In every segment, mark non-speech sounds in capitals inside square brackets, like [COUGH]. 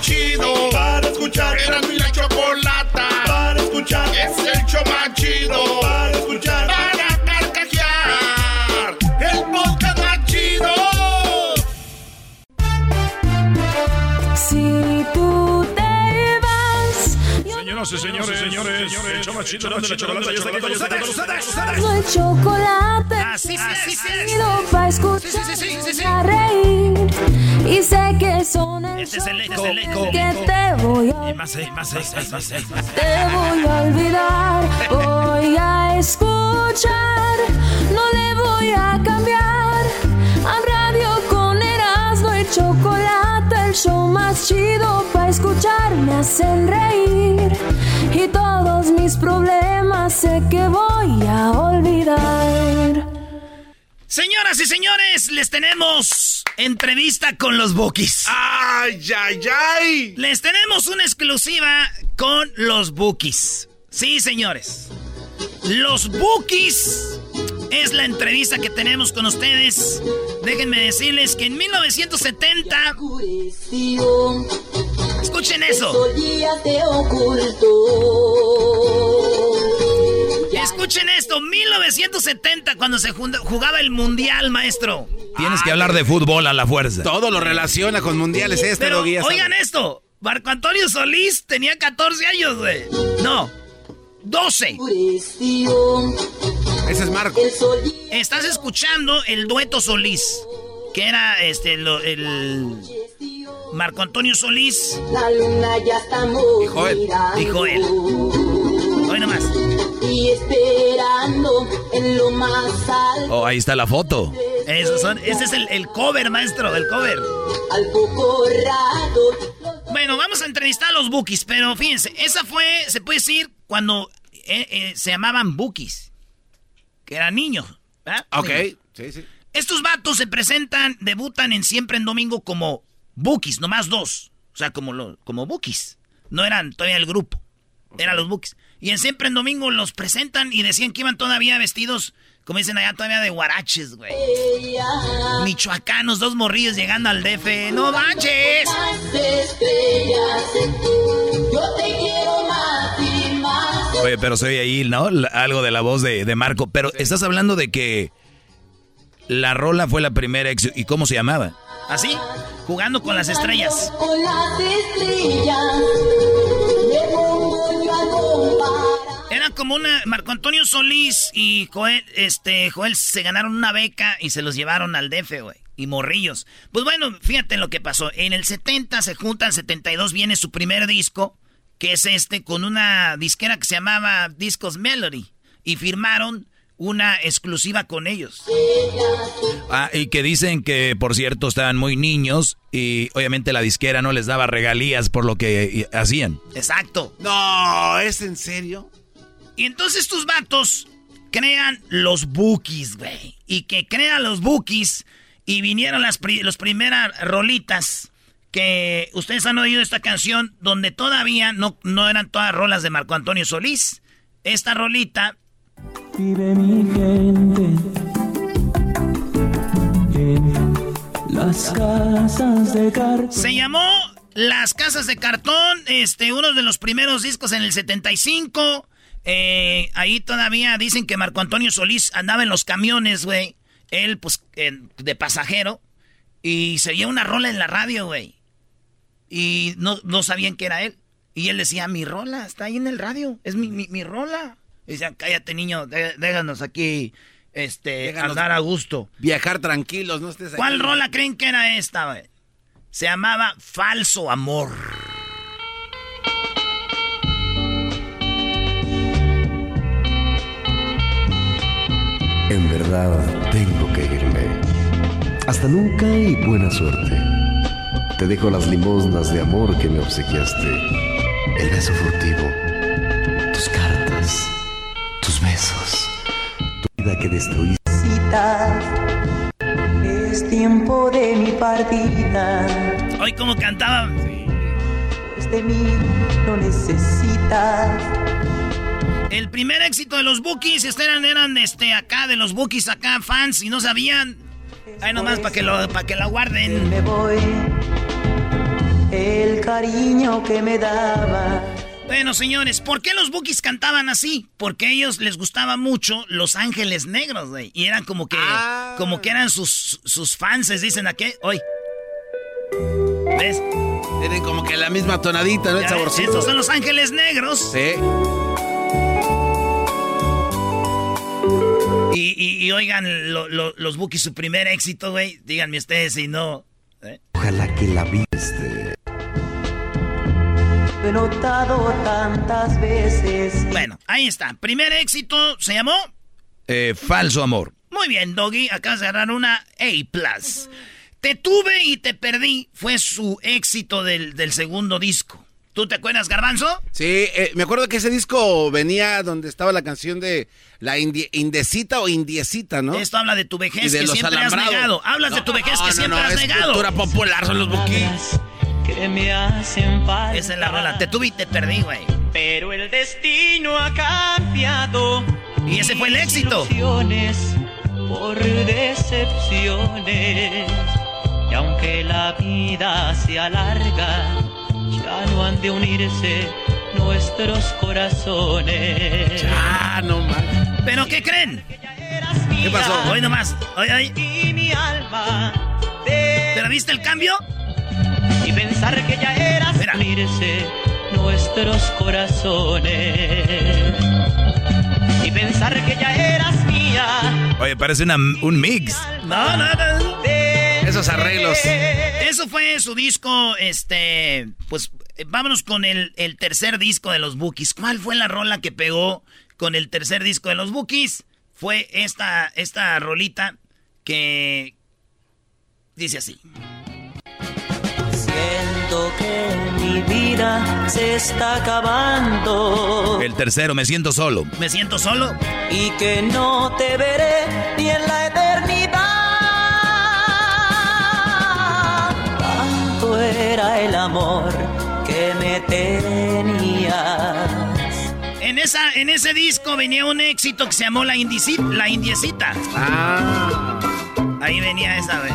chido. El show más chido de la chocolata ya está aquí con ustedes. no chocolate. Así, así, así. Pido pa' escuchar, Sí, sí, sí, sí, sí. a reír. Y sé que son el Este es el eco. que te voy a Más, más, más, más, te voy a olvidar, voy a escuchar, no le voy a cambiar. A radio con Erasmo y chocolate, el show más chido para escuchar, me hacen reír. Y todos mis problemas sé que voy a olvidar. Señoras y señores, les tenemos entrevista con los Bookies. Ay, ay, ay. Les tenemos una exclusiva con los Bookies. Sí, señores. Los Bookies es la entrevista que tenemos con ustedes. Déjenme decirles que en 1970... Escuchen eso. Escuchen esto. 1970 cuando se jugaba el Mundial, maestro. Tienes que hablar de fútbol a la fuerza. Todo lo relaciona con mundiales este, Pero sabes. oigan esto. Marco Antonio Solís tenía 14 años, güey. No. 12. Ese es Marco. Estás escuchando el dueto Solís. Que era este lo- el Marco Antonio Solís La luna ya está muy Joel. y Joel. Hoy nomás. Y esperando en lo más alto Oh, ahí está la foto. Esos son, ese es el, el cover, maestro, el cover. al poco rato. Bueno, vamos a entrevistar a los Bookies, pero fíjense, esa fue, se puede decir, cuando eh, eh, se llamaban Bookies. Que eran niños. ¿verdad? Ok. Niños. Sí, sí. Estos vatos se presentan, debutan en Siempre en Domingo como Bookies, nomás dos. O sea, como, lo, como Bookies. No eran todavía el grupo. Eran los Bookies. Y en Siempre en Domingo los presentan y decían que iban todavía vestidos, como dicen allá, todavía de guaraches, güey. Michoacanos, dos morrillos llegando al DF. ¡No manches! Yo te quiero. Oye, pero se oye ahí, ¿no? La- Algo de la voz de, de Marco. Pero estás hablando de que la rola fue la primera ex- ¿Y cómo se llamaba? Así, jugando con las estrellas. Con las estrellas. Era como una. Marco Antonio Solís y Joel, este, Joel se ganaron una beca y se los llevaron al DF, güey. Y morrillos. Pues bueno, fíjate lo que pasó. En el 70 se juntan, 72 viene su primer disco, que es este, con una disquera que se llamaba Discos Melody. Y firmaron una exclusiva con ellos. Ah, y que dicen que, por cierto, estaban muy niños y obviamente la disquera no les daba regalías por lo que hacían. Exacto. No, ¿es en serio? Y entonces estos vatos crean los bookies, güey. Y que crean los bookies y vinieron las pri- los primeras rolitas que ustedes han oído esta canción donde todavía no, no eran todas rolas de Marco Antonio Solís. Esta rolita Vive mi gente en las casas de cartón. se llamó Las Casas de Cartón, este, uno de los primeros discos en el 75. Eh, ahí todavía dicen que Marco Antonio Solís andaba en los camiones, güey. Él, pues, de pasajero. Y se oía una rola en la radio, güey. Y no, no sabían que era él. Y él decía, mi rola, está ahí en el radio. Es mi, mi, mi rola. Y decían, cállate, niño, dé- déjanos aquí, este, Déjanos- andar a gusto. Viajar tranquilos, no estés aquí. ¿Cuál rola creen que era esta, güey? Se llamaba Falso Amor. En verdad tengo que irme. Hasta nunca y buena suerte. Te dejo las limosnas de amor que me obsequiaste. El beso furtivo. Tus cartas. Tus besos. Tu vida que destruiste. Es tiempo de mi partida. Hoy como cantaba. Pues de mí no necesitas. El primer éxito de los Bookies, este eran, eran este, acá, de los Bookies acá, fans, y no sabían. Ahí nomás para que, lo, pa' que la guarden. Me voy. El cariño que me daba. Bueno, señores, ¿por qué los Bookies cantaban así? Porque a ellos les gustaba mucho Los Ángeles Negros, güey. Y eran como que, Ah. como que eran sus, sus fans, dicen aquí. Hoy. ¿Ves? Tienen como que la misma tonadita, ¿no? El Ya saborcito. Estos son Los Ángeles Negros. Sí. Y, y- y oigan, lo- lo- los Bookies, su primer éxito, güey. Díganme ustedes si no. ¿eh? Ojalá que la. Lo he notado tantas veces. Bueno, ahí está. Primer éxito se llamó. Eh, falso amor. Muy bien, Doggy. Acabas de agarrar una A. Te tuve y te perdí. Fue su éxito del, del segundo disco. ¿Tú te acuerdas, Garbanzo? Sí, eh, me acuerdo que ese disco venía donde estaba la canción de la indi- indecita o indiecita, ¿no? Esto habla de tu vejez de que siempre has negado. Hablas de tu vejez No, que no, siempre no, has es negado. cultura popular, son los buquis. Que me hacen falta. Esa es la rola. Te tuve y te perdí, güey. Pero el destino ha cambiado. Y ese fue el éxito. Por decepciones. Y aunque la vida se alarga, ya no han de unirse nuestros corazones. Ah, no más. ¿Pero qué creen? ¿Qué pasó? Hoy nomás. Hoy, hoy. ¿Pero viste el cambio? Y pensar que ya eras Mira. unirse nuestros corazones y pensar que ya eras mía Oye, parece una- un mix. No, no, no. Esos arreglos. Eso fue su disco, este, pues eh, vámonos con el, el tercer disco de los Bookies. ¿Cuál fue la rola que pegó con el tercer disco de los Bookies? Fue esta, esta rolita que dice así. Siento que mi vida se está acabando. El tercero, me siento solo. Me siento solo. y que no te veré ni en la eternidad. Tanto era el amor que me tenías. En, esa, en ese disco venía un éxito que se llamó La, Indici- la Indiecita. Ah. Ahí venía esa, güey.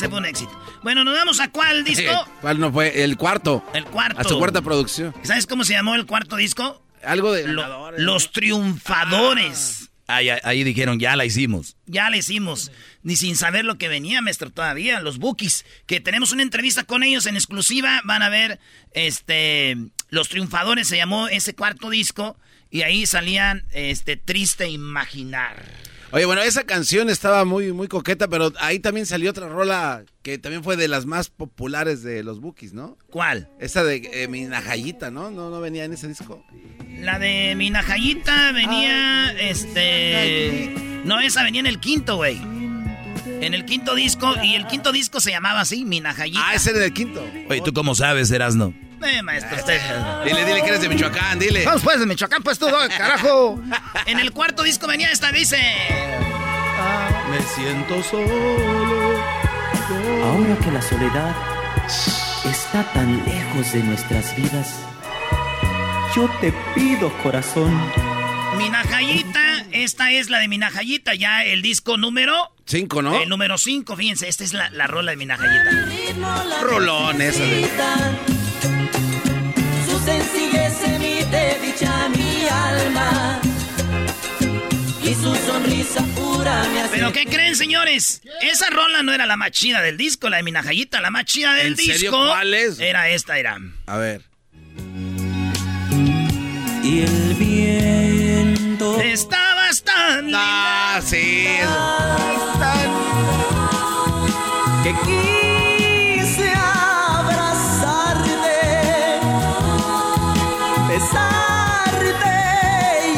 Ese fue un éxito. Bueno, nos vamos a cuál disco. ¿Cuál no fue? El cuarto. El cuarto. A su cuarta producción. ¿Sabes cómo se llamó el cuarto disco? Algo de. Lo- los triunfadores. Ahí, ahí dijeron, ya la hicimos. Ya le hicimos. Ni sin saber lo que venía, maestro, todavía. Los Bookies. Que tenemos una entrevista con ellos en exclusiva. Van a ver, este... Los triunfadores se llamó ese cuarto disco. Y ahí salían, este, Triste Imaginar. Oye, bueno, esa canción estaba muy, muy coqueta, pero ahí también salió otra rola que también fue de las más populares de los Bookies, ¿no? ¿Cuál? Esa de eh, Mi Najayita, ¿no? ¿no? ¿No venía en ese disco? La de Minajayita venía, este... No, esa venía en el quinto, güey. En el quinto disco. Y el quinto disco se llamaba así, Minajayita. Ah, ese era el quinto. Oye, ¿tú cómo sabes, Erasno? Eh, maestro, usted... Dile, dile que eres de Michoacán, dile. Vamos pues de Michoacán, pues tú, carajo. En el cuarto disco venía esta, dice. Me siento solo. Ahora que la soledad está tan lejos de nuestras vidas, yo te pido corazón, Minajayita, esta es la de Minajayita, ya el disco número. Cinco, ¿no? El número 5, fíjense, esta es la, la rola de Minajayita. Rolón esa. de- Su sencillez emite dicha mi alma y su sonrisa pura me hace Pero ¿qué creen, señores? Esa rola no era la más chida del disco, la de Minajayita, la más chida del ¿En serio? disco. ¿Cuál es? Era esta, era. A ver. y el viento Estabas tan linda. Ah, sí. Que quise abrazarte, besarte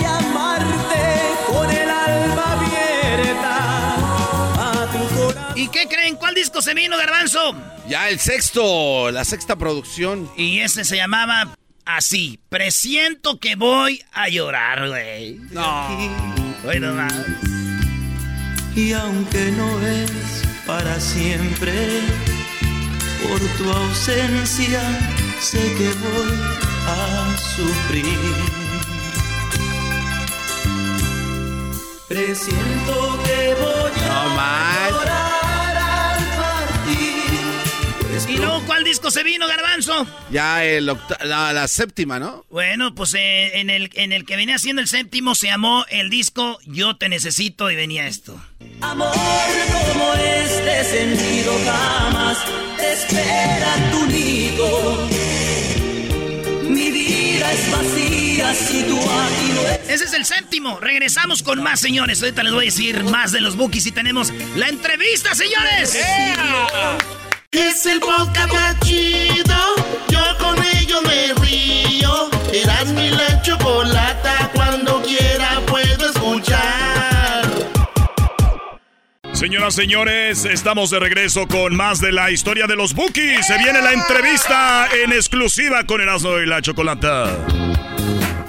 y amarte con el alma abierta a tu corazón. ¿Y qué creen? ¿Cuál disco se vino, Garbanzo? Ya el sexto, la sexta producción. Y ese se llamaba así. Presiento que voy a llorar, güey. No. Hoy nomás. Y aunque no es para siempre, por tu ausencia sé que voy a sufrir. Presiento que voy No a más. ¿Y luego cuál disco se vino, Garbanzo? Ya el octa- la, la séptima, ¿no? Bueno, pues eh, en, el, en el que venía siendo el séptimo se llamó el disco Yo Te Necesito y venía esto. Amor como este sentido jamás te espera tu nido. Mi vida es vacía si tú aquí no estás. Ese es el séptimo. Regresamos con más, señores. Ahorita les voy a decir más de los bookies y tenemos la entrevista, señores. Es el podcast más chido. Yo con ello me río. Eras mi la chocolata. Cuando quiera puedo escuchar. Señoras, señores, estamos de regreso con más de la historia de los Bookies. Se viene la entrevista en exclusiva con Erasmo y la Chocolata.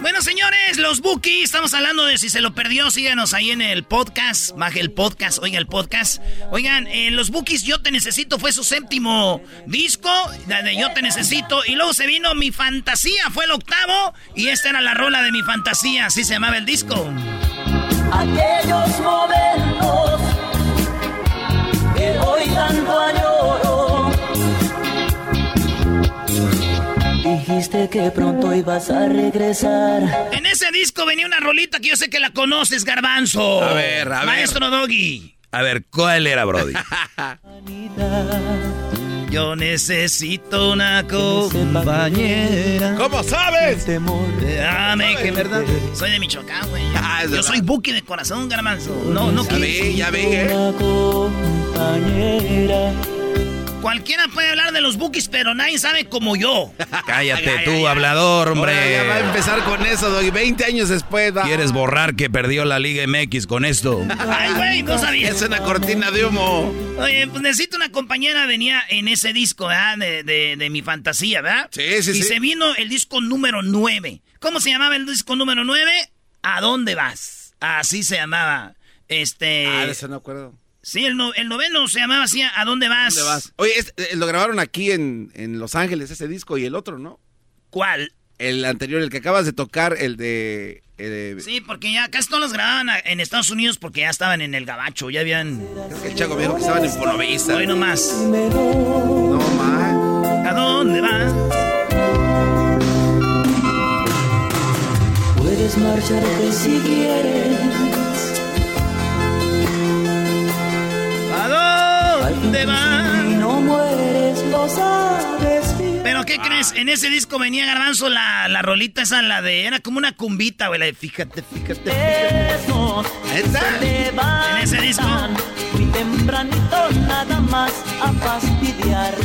Bueno, señores, los bookies, estamos hablando de si se lo perdió, síganos ahí en el podcast, baje el podcast, oiga el podcast. Oigan, eh, los bookies Yo Te Necesito fue su séptimo disco, de Yo Te Necesito, y luego se vino Mi Fantasía, fue el octavo, y esta era la rola de Mi Fantasía, así se llamaba el disco. Aquellos momentos que hoy tanto añoro. Dijiste que pronto ibas a regresar. En ese disco venía una rolita que yo sé que la conoces, Garbanzo. A ver, a ver. Maestro Doggy. A ver, ¿cuál era, Brody? [LAUGHS] Yo necesito una compañera. ¿Cómo sabes? Dame que verdad. Soy de Michoacán, güey. Ah, Yo verdad. soy buque de corazón, garbanzo. No, no Ya quieres. vi, ya vi, ¿eh? Una compañera. Cualquiera puede hablar de los bookies, pero nadie sabe como yo. [LAUGHS] Cállate Ay, tú, ay, ay. hablador, Ahora Ya va a hombre. empezar con eso, Doggy. 20 años después, va. ¿Quieres borrar que perdió la Liga MX con esto? Ay, güey, no sabía. Es una cortina de humo. Oye, pues necesito una compañera, venía en ese disco, ¿verdad? De, de, de mi fantasía, ¿verdad? Sí, sí, y sí. se vino el disco número 9. ¿Cómo se llamaba el disco número 9? ¿A dónde vas? Así se llamaba. Este. Ah, de eso no acuerdo. Sí, el, no- el noveno se llamaba así, ¿A dónde vas? ¿Dónde vas? Oye, este, eh, lo grabaron aquí en, en Los Ángeles, ese disco, y el otro, ¿no? ¿Cuál? El anterior, el que acabas de tocar, el de... el de- Sí, porque ya casi todos los grababan a- en Estados Unidos porque ya estaban en el gabacho, ya habían... Creo que el Chaco me dijo que estaban en Fonovisa. Hoy nomás. No, man. ¿A dónde vas? Puedes marcharte si quieres. Dónde vas? Y no mueres, lo sabes bien. ¿Pero qué crees? En ese disco venía Garbanzo la, la rolita esa, la de... Era como una cumbita, güey, la de fíjate, fíjate. Esos te En ese disco. muy tempranito nada más a fastidiar.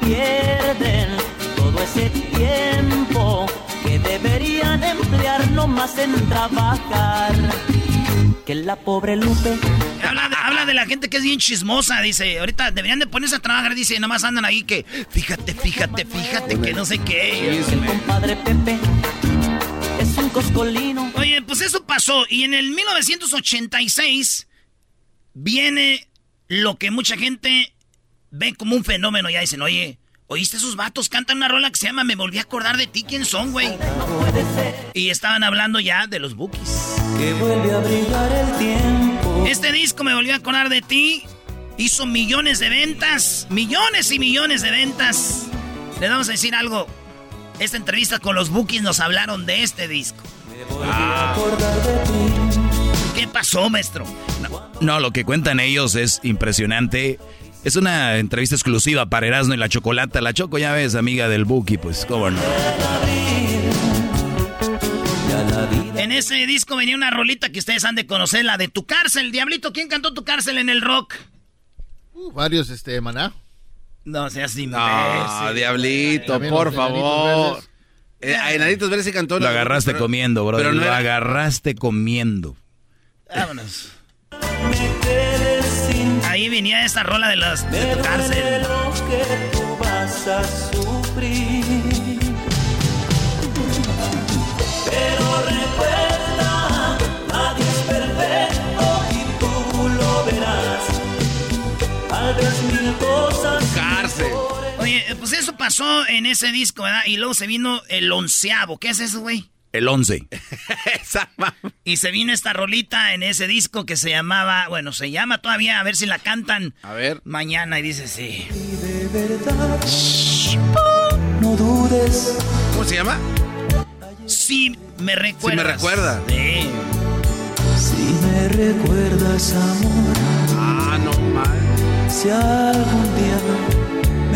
Pierden todo ese tiempo que deberían emplear nomás en trabajar. Que la pobre Lupe Habla de, habla de la gente que es bien chismosa, dice. Ahorita deberían de ponerse a trabajar, dice. Nomás andan ahí que... Fíjate, fíjate, fíjate, que no sé qué. el compadre Pepe es un coscolino. Oye, pues eso pasó. Y en el 1986 viene lo que mucha gente ve como un fenómeno. Ya dicen, oye, ¿oíste esos vatos? Cantan una rola que se llama Me volví a acordar de ti. ¿Quién son, güey? Y estaban hablando ya de los bookies. Que vuelve a brillar el tiempo. Este disco Me volví a acordar de ti. Hizo millones de ventas. Millones y millones de ventas. Les vamos a decir algo. Esta entrevista con los bookies nos hablaron de este disco. Acordar de ti. ¿Qué pasó, maestro? No, lo que cuentan ellos es impresionante. Es una entrevista exclusiva para Erasmo y la Chocolata. La Choco, ya ves, amiga del Buki, pues, cómo no. En ese disco venía una rolita que ustedes han de conocer, la de Tu Cárcel. Diablito, ¿quién cantó Tu Cárcel en el rock? Uh, varios, este, maná. No seas No, imbécil. diablito, También por favor. Eh, a Enanitos Verdes sí cantó. Lo ¿no? agarraste Pero- comiendo, bro. Pero no lo era- agarraste comiendo. Vámonos. Ahí venía esta rola de, las, de Tu Cárcel. lo que tú vas a sufrir. Pero recuerda, nadie es perfecto y tú lo verás. Mil cosas. Cárcel. Oye, pues eso pasó en ese disco, ¿verdad? Y luego se vino el onceavo. ¿Qué es eso, güey? El 11. [LAUGHS] y se vino esta rolita en ese disco que se llamaba, bueno, se llama todavía, a ver si la cantan A ver. mañana y dice sí. De verdad, no dudes. ¿Cómo se llama? Sí, me recuerdas. Sí, me recuerda. Sí. Si me recuerdas, amor. Ah, no mal. Si algún día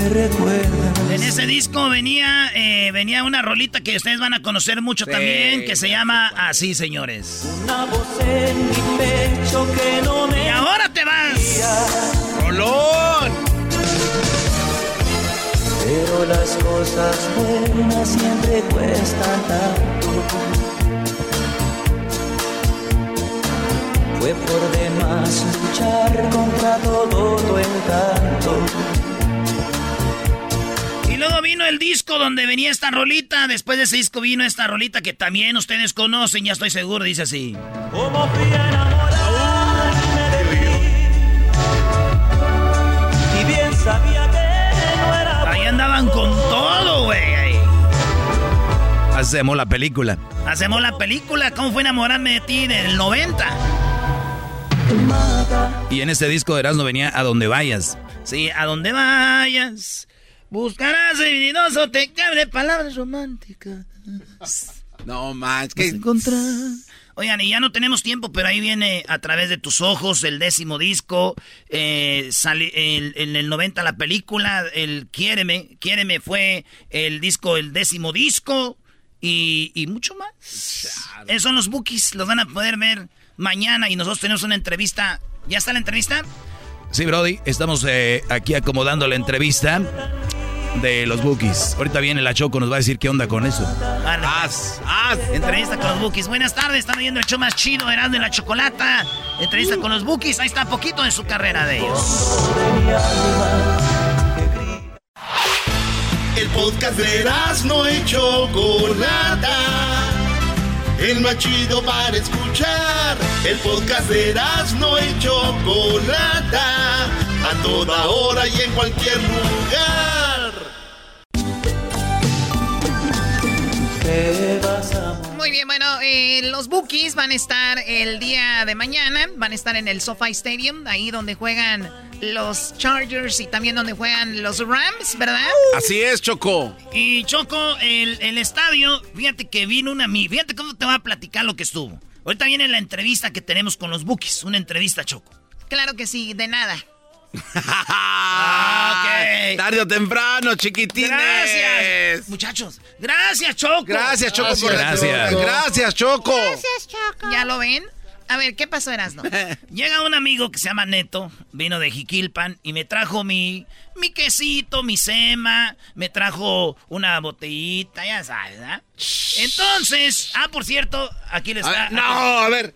me recuerdas. En ese disco venía, eh, venía una rolita que ustedes van a conocer mucho Sí, también, que se llama Así, señores. Una voz en mi pecho que no me. Y ahora te vas. ¡Rolón! Pero las cosas buenas siempre cuestan tanto. Fue por demás luchar contra todo tu encanto. Luego vino el disco donde venía esta rolita. Después de ese disco vino esta rolita que también ustedes conocen, ya estoy seguro, dice así. Como fui a enamorarme de ti. Y bien sabía que no era Ahí andaban con todo, güey. Hacemos la película. Hacemos la película, ¿cómo fue enamorarme de ti del 90? mata. Y en este disco de Erasmo venía A Donde Vayas. Sí, a donde vayas, buscarás divinoso, te cabre palabras románticas. No más, que encontrar. Oigan, y ya no tenemos tiempo, pero ahí viene a través de tus ojos el décimo disco. Eh, sale el- en el 90 la película, el Quiéreme. Quiéreme fue el disco, el décimo disco. Y, y mucho más. Esos son los bookies, los van a poder ver mañana. Y nosotros tenemos una entrevista. ¿Ya está la entrevista? Sí, Brody, estamos eh, aquí acomodando la entrevista de los Bookies. Ahorita viene la Choco, nos va a decir qué onda con eso. Vale. haz, haz. Entrevista con los Bookies. Buenas tardes, están viendo el show más chido, Erasmo y la Chocolata. Entrevista con los Bookies, ahí está poquito de su carrera de ellos. El podcast de no y Chocolata. El más chido para escuchar. El podcast de no y Chocolata. A toda hora y en cualquier lugar. Muy bien, bueno, eh, los Bookies van a estar el día de mañana, van a estar en el SoFi Stadium, ahí donde juegan los Chargers y también donde juegan los Rams, ¿verdad? Así es, Choco. Y Choco, el, el estadio, fíjate que vino una amiga. Fíjate cómo te va a platicar lo que estuvo. Ahorita viene la entrevista que tenemos con los Bookies. Una entrevista, Choco. Claro que sí, de nada. [LAUGHS] ok. Tarde o temprano, chiquitines. Gracias. Muchachos, gracias, Choco. Gracias, Choco. por la- Gracias. Gracias, Choco. ¿Ya lo ven? A ver, ¿qué pasó, Erasno? [LAUGHS] Llega un amigo que se llama Neto, vino de Jiquilpan y me trajo mi, mi quesito, mi sema, me trajo una botellita, ya sabes, ¿verdad? Entonces, ah, por cierto, aquí les A está. ver, no, a ver.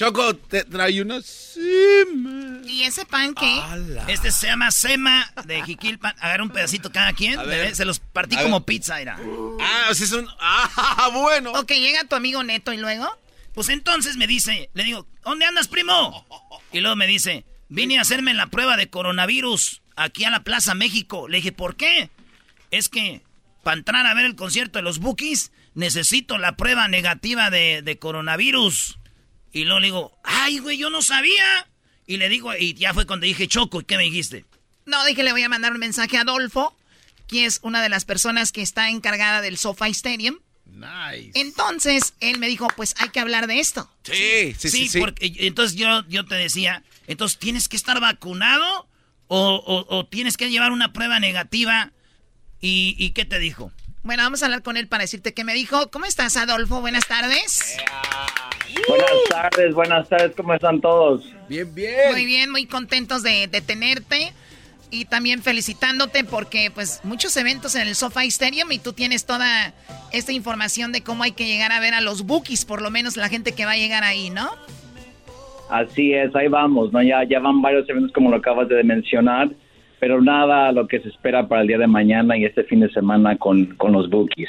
Choco, te trae una sima. ¿Y ese pan qué? Este se llama sema de Jiquilpan. Agarra un pedacito cada quien, A ver. bebé, se los partí A como ver. pizza, mira. Ah, o sea, es un. Ah, [LAUGHS] bueno. Ok, llega tu amigo Neto y luego. Pues entonces me dice, le digo, ¿dónde andas, primo? Y luego me dice, vine a hacerme la prueba de coronavirus aquí a la Plaza México. Le dije, ¿por qué? Es que para entrar a ver el concierto de los Bookies necesito la prueba negativa de, de coronavirus. Y luego le digo, ay, güey, yo no sabía. Y le digo, y ya fue cuando dije, Choco, ¿y qué me dijiste? No, dije, le voy a mandar un mensaje a Adolfo, que es una de las personas que está encargada del SoFi Stadium. Nice. Entonces, él me dijo, pues hay que hablar de esto. Sí, sí, sí. sí. porque entonces yo, yo te decía, entonces tienes que estar vacunado o, o- o tienes que llevar una prueba negativa. ¿Y, y qué te dijo? Bueno, vamos a hablar con él para decirte qué me dijo. ¿Cómo estás, Adolfo? Buenas tardes. Buenas tardes, buenas tardes, ¿cómo están todos? Bien, bien. Muy bien, muy contentos de, de tenerte. Y también felicitándote porque pues muchos eventos en el SoFi Stadium y tú tienes toda esta información de cómo hay que llegar a ver a los bookies, por lo menos la gente que va a llegar ahí, ¿no? Así es, ahí vamos, ¿no? Ya, ya van varios eventos como lo acabas de mencionar, pero nada a lo que se espera para el día de mañana y este fin de semana con, con los bookies.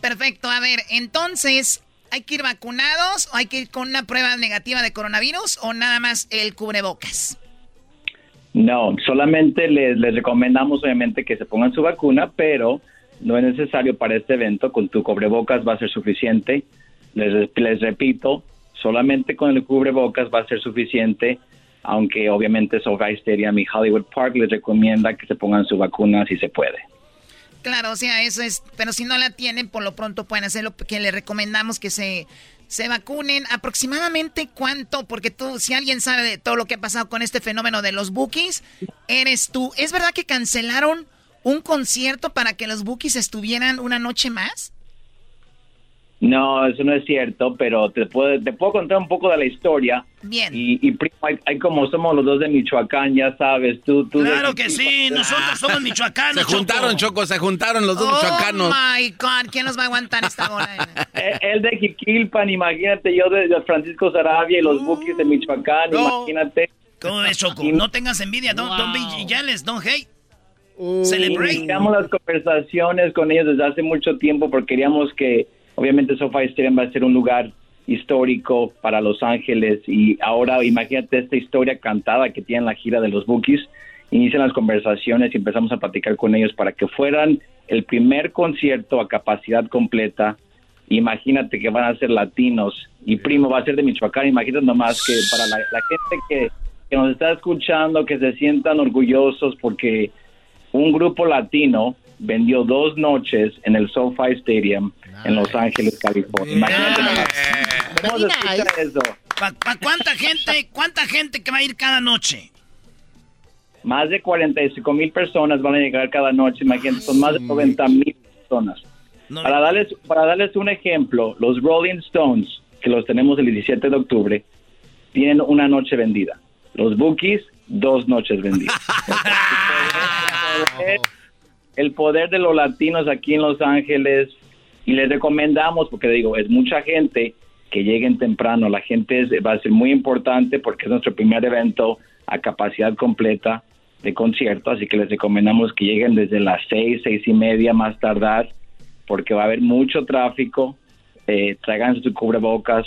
Perfecto, a ver, entonces, ¿hay que ir vacunados o hay que ir con una prueba negativa de coronavirus o nada más el cubrebocas? No, solamente les, les recomendamos obviamente que se pongan su vacuna, pero no es necesario para este evento, con tu cubrebocas va a ser suficiente. Les, les repito, solamente con el cubrebocas va a ser suficiente, aunque obviamente SoFi Stadium y Hollywood Park les recomienda que se pongan su vacuna si se puede. Claro, o sea, eso es, pero si no la tienen, por lo pronto pueden hacer lo que le recomendamos que se, se vacunen. Aproximadamente cuánto, porque tú, si alguien sabe de todo lo que ha pasado con este fenómeno de los bookies, eres tú. ¿Es verdad que cancelaron un concierto para que los bookies estuvieran una noche más? No, eso no es cierto, pero te puedo, te puedo contar un poco de la historia. Bien. Y, y primo, hay, hay como somos los dos de Michoacán, ya sabes, tú... tú Claro que sí, nosotros somos michoacanos, Se juntaron, Choco, se juntaron los dos Oh michoacanos. my God, ¿quién nos va a aguantar esta bola? [LAUGHS] Eh, Él de Jiquilpan, imagínate, yo de, de Francisco Sarabia y los bookies de Michoacán, imagínate. ¿Cómo ves, Choco? No tengas envidia, don't, don't be jealous, don't hate. Celebrate. Iniciamos las conversaciones con ellos desde hace mucho tiempo porque queríamos que, obviamente, SoFi Stadium va a ser un lugar histórico para Los Ángeles y ahora imagínate esta historia cantada que tienen la gira de los Bookies. Inician las conversaciones y empezamos a platicar con ellos para que fueran el primer concierto a capacidad completa. Imagínate que van a ser latinos y primo va a ser de Michoacán. Imagínate nomás que para la, la gente que, que nos está escuchando, que se sientan orgullosos porque un grupo latino vendió dos noches en el SoFi Stadium en Los Ángeles, California. Imagínate nomás. ¿Cómo se escucha eso? ¿Pa, pa cuánta gente, cuánta gente que va a ir cada noche? Más de 45 mil personas van a llegar cada noche, imagínate, son más de 90 mil personas. Para darles, para darles un ejemplo, los Rolling Stones, que los tenemos el 17 de octubre, tienen una noche vendida. Los Bookies, dos noches vendidas. [LAUGHS] el poder de los latinos aquí en Los Ángeles y les recomendamos, porque digo, es mucha gente que lleguen temprano, la gente va a ser muy importante porque es nuestro primer evento a capacidad completa de concierto, así que les recomendamos que lleguen desde las seis, seis y media más tardar, porque va a haber mucho tráfico, eh, traigan su cubrebocas,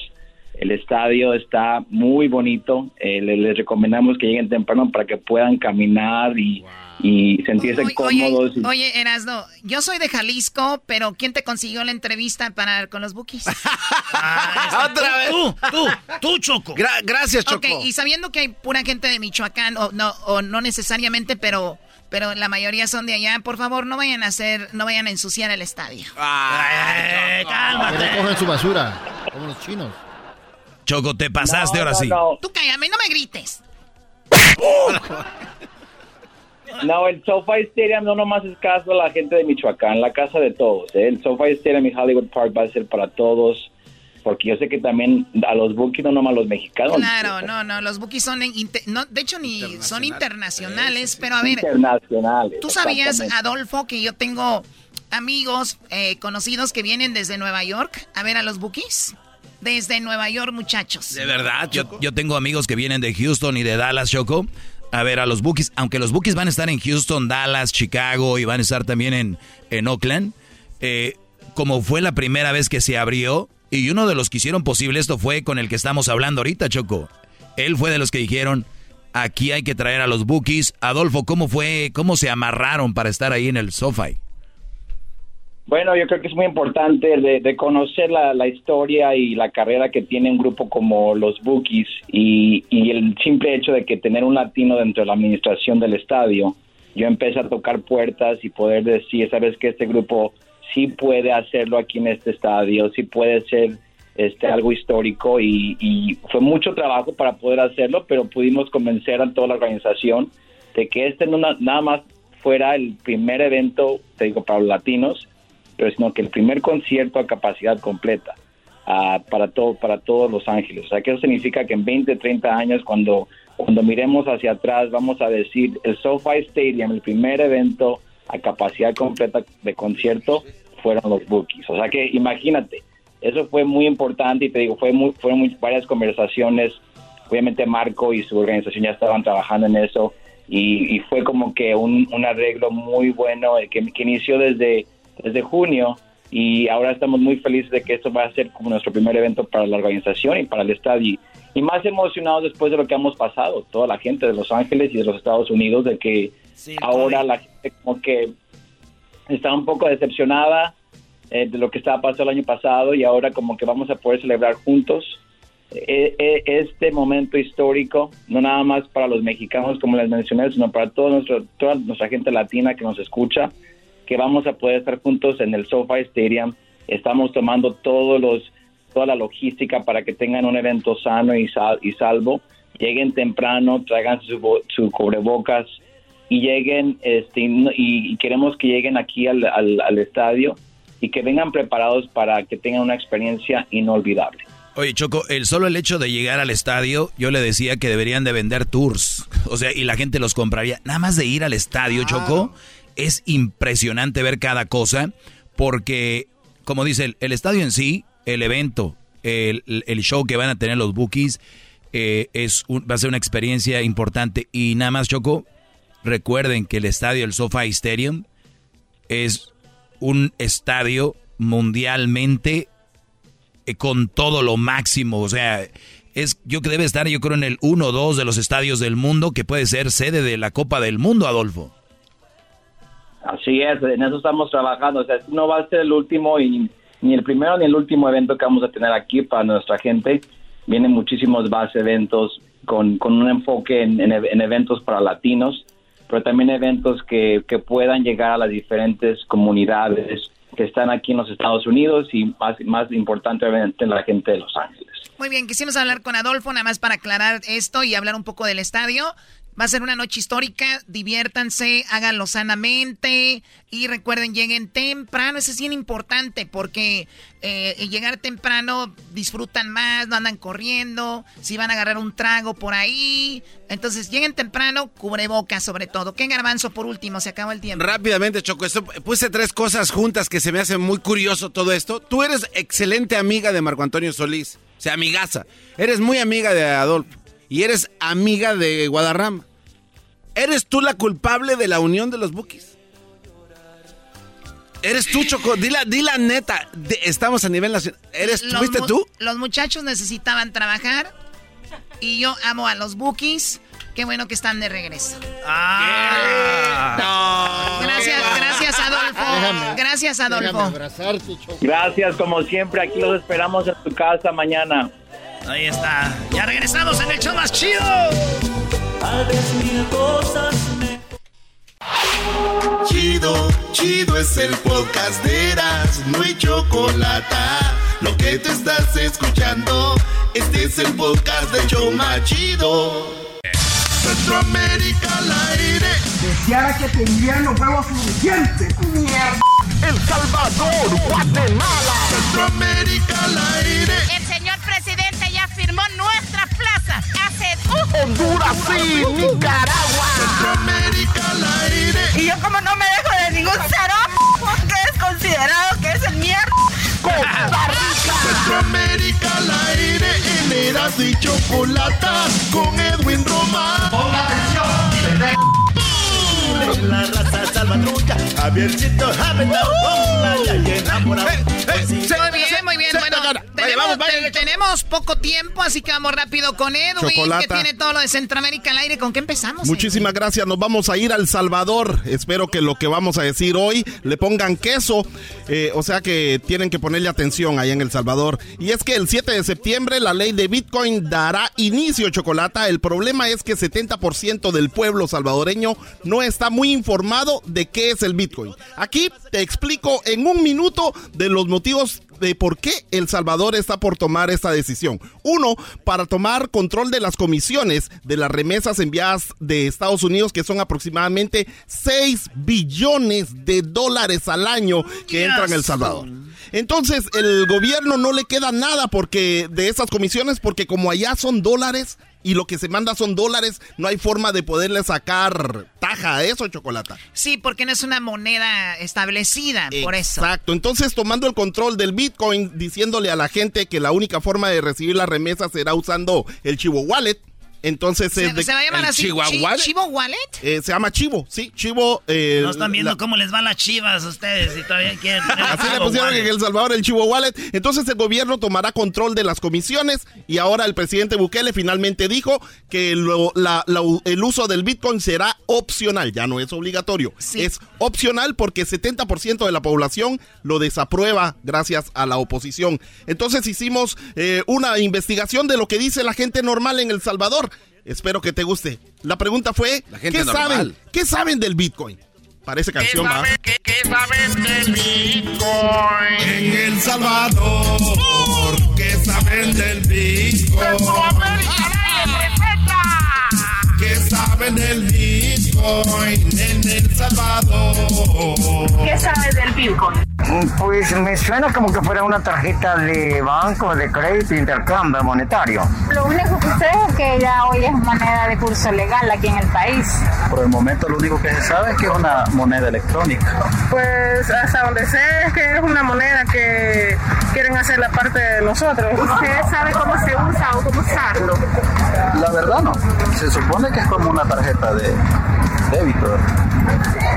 el estadio está muy bonito, eh, le- les, recomendamos que lleguen temprano para que puedan caminar y, y sentirse cómodos. y- Oye, Erasno, yo soy de Jalisco, pero ¿quién te consiguió la entrevista para con los bookies? [LAUGHS] Otra vez. Tú, tú, tú, Choco. gracias, Ok, y sabiendo que hay pura gente de Michoacán, o no, o no necesariamente, pero, pero la mayoría son de allá, por favor, no vayan a hacer, no vayan a ensuciar el estadio. Eh, Que recogen su basura, como los chinos. Choco, te pasaste ahora sí. Tú cállame, no me grites. No, el SoFi Stadium no nomás es caso a la gente de Michoacán, la casa de todos. ¿eh? El SoFi Stadium y Hollywood Park va a ser para todos, porque yo sé que también a los bookies, no nomás los mexicanos. Claro, no, no, los bookies son, no, de hecho ni son internacionales, pero a ver, Internacionales. ¿Tú sabías. Adolfo, que yo tengo amigos eh, conocidos que vienen desde Nueva York a ver a los Bookies? Desde Nueva York, muchachos. De verdad, yo, yo tengo amigos que vienen de Houston y de Dallas, Choco, a ver a los Bookies. Aunque los Bookies van a estar en Houston, Dallas, Chicago y van a estar también en, en Oakland. eh, como fue la primera vez que se abrió, y uno de los que hicieron posible esto fue con el que estamos hablando ahorita, Choco. Él fue de los que dijeron, aquí hay que traer a los Bookies. Adolfo, ¿cómo fue, cómo se amarraron para estar ahí en el SoFi? Bueno, yo creo que es muy importante de, de conocer la, historia y la carrera que tiene un grupo como los Bookies y, el simple hecho de que tener un latino dentro de la administración del estadio, yo empecé a tocar puertas y poder decir, sabes que este grupo sí puede hacerlo aquí en este estadio, sí puede ser este algo histórico y, y fue mucho trabajo para poder hacerlo, pero pudimos convencer a toda la organización de que este no na- nada más fuera el primer evento, te digo, para los latinos, pero sino que el primer concierto a capacidad completa para todo para todos Los Ángeles. O sea, que eso significa que en 20, 30 años, cuando, cuando miremos hacia atrás, vamos a decir el SoFi Stadium, el primer evento a capacidad completa de concierto, fueron los Bookies. O sea que imagínate, eso fue muy importante y te digo, fue muy, fueron muy- varias conversaciones. Obviamente Marco y su organización ya estaban trabajando en eso y, fue como que un, un arreglo muy bueno que, que inició desde, desde junio y ahora estamos muy felices de que esto va a ser como nuestro primer evento para la organización y para el estadio. Y más emocionados después de lo que hemos pasado, toda la gente de Los Ángeles y de los Estados Unidos, de que ahora la gente como que está un poco decepcionada eh, de lo que estaba pasando el año pasado y ahora como que vamos a poder celebrar juntos eh, eh, este momento histórico, no nada más para los mexicanos como les mencioné, sino para todo nuestro, toda nuestra gente latina que nos escucha, que vamos a poder estar juntos en el SoFi Stadium. Estamos tomando todos los, toda la logística para que tengan un evento sano y, sal- y salvo. Lleguen temprano, traigan su, su cubrebocas y lleguen, este, y queremos que lleguen aquí al, al- al estadio y que vengan preparados para que tengan una experiencia inolvidable. Oye, Choco, el solo el hecho de llegar al estadio, yo le decía que deberían de vender tours. O sea, y la gente los compraría. Nada más de ir al estadio, Choco, es impresionante ver cada cosa. Porque, como dice, el, estadio en sí, el evento, el, el show que van a tener los bookies, eh, es un- va a ser una experiencia importante. Y nada más, Choco, recuerden que el estadio, el SoFi Stadium, es un estadio mundialmente eh, con todo lo máximo. O sea, es yo que debe estar, yo creo, en el 1 o 2 de los estadios del mundo que puede ser sede de la Copa del Mundo, Adolfo. Así es, en eso estamos trabajando. O sea, no va a ser el último y ni el primero ni el último evento que vamos a tener aquí para nuestra gente. Vienen muchísimos más eventos con, con un enfoque en, en- en eventos para latinos, pero también eventos que, que puedan llegar a las diferentes comunidades que están aquí en los Estados Unidos y más, más importante, obviamente, la gente de Los Ángeles. Muy bien, quisimos hablar con Adolfo nada más para aclarar esto y hablar un poco del estadio. Va a ser una noche histórica, diviértanse, háganlo sanamente y recuerden, lleguen temprano, eso es bien importante porque eh, llegar temprano disfrutan más, no andan corriendo, si van a agarrar un trago por ahí, entonces lleguen temprano, cubrebocas sobre todo. ¿Qué garbanzo por último? Se acabó el tiempo. Rápidamente, Choco, esto- puse tres cosas juntas que se me hace muy curioso todo esto. Tú eres excelente amiga de Marco Antonio Solís, o sea, amigaza. Eres muy amiga de Adolfo y eres amiga de Guadarrama. ¿Eres tú la culpable de la unión de los bookies? ¿Eres tú, Choco? Di la, di la neta. De- estamos a nivel nacional. ¿Eres, Los ¿Fuiste tú? Los muchachos necesitaban trabajar y yo amo a los bookies. Qué bueno que están de regreso. Gracias, gracias Adolfo. gracias Adolfo. Gracias, como siempre, aquí los esperamos en tu casa mañana. Ahí está. Ya regresamos en el show más chido. Tal vez mil cosas me Chido, chido es el podcast de Eras, no hay chocolate. Lo que te estás escuchando, este es el podcast de Choma Chido. Centroamérica al aire. Deseara que tendrían los huevos suficientes. Mierda. El Salvador, Guatemala. Centroamérica al aire. Honduras y Nicaragua. Centroamérica al aire. Y yo como no me dejo de ningún cero porque es considerado que es el mierda. Costa Rica. Centroamérica al aire. En Eras y Chocolata con Edwin Román. Ponga atención. La raza salvatrucha, Javiercito, Javiercito, ya enamorado. Muy bien, muy bien. Bueno, tenemos, poco tiempo, así que vamos rápido con Edwin, Chocolata. que tiene todo lo de Centroamérica al aire. ¿Con qué empezamos? Muchísimas gracias. Nos vamos a ir al Salvador. Espero que lo que vamos a decir hoy le pongan queso. Eh, o sea que tienen que ponerle atención ahí en El Salvador. Y es que el 7 de septiembre la ley de Bitcoin dará inicio, Chocolata. El problema es que 70% del pueblo salvadoreño no está muy informado de qué es el Bitcoin. Aquí te explico en un minuto de los motivos de por qué El Salvador está por tomar esta decisión. Uno, para tomar control de las comisiones de las remesas enviadas de Estados Unidos, que son aproximadamente 6 billones de dólares al año que entran en El Salvador. Entonces, el gobierno no le queda nada porque de esas comisiones, porque como allá son dólares y lo que se manda son dólares, no hay forma de poderle sacar taja a eso, chocolate. Sí, porque no es una moneda establecida, por eso. Exacto. Entonces, tomando el control del Bitcoin, diciéndole a la gente que la única forma de recibir la remesa será usando el Chivo Wallet. Entonces ¿Se, es de- se va a llamar así? Chi- ¿Chivo Wallet? Eh, se llama Chivo, sí, Chivo. eh, No están viendo la- cómo les van las chivas a ustedes y todavía quieren. tener Así le pusieron Wallet. en El Salvador el Chivo Wallet. Entonces el gobierno tomará control de las comisiones y ahora el presidente Bukele finalmente dijo que lo- la- la- el uso del Bitcoin será opcional, ya no es obligatorio. Es opcional porque 70% de la población lo desaprueba gracias a la oposición. Entonces hicimos eh, una investigación de lo que dice la gente normal en El Salvador. Espero que te guste. La pregunta fue, gente ¿qué normal. saben? ¿Qué saben del Bitcoin? Parece canción, ¿va? ¿Qué, qué saben del Bitcoin? En El Salvador, ¿qué saben del Bitcoin? ¿Qué saben del Bitcoin en El Salvador? ¿Qué sabes del Bitcoin? Pues me suena como que fuera una tarjeta de banco, de crédito, intercambio monetario. Lo único que sé es que ya hoy es moneda de curso legal aquí en el país. Por el momento lo único que se sabe es que es una moneda electrónica. Pues hasta donde sé es que es una moneda que quieren hacer la parte de nosotros. ¿Usted sabe cómo se usa o cómo usarlo? La verdad no. Se supone que es como una tarjeta de débito.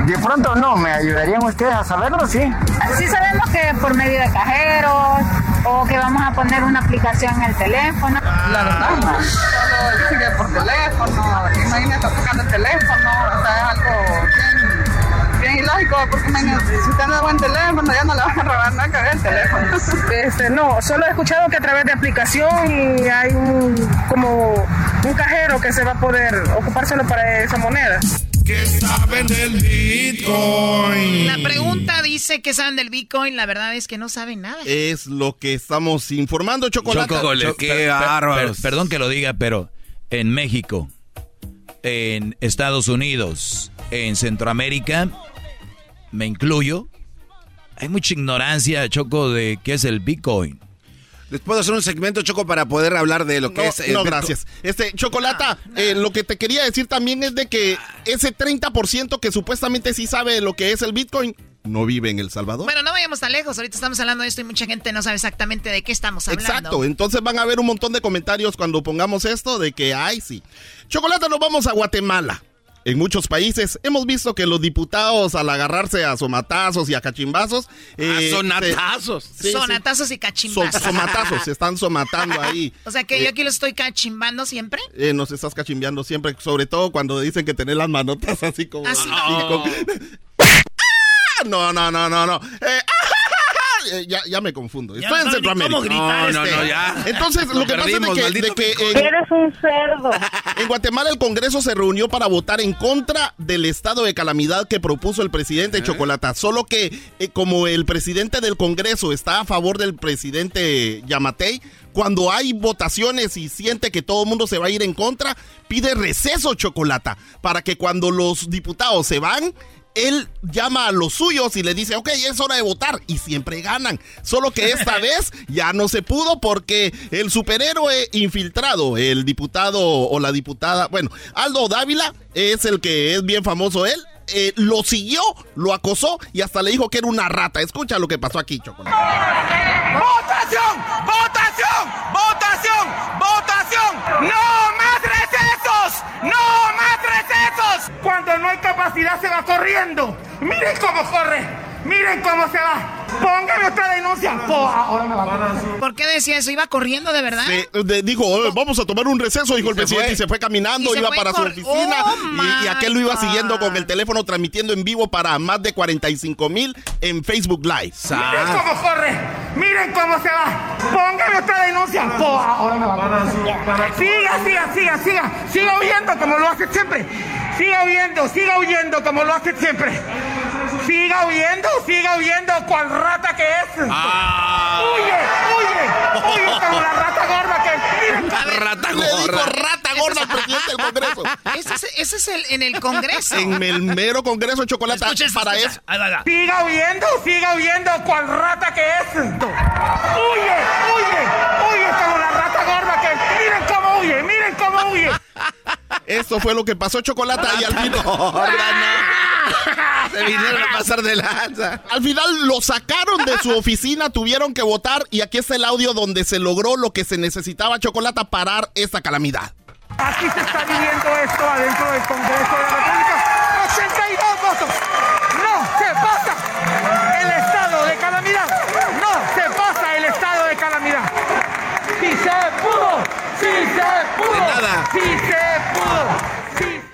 De pronto no, ¿me ayudarían ustedes a saberlo? Sí. Sí sabemos que por medio de cajeros o que vamos a poner una aplicación en el teléfono. La verdad no. Solo que por teléfono, imagínate tocando el teléfono, o sea, es algo bien, bien ilógico, porque si usted anda buen teléfono, ya no le van a robar nada que ver el teléfono. Este, no, solo he escuchado que a través de aplicación hay un, como un cajero que se va a poder ocupar solo para esa moneda. ¿Qué saben del Bitcoin? La pregunta dice que saben del Bitcoin. La verdad es que no saben nada. Es lo que estamos informando, Chocolate. Choco, Choco, qué bárbaros. per- perdón que lo diga, pero en México, en Estados Unidos, en Centroamérica, me incluyo, hay mucha ignorancia, Choco, de qué es el Bitcoin. Les puedo hacer un segmento, Choco, para poder hablar de lo que No, es. el no, Bitcoin? gracias. Este, Chocolata, eh, lo que te quería decir también es de que ese 30% que supuestamente sí sabe lo que es el Bitcoin, no vive en El Salvador. Bueno, no vayamos tan lejos. Ahorita estamos hablando de esto y mucha gente no sabe exactamente de qué estamos hablando. Exacto, entonces van a haber un montón de comentarios cuando pongamos esto de que, ay, sí. Chocolata, nos vamos a Guatemala. En muchos países hemos visto que los diputados al agarrarse a somatazos y a cachimbazos... eh, A sonatazos. se- sí, sí. Sonatazos y So- cachimbazos. somatazos, se están somatando ahí. [LAUGHS] O sea que Eh, yo aquí lo estoy cachimbando siempre. Eh, nos estás cachimbeando siempre, sobre todo cuando dicen que tenés las manotas así como... Así. y con- [LAUGHS] ¡Ah! No, no, no, no, no. Eh, eh, ya, ya me confundo. Ya Estoy en Centroamérica. cómo gritar No, no, este. no, ya. Entonces, lo Lo que perdimos, pasa es de que, de que Bitcoin. en, Eres un cerdo. [LAUGHS] en Guatemala el Congreso se reunió para votar en contra del estado de calamidad que propuso el presidente Chocolata. Solo que eh, como el presidente del Congreso está a favor del presidente Yamatei, cuando hay votaciones y siente que todo el mundo se va a ir en contra, pide receso Chocolata para que cuando los diputados se van, él llama a los suyos y le dice, ok, es hora de votar. Y siempre ganan. Solo que esta [LAUGHS] vez ya no se pudo porque el superhéroe infiltrado, el diputado o la diputada, bueno, Aldo Dávila es el que es bien famoso él. eh, lo siguió, lo acosó y hasta le dijo que era una rata. Escucha lo que pasó aquí, Chocolate. ¡Votación! ¡Votación! ¡Votación! ¡Votación! ¡No ¡No más recesos! Cuando no hay capacidad se va corriendo. Miren cómo corre. Miren cómo se va. Póngame otra denuncia. Po- ahora me va a ¿Por qué decía eso? ¿Iba corriendo de verdad? Se- de- dijo, "Oye, vamos a tomar un receso, dijo el presidente, fue. y se fue caminando, se iba fue para su oficina, Oh, y, y aquel lo iba siguiendo con el teléfono, transmitiendo en vivo para más de 45 mil en Facebook Live. Miren cómo corre. Miren cómo se va. Póngame otra denuncia. Po- ahora me va a Siga, siga, siga, siga. Siga huyendo como lo hace siempre. Siga huyendo, siga huyendo como lo hace siempre. Siga huyendo, siga huyendo, cual rata que es. Ah. Huye, huye, huye como la rata gorda que Rata Le dijo gorda. rata gorda al presidente del Congreso. Ese es, ese es el, en el Congreso. En el mero Congreso de Chocolate Escucha para escucha. eso. Siga huyendo, siga huyendo, cual rata que es. Huye, huye, huye como la rata gorda que es. Miren cómo huye, miren cómo huye. Eso fue lo que pasó Chocolata y al final. [LAUGHS] Se vinieron a pasar de lanza. Al final lo sacaron de su oficina, tuvieron que votar y aquí está el audio donde se logró lo que se necesitaba Chocolata parar esta calamidad. Aquí se está viviendo esto adentro del Congreso de la República. 82 votos. No se pasa el estado de calamidad. No se pasa el estado de calamidad. ¡Sí se pudo! ¡Sí se pudo! nada. ¡Sí se pudo!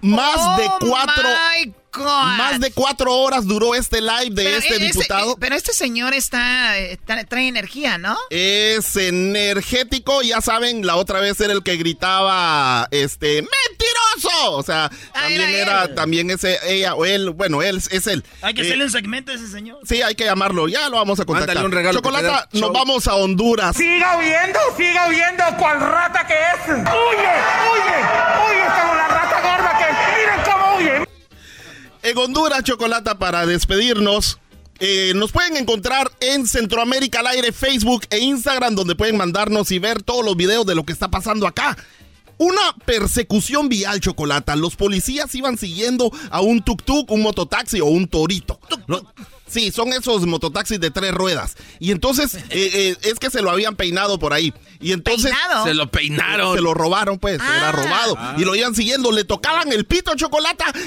Más de Oh, cuatro. my God. Más de cuatro horas duró este live de Pero este ese- diputado. eh, pero este señor está, tra- trae energía, ¿no? Es energético, ya saben, la otra vez era el que gritaba, este, ¡mentiroso! O sea, también era era, también ese, ella o él, bueno, él es él. Hay que Eh, hacerle un segmento a ese señor. Sí, hay que llamarlo, ya lo vamos a contactar. Mándale un regalo Chocolata, nos show. vamos a Honduras. Siga huyendo, siga huyendo, cual rata que es. Huye, huye, huye como la rata gorda que. Miren cómo huye. En Honduras, Chocolata, para despedirnos. eh, nos pueden encontrar en Centroamérica al aire, Facebook e Instagram, donde pueden mandarnos y ver todos los videos de lo que está pasando acá. Una persecución vial, Chocolata. Los policías iban siguiendo a un tuk-tuk, un mototaxi o un torito. Sí, son esos mototaxis de tres ruedas. Y entonces, [LAUGHS] eh, eh, es que se lo habían peinado por ahí. Y entonces... ¿Peinado? Se lo peinaron. Se lo robaron, pues. Era Ah. robado. Y lo iban siguiendo. Le tocaban el pito,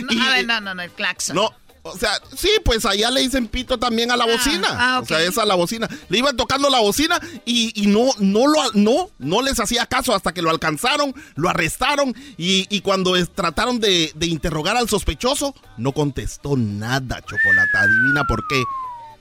y, No, a ver, no, no, no, el claxon. no, o sea, sí, pues allá le dicen pito también a la bocina. ah. O sea, esa a la bocina. Le iban tocando la bocina y, y no, no lo, no, no les hacía caso hasta que lo alcanzaron, lo arrestaron y, y cuando es- trataron de, de interrogar al sospechoso, no contestó nada, Chocolata. Adivina por qué.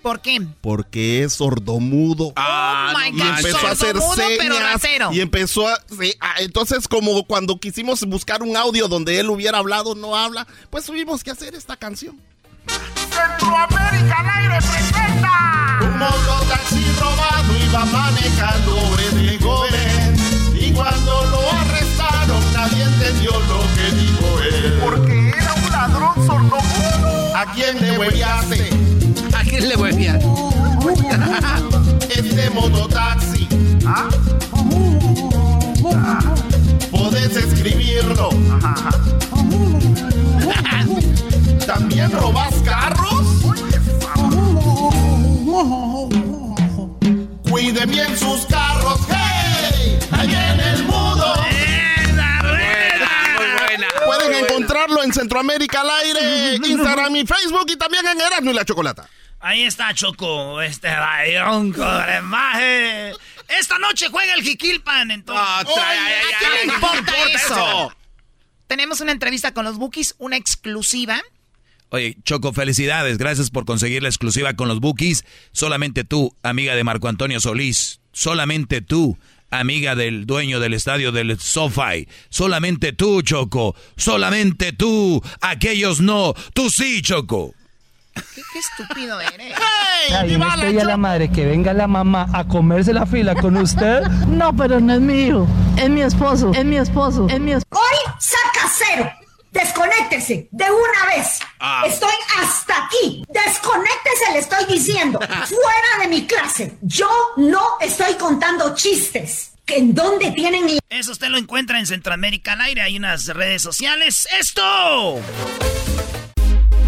¿Por qué? Porque es sordomudo. Ah, Oh my y God, empezó a hacer sordomudo, pero señas y empezó a sí, ah, entonces como cuando quisimos buscar un audio donde él hubiera hablado no habla pues tuvimos que hacer esta canción Centroamérica al aire presenta. Un mototaxi robado iba manejando de joven Y cuando lo arrestaron nadie entendió lo que dijo él Porque era un ladrón sordomudo. ¿A quién le hueviaste? ¿A quién le voy a enviar? Este mototaxi ¿Ah? Podés escribirlo ¿También Y Facebook y también en Erasmo y la Chocolata Ahí está Choco, este rayón con maje. Esta noche juega el Jiquilpan, entonces. Ah, tra- ay, ay, ¿A quién ay, le ¿qué importa eso? eso? Tenemos una entrevista con los Bookies, una exclusiva. Oye, Choco, felicidades. Gracias por conseguir la exclusiva con los Bookies. Solamente tú, amiga de Marco Antonio Solís. Solamente tú, amiga del dueño del estadio del SoFi. Solamente tú, Choco. Solamente tú. Aquellos no. Tú sí, Choco. ¿Qué, qué estúpido eres? Ay, ¿no estoy a la madre que venga la mamá a comerse la fila con usted? [LAUGHS] No, pero no es mi hijo. Es mi esposo. Es mi esposo. Es mi esposo. Hoy saca cero. Desconéctese de una vez. Ah. Estoy hasta aquí. Desconéctese, le estoy diciendo. [LAUGHS] Fuera de mi clase. Yo no estoy contando chistes. ¿Que ¿En dónde tienen Eso usted lo encuentra en Centroamérica al aire. Hay unas redes sociales. ¡Esto!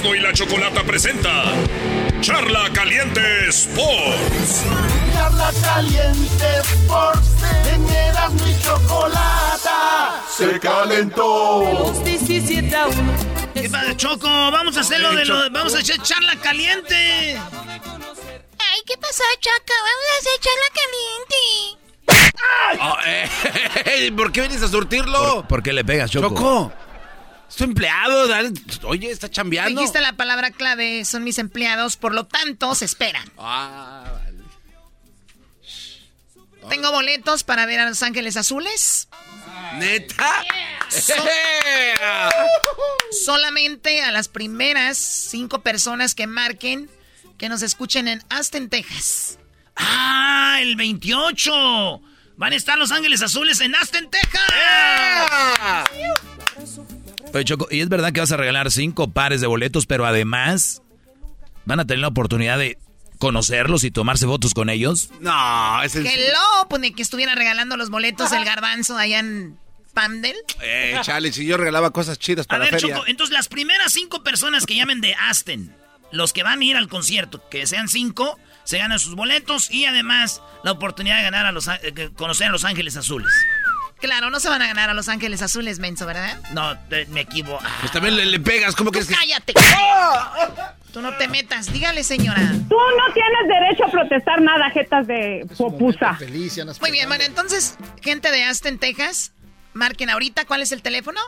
Erasmo y la Chocolata presenta Charla Caliente Sports. Charla caliente Sports en Erasmo y Chocolata. Se calentó. 17 a 1. ¿Qué pasa, Choco? Vamos a hacerlo de lo. Vamos a echar charla caliente. Ay, ¿qué pasó, Choco? Vamos a hacer charla caliente. Oh, eh, [LAUGHS] ¿Por qué vienes a surtirlo? ¿Por, por qué le pegas, Choco? Choco. Es tu empleado, dale. Oye, está chambeando. Dijiste la palabra clave, son mis empleados, por lo tanto, se esperan. Ah, vale. Tengo boletos para ver a Los Ángeles Azules. ¿Neta? [LAUGHS] Solamente a las primeras cinco personas que marquen que nos escuchen en Aston, Texas. ¡Ah! ¡El 28! Van a estar Los Ángeles Azules en Aston, Texas. Oye, Choco, y es verdad que vas a regalar cinco pares de boletos, pero además van a tener la oportunidad de conocerlos y tomarse fotos con ellos. No, es el... Que lo, pues ni que estuviera regalando los boletos del garbanzo allá en Pandel. Eh, chale, si yo regalaba cosas chidas A para ver, la feria. Choco, entonces las primeras cinco personas que llamen de Aston, los que van a ir al concierto, que sean cinco, se ganan sus boletos y además la oportunidad de ganar a los, eh, conocer a Los Ángeles Azules. Claro, no se van a ganar a Los Ángeles Azules, menso, ¿verdad? No, te- me equivoco. Pues también le, le pegas, ¿cómo crees que...? ¡Cállate! Tú no te metas. Dígale, señora. Tú no tienes derecho a protestar nada, jetas de popusa. Muy bien, bueno, entonces, gente de Aston, Texas, marquen ahorita. ¿Cuál es el teléfono?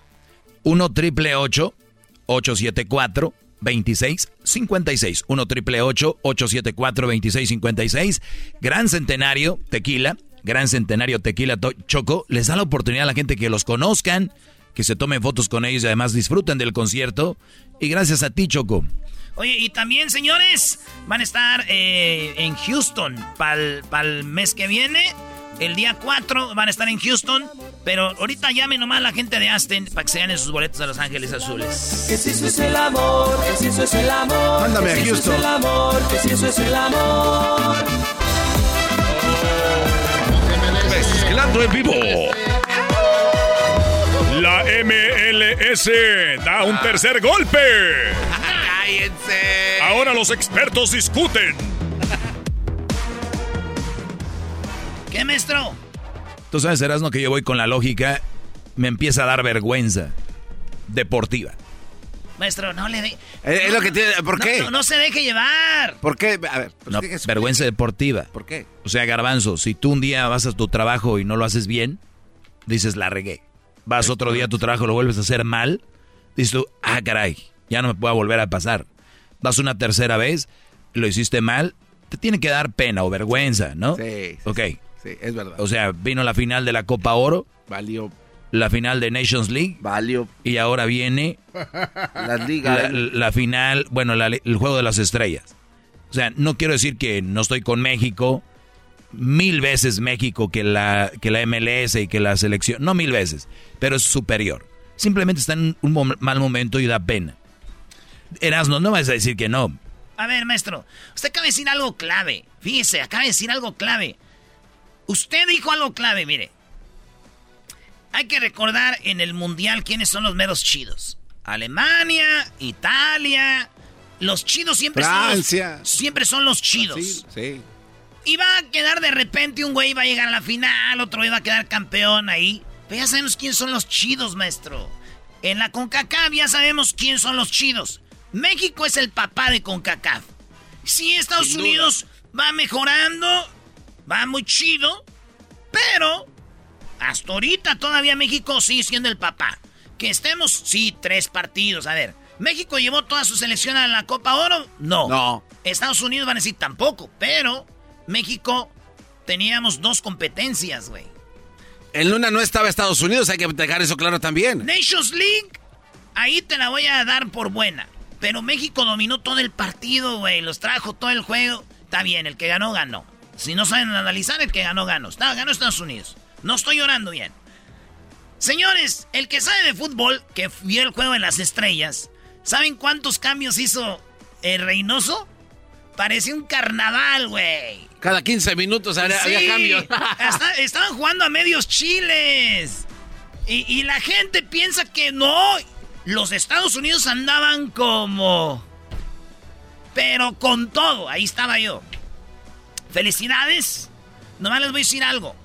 1 triple 874 2656 1 triple 874 2656 Gran Centenario Tequila, Gran Centenario Tequila To- Choco, les da la oportunidad a la gente que los conozcan, que se tomen fotos con ellos y además disfruten del concierto. Y gracias a ti, Choco. Oye, y también, señores, van a estar eh, en Houston para el mes que viene. El día 4 van a estar en Houston. Pero ahorita llame nomás a la gente de Aston para que se ganen sus boletos a Los Ángeles Azules. Que si eso es el amor, que si eso es el amor. Mándame que a si eso es Houston. el amor, que si eso es el amor. Mezclando en vivo. La MLS da un tercer golpe. ¡Cállense! Ahora los expertos discuten. ¿Qué, maestro? Tú sabes, Erasmo, que yo voy con la lógica, me empieza a dar vergüenza deportiva. Maestro, no le de... Eh, es lo que tiene... ¿Por No, qué? No, no se deje llevar. ¿Por qué? A ver, pues No, ¿qué es? vergüenza deportiva. ¿por qué? O sea, garbanzo, si tú un día vas a tu trabajo y no lo haces bien, dices, la regué. Vas otro día a tu trabajo y lo vuelves a hacer mal, dices tú, ah, caray, ya no me puede volver a pasar. Vas una tercera vez, lo hiciste mal, te tiene que dar pena o vergüenza, ¿no? Sí, sí, Ok. Sí, es verdad. O sea, vino la final de la Copa Oro, Valió. La final de Nations League, Valió. y ahora viene Las ligas. la, la final, bueno, la- el juego de las estrellas. O sea, no quiero decir que no estoy con México, mil veces México que la, que la MLS y que la selección, no mil veces, pero es superior. Simplemente está en un mom- mal momento y da pena. Erasno, no vas a decir que no. A ver, maestro, usted acaba de decir algo clave. Fíjese, acaba de decir algo clave. Usted dijo algo clave, mire. Hay que recordar en el mundial quiénes son los meros chidos. Alemania, Italia. Los chidos siempre Francia. son los, siempre son los chidos. Sí, sí. Y va a quedar de repente un güey va a llegar a la final, otro iba a quedar campeón ahí. Pero ya sabemos quiénes son los chidos, maestro. En la CONCACAF ya sabemos quién son los chidos. México es el papá de CONCACAF. Sí, Estados Sin duda. Unidos va mejorando, va muy chido, pero hasta ahorita todavía México sigue siendo el papá. Que estemos, sí, tres partidos. A ver, ¿México llevó toda su selección a la Copa Oro? No. No. Estados Unidos van a decir tampoco, pero México teníamos dos competencias, güey. En Luna no estaba Estados Unidos, hay que dejar eso claro también. Nations League, ahí te la voy a dar por buena. Pero México dominó todo el partido, güey. Los trajo todo el juego. Está bien, el que ganó, ganó. Si no saben analizar, el que ganó, ganó. Está, ganó Estados Unidos. No estoy llorando bien. Señores, el que sabe de fútbol, que vio el juego de las estrellas, ¿saben cuántos cambios hizo el Reynoso? Parecía un carnaval, güey. Cada 15 minutos había, Sí, había cambios. [LAUGHS] hasta- [LAUGHS] estaban jugando a medios chiles. Y, y la gente piensa que no. Los Estados Unidos andaban como... Pero con todo. Ahí estaba yo. Felicidades. Nomás les voy a decir algo.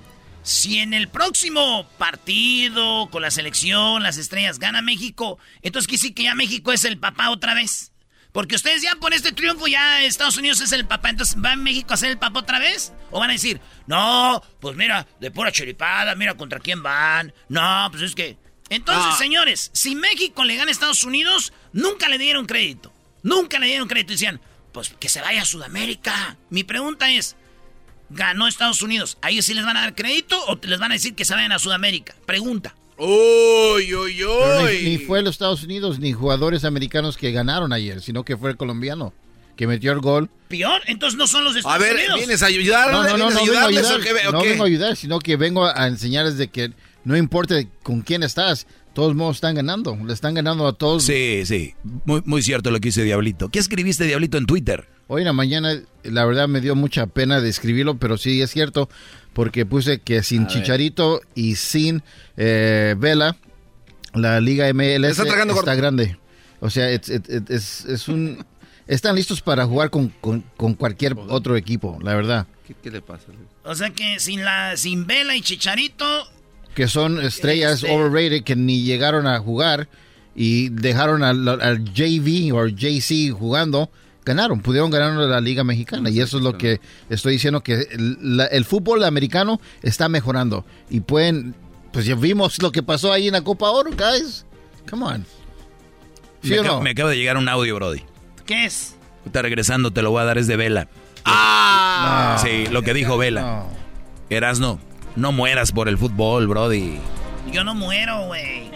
Si en el próximo partido con la selección, las estrellas, gana México, entonces quiere decir que ya México es el papá otra vez. Porque ustedes ya por este triunfo ya Estados Unidos es el papá, entonces ¿va México a ser el papá otra vez? ¿O van a decir, no, pues mira, de pura cheripada, mira contra quién van? No, pues es que... Entonces, señores, si México le gana a Estados Unidos, nunca le dieron crédito. Nunca le dieron crédito. Decían, pues que se vaya a Sudamérica. Mi pregunta es, ganó Estados Unidos. ¿A ellos sí les van a dar crédito o les van a decir que se vayan a Sudamérica? Pregunta. Uy, uy, uy. ni, ni fue los Estados Unidos ni jugadores americanos que ganaron ayer, sino que fue el colombiano que metió el gol. ¿Peor? Entonces no son los de A Estados ver, Unidos. ¿vienes a ayudar? No, no, no, ¿Vienes a no vengo a ayudar, no vengo a ayudar, sino que vengo a enseñarles de que no importa con quién estás, todos modos están ganando, le están ganando a todos. Sí, sí, muy, muy cierto lo que dice Diablito. ¿Qué escribiste, Diablito, en Twitter? Hoy en la mañana, la verdad me dio mucha pena de escribirlo, pero sí es cierto, porque puse que sin A ver. Chicharito y sin eh, Vela, la Liga MLS Está tragando está gordo. grande. O sea, es, es- es- es un... Están listos para jugar con, con- con cualquier otro equipo, la verdad. ¿Qué, qué le pasa? O sea que sin la sin Vela y Chicharito, Que son estrellas Este- overrated que ni llegaron a jugar y dejaron al, al JV o JC jugando. Ganaron, pudieron ganar la Liga Mexicana. Y eso es lo que estoy diciendo, que el, la- el fútbol americano está mejorando. Y pueden, pues ya vimos lo que pasó ahí en la Copa Oro, guys. Come on. ¿Sí me, o acaba, no? me acaba de llegar un audio, Brody. ¿qué es? Está regresando, te lo voy a dar, es de Vela. ¡Ah! Sí, lo que dijo Vela. Erasno, no mueras por el fútbol, Brody. Yo no muero, güey.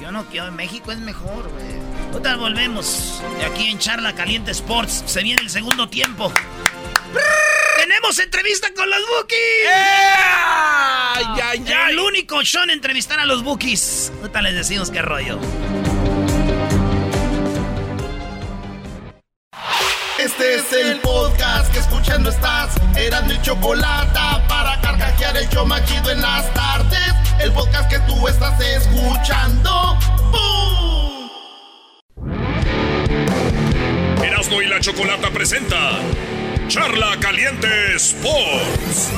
Yo no quiero. México es mejor, güey. Ahorita volvemos. De aquí en Charla Caliente Sports. Se viene el segundo tiempo. ¡Tenemos entrevista con los Bookies! ¡Ay, ay, ay! El único show en entrevistar a los Bookies. Ahorita les decimos qué rollo. Este es el podcast que escuchando estás. Eran mi chocolate carcajear el show machido en las tardes. El podcast que tú estás escuchando. ¡Bum! Erasmo y la Chocolata presenta Charla Caliente Sports.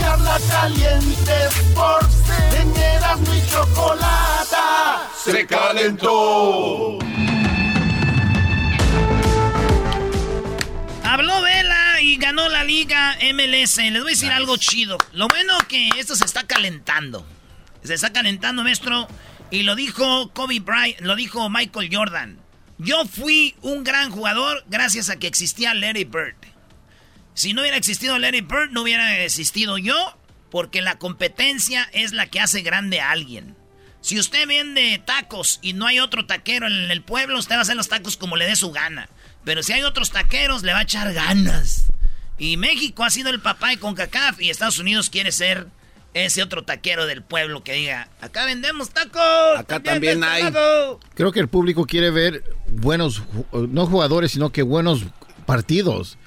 Charla caliente Sports. En Erasmo y chocolate. Se calentó. Habló ganó la liga MLS. Les voy a decir algo chido. Lo bueno que esto se está calentando. Se está calentando, maestro. Y lo dijo Kobe Bryant, lo dijo Michael Jordan. Yo fui un gran jugador gracias a que existía Larry Bird. Si no hubiera existido Larry Bird, no hubiera existido yo, porque la competencia es la que hace grande a alguien. Si usted vende tacos y no hay otro taquero en el pueblo, usted va a hacer los tacos como le dé su gana. Pero si hay otros taqueros, le va a echar ganas. Y México ha sido el papá de CONCACAF y Estados Unidos quiere ser ese otro taquero del pueblo que diga, acá vendemos tacos. Acá también hay. taco". Creo que el público quiere ver buenos, ju- no jugadores, sino que buenos partidos.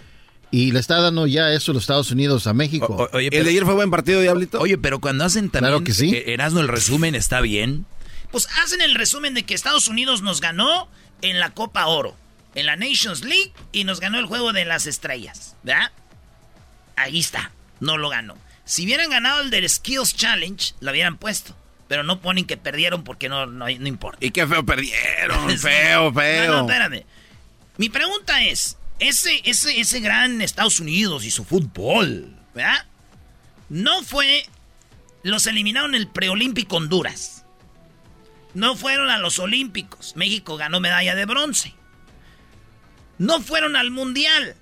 Y le está dando ya eso los Estados Unidos a México. O- oye, ¿El de ayer fue buen partido, Diablito? Oye, pero cuando hacen también Claro que sí. eh, Erasmo el resumen está bien. Pues hacen el resumen de que Estados Unidos nos ganó en la Copa Oro, en la Nations League y nos ganó el juego de las estrellas, ¿verdad? Ahí está, no lo ganó. Si hubieran ganado el del Skills Challenge, lo hubieran puesto. Pero no ponen que perdieron porque no, no, no importa. Y qué feo perdieron. [LAUGHS] Sí. feo, feo. No, no, espérame. Mi pregunta es, ese, ese, ese gran Estados Unidos y su fútbol, ¿verdad? No fue... Los eliminaron en el preolímpico Honduras. No fueron a los olímpicos. México ganó medalla de bronce. No fueron al mundial.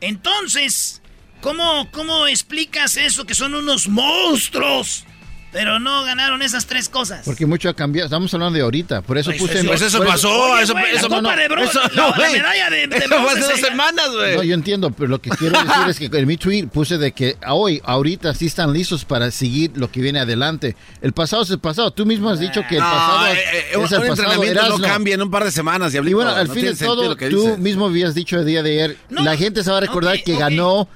Entonces, ¿cómo, cómo explicas eso que son unos monstruos? Pero no ganaron esas tres cosas. Porque mucho ha cambiado. Estamos hablando de ahorita. Por eso Pues puse. eso- Pues eso pasó, Oye, eso, la eso Copa de Bronce, eso- la- la medalla de- de Eso fue hace dos se- semanas, güey. No, yo entiendo, pero lo que quiero decir es que en mi tweet puse de que hoy, ahorita sí están listos para seguir lo que viene adelante. El pasado es el pasado. Tú mismo has dicho que el No, pasado eh, eh, es un, el un pasado. entrenamiento no cambia en un par de semanas, Y Diablito. bueno, al No fin de todo, lo que tú dices. mismo habías dicho el día de ayer, No, la gente se va a recordar que ganó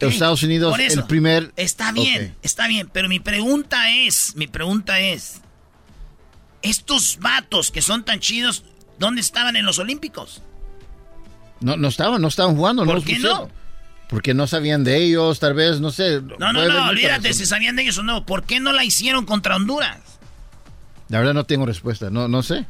Estados Unidos eso, el primer... Está bien, está bien, pero mi pregunta es, mi pregunta es, estos vatos que son tan chidos, ¿dónde estaban en los Olímpicos? No, no estaban, no estaban jugando. ¿Por los qué no? Porque no sabían de ellos, tal vez, no sé. No, no, no, olvídate si sabían de ellos o no. ¿Por qué no la hicieron contra Honduras? La verdad no tengo respuesta, no, no sé.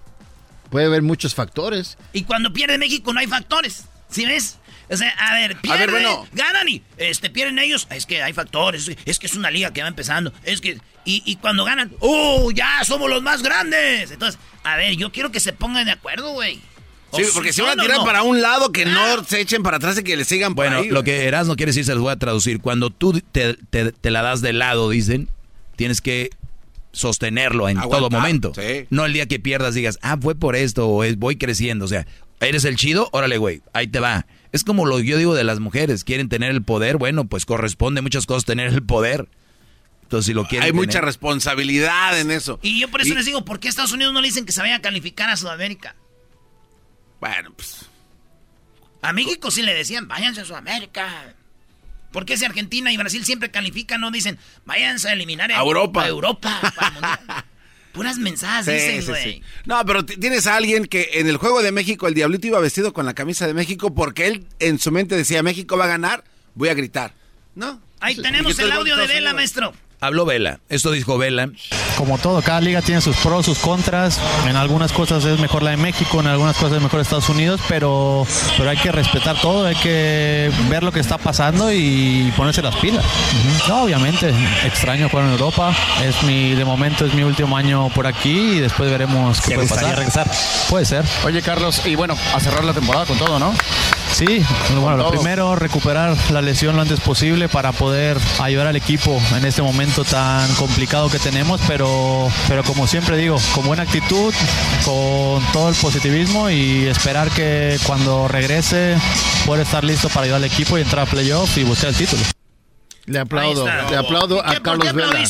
Puede haber muchos factores. Y cuando pierde México no hay factores, ¿sí ves? O sea, a ver, pierden, bueno. ganan y este, pierden ellos. Es que hay factores, es que es una liga que va empezando. Es que, y, y cuando ganan, ¡oh, ya somos los más grandes! Entonces, a ver, yo quiero que se pongan de acuerdo, güey. Sí, porque si van a tirar para un lado, que no se echen para atrás y que le sigan por Bueno, ahí, lo que Erasmo quiere decir se los voy a traducir. Cuando tú te, te- te la das de lado, dicen, tienes que sostenerlo en Aguantar, todo momento. sí. No el día que pierdas digas, ah, fue por esto, o es, voy creciendo. O sea, ¿eres el chido? Órale, güey, ahí te va. Es como lo que yo digo de las mujeres, quieren tener el poder, bueno, pues corresponde a muchas cosas tener el poder. Entonces, si lo quieren Hay mucha responsabilidad en eso. Y yo por eso Y- les digo, ¿por qué Estados Unidos no le dicen que se vaya a calificar a Sudamérica? Bueno, pues. A México sí le decían, váyanse a Sudamérica. ¿Por qué si Argentina y Brasil siempre califican, no dicen, váyanse a eliminar A Europa. a Europa para el Mundial"? [LAUGHS] Puras mensajes Sí, dicen, sí, güey. sí. No, pero tienes a alguien que en el juego de México el Diablito iba vestido con la camisa de México porque él en su mente decía, México va a ganar, voy a gritar. No. Ahí Sí. tenemos el audio de Vela, maestro. Habló Vela, esto dijo Vela. Como todo, cada liga tiene sus pros, sus contras. En algunas cosas es mejor la de México, en algunas cosas es mejor Estados Unidos, pero, pero hay que respetar todo, hay que ver lo que está pasando y ponerse las pilas. No, obviamente, extraño jugar en Europa. Es mi, de momento es mi último año por aquí y después veremos qué ¿Te puede pasar. regresar? Puede ser. Oye, Carlos, y bueno, a cerrar la temporada con todo, ¿no? Sí, bueno, lo primero, recuperar la lesión lo antes posible para poder ayudar al equipo en este momento tan complicado que tenemos, pero, pero como siempre digo, con buena actitud, con todo el positivismo y esperar que cuando regrese pueda estar listo para ayudar al equipo y entrar a playoff y buscar el título. Le aplaudo, le aplaudo ¿Y qué- a Carlos Vela.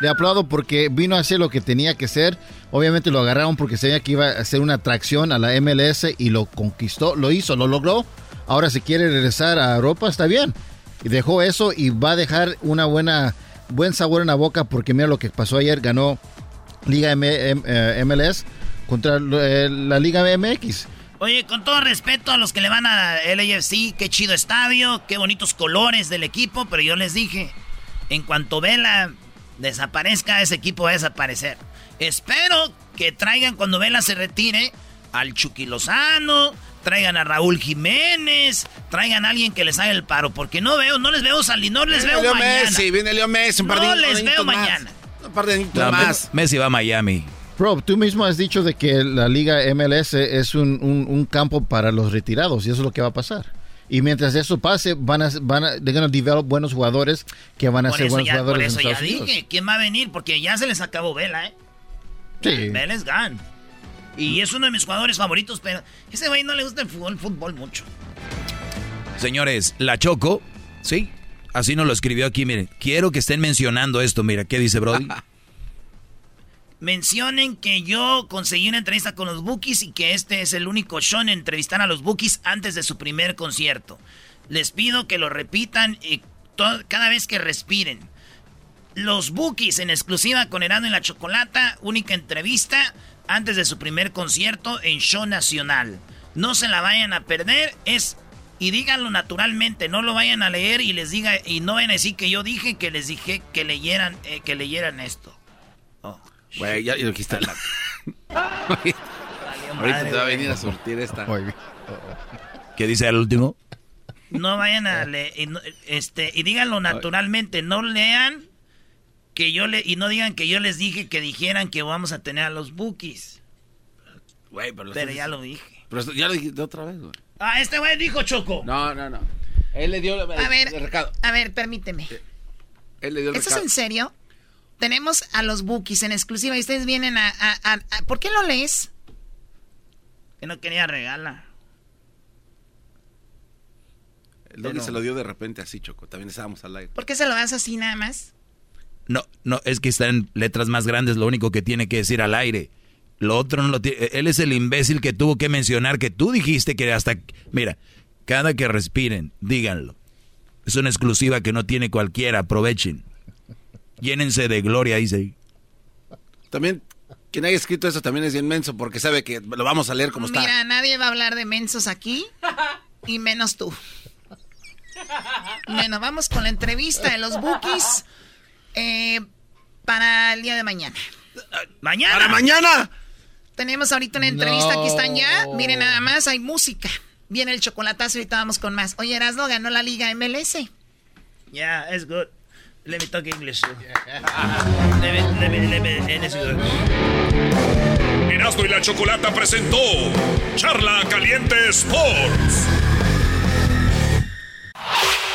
Le aplaudo porque vino a hacer lo que tenía que hacer. Obviamente lo agarraron porque sabía que iba a hacer una atracción a la MLS y lo conquistó, lo hizo, lo logró. Ahora si quiere regresar a Europa está bien. Y dejó eso y va a dejar una buena buen sabor en la boca porque mira lo que pasó ayer, ganó Liga M- M- eh, MLS contra eh, la Liga MX. Oye, con todo respeto a los que le van a LAFC, qué chido estadio, qué bonitos colores del equipo, pero yo les dije, en cuanto Vela desaparezca, ese equipo va a desaparecer. Espero que traigan cuando Vela se retire al Chucky traigan a Raúl Jiménez, traigan a alguien que les haga el paro, porque no veo, no les veo salir, no les Viene veo Leo mañana. Messi, viene Leo Messi, un par de no les veo más. mañana. Un par de No, más. Messi va a Miami. Bro, tú mismo has dicho de que la liga MLS es un, un- un campo para los retirados y eso es lo que va a pasar. Y mientras eso pase, van a, van a, they're gonna develop buenos jugadores que van a Por ser buenos ya, por jugadores eso en ya Estados Unidos. dije, ¿quién va a venir? Porque ya se les acabó Vela, ¿eh? Sí. Vela es gone. Y es uno de mis jugadores favoritos, pero ese güey no le gusta el fútbol, fútbol mucho. Señores, la Choco, sí, así nos lo escribió aquí, miren. Quiero que estén mencionando esto, mira, ¿qué dice Brody? [LAUGHS] Mencionen que yo conseguí una entrevista con los Bookies y que este es el único show en entrevistar a los Bookies antes de su primer concierto. Les pido que lo repitan y cada vez que respiren. Los Bookies en exclusiva con Herano y la Chocolata, única entrevista antes de su primer concierto en Show Nacional. No se la vayan a perder, es y díganlo naturalmente, no lo vayan a leer y les diga y no vayan a decir que yo dije que les dije que leyeran eh, que leyeran esto. Güey, ya, ya lo la... [LAUGHS] Ahorita te va a venir a surtir esta. ¿Qué dice el último? No vayan a leer, este, y díganlo naturalmente, no lean que yo le, y no digan que yo les dije que dijeran que vamos a tener a los bookies. Güey, pero, ya lo dije. Pero esto- ya lo dijiste otra vez, güey. Ah, este güey dijo Choco. No, no, no. Él le dio el, A ver, el recado. a ver, permíteme. Él le dio el ¿Esto es en serio? Tenemos a los bookies en exclusiva y ustedes vienen a... a- a- a- ¿Por qué lo lees? Que no quería regala. El Doggy Pero- se lo dio de repente así, Choco. También estábamos al aire. ¿Por qué se lo das así nada más? No, no, es que está en letras más grandes, lo único que tiene que decir al aire. Lo otro no lo tiene. Él es el imbécil que tuvo que mencionar que tú dijiste que hasta. Mira, cada que respiren, díganlo. Es una exclusiva que no tiene cualquiera, aprovechen. Llénense de gloria, dice. También, quien haya escrito eso también es inmenso porque sabe que lo vamos a leer como está. Mira, nadie va a hablar de mensos aquí y menos tú. [LAUGHS] Bueno, vamos con la entrevista de los bookies eh, para el día de mañana. ¡Mañana! ¡Para mañana! Tenemos ahorita una entrevista, aquí están ya. Miren nada más, hay música. Viene el chocolatazo y ahorita vamos con más. Oye, Erasmo ganó la Liga MLS. Yeah, it's good. Let me talk English. too. [LAUGHS] let me, let me, let me, and it's good. Erasmo y la Chocolata presentó Charla Caliente Sports.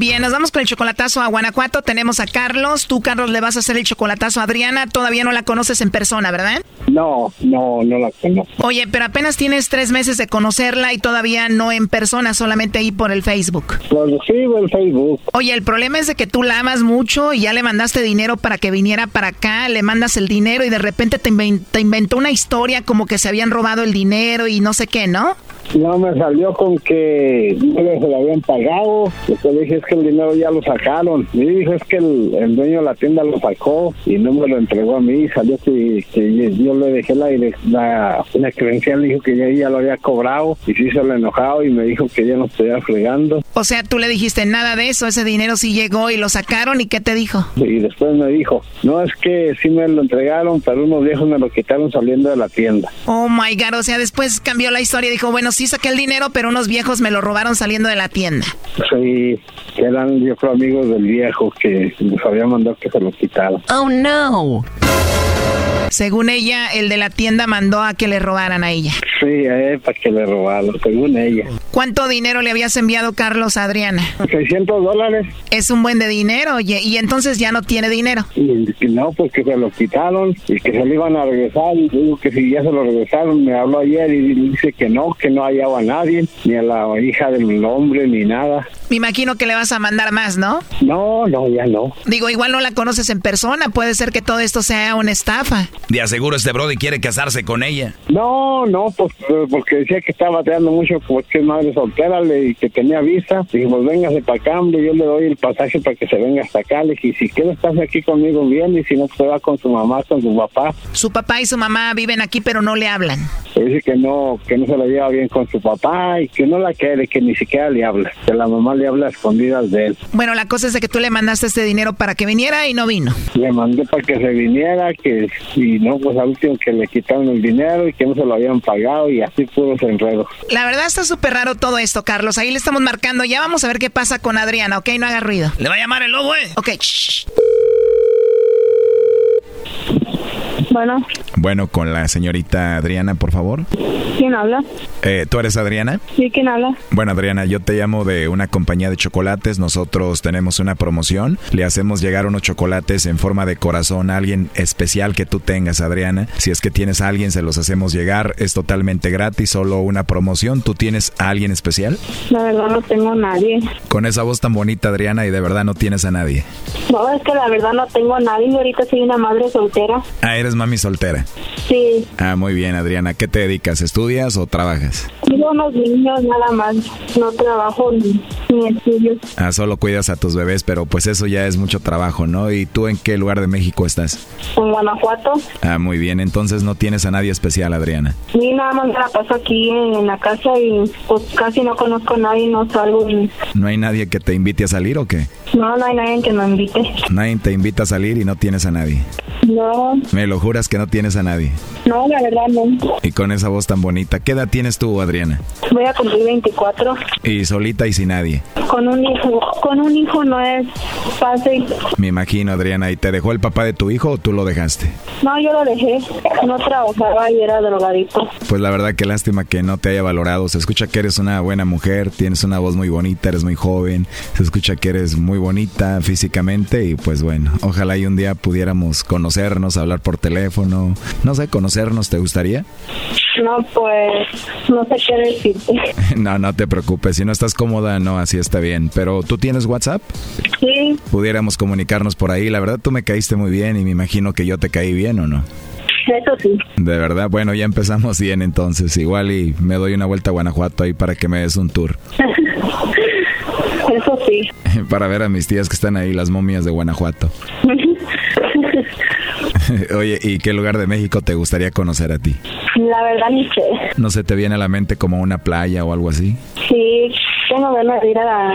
Bien, nos vamos con el chocolatazo a Guanajuato. Tenemos a Carlos. Tú, Carlos, le vas a hacer el chocolatazo a Adriana. Todavía no la conoces en persona, ¿verdad? No, no, no la conozco. Oye, pero apenas tienes tres meses de conocerla y todavía no en persona, solamente ahí por el Facebook. Pues sí, por el Facebook. Oye, el problema es de que tú la amas mucho y ya le mandaste dinero para que viniera para acá, le mandas el dinero y de repente te, inven- te inventó una historia como que se habían robado el dinero y no sé qué, ¿no? No, me salió con que no se lo habían pagado. Después dije, es que el dinero ya lo sacaron. Y dijo, es que el, el dueño de la tienda lo sacó y no me lo entregó a mí. Salió que, que yo le dejé la, la, la credencial, dijo que ya, ya lo había cobrado. Y sí se lo enojado y me dijo que ya no estuviera fregando. O sea, tú le dijiste nada de eso, ese dinero sí llegó y lo sacaron y ¿qué te dijo? Y después me dijo, no, es que sí me lo entregaron, pero unos viejos me lo quitaron saliendo de la tienda. Oh my god, o sea, después cambió la historia y dijo, bueno, sí saqué el dinero, pero unos viejos me lo robaron saliendo de la tienda. Sí, eran yo creo amigos del viejo que les había mandado que se lo quitaran. Oh no. Según ella, el de la tienda mandó a que le robaran a ella. Sí, eh, para que le robaron, según ella. ¿Cuánto dinero le habías enviado, Carlos, a Adriana? 600 dólares. Es un buen de dinero, oye, y entonces ya no tiene dinero. Y no, pues que se lo quitaron y que se lo iban a regresar. Y digo que si ya se lo regresaron, me habló ayer y dice que no, que no hallaba a nadie, ni a la hija del hombre, ni nada. Me imagino que le vas a mandar más, ¿no? No, no, ya no. Digo, igual no la conoces en persona, puede ser que todo esto sea una estafa. De aseguro este Brody quiere casarse con ella. No, no, pues eh, porque decía que estaba bateando mucho, pues que es madre soltera le, y que tenía visa. Dije, pues véngase para acá, hombre, yo le doy el pasaje para que se venga hasta acá. Le dije, y si quiere estar aquí conmigo bien, y si no, pues se va con su mamá, con su papá. Su papá y su mamá viven aquí, pero no le hablan. Le dice que no, que no se la lleva bien con su papá y que no la quiere, que ni siquiera le habla. Que la mamá le habla a escondidas de él. Bueno, la cosa es de que tú le mandaste este dinero para que viniera y no vino. Le mandé para que se viniera, que y no, pues al último que le quitaron el dinero y que no se lo habían pagado y así puros enredos. La verdad está súper raro todo esto, Carlos. Ahí le estamos marcando. Ya vamos a ver qué pasa con Adriana, ¿ok? No haga ruido. Le va a llamar el lobo, eh. Ok, shh. Bueno, Bueno, con la señorita Adriana, por favor. ¿quién habla? Eh, ¿Tú eres Adriana? Sí, ¿quién habla? Bueno, Adriana, yo te llamo de una compañía de chocolates. Nosotros tenemos una promoción. Le hacemos llegar unos chocolates en forma de corazón a alguien especial que tú tengas, Adriana. Si es que tienes a alguien, se los hacemos llegar. Es totalmente gratis, solo una promoción. ¿Tú tienes a alguien especial? La verdad no tengo a nadie. Con esa voz tan bonita, Adriana, y de verdad no tienes a nadie. No, es que la verdad no tengo a nadie. Ahorita soy una madre soltera. Ah, eres mami soltera. Sí, Ah, muy bien, Adriana. ¿Qué te dedicas? ¿Estudias o trabajas? tengo unos niños nada más. No trabajo ni, ni estudio. Ah, solo cuidas a tus bebés, pero pues eso ya es mucho trabajo, ¿no? ¿Y tú en qué lugar de México estás? En Guanajuato. Ah, muy bien. Entonces no tienes a nadie especial, Adriana. Y nada más me la paso aquí en la casa y pues casi no conozco a nadie, no salgo. y- ¿No hay nadie que te invite a salir o qué? No, no hay nadie que me invite. Nadie te invita a salir y no tienes a nadie. No, Me lo juras que no tienes a nadie. no, la verdad no. Y con esa voz tan bonita, ¿qué edad tienes tú, Adriana? Voy a cumplir 24. Y solita y sin nadie. Con un hijo, con un hijo no es fácil. Me imagino, Adriana. ¿Y te dejó el papá de tu hijo o tú lo dejaste? No, yo lo dejé. No trabajaba y era drogadito. Pues la verdad que lástima que no te haya valorado. Se escucha que eres una buena mujer, tienes una voz muy bonita, eres muy joven. Se escucha que eres muy bonita físicamente y pues bueno, ojalá y un día pudiéramos conocernos, hablar por teléfono. No sé, conocernos, ¿te gustaría? No, pues no sé qué decirte. [LAUGHS] No, no te preocupes. Si no estás cómoda, no, así está bien. Pero tú tienes WhatsApp? Sí, Pudiéramos comunicarnos por ahí. La verdad tú me caíste muy bien y me imagino que yo te caí bien o no. Eso sí. De verdad, bueno, ya empezamos bien entonces. Igual y me doy una vuelta a Guanajuato ahí para que me des un tour. [LAUGHS] Eso sí. [LAUGHS] para ver a mis tías que están ahí, las momias de Guanajuato. [LAUGHS] Oye, ¿y qué lugar de México te gustaría conocer a ti? La verdad ni sé. ¿No se te viene a la mente como una playa o algo así? Sí, tengo ganas de ir a la,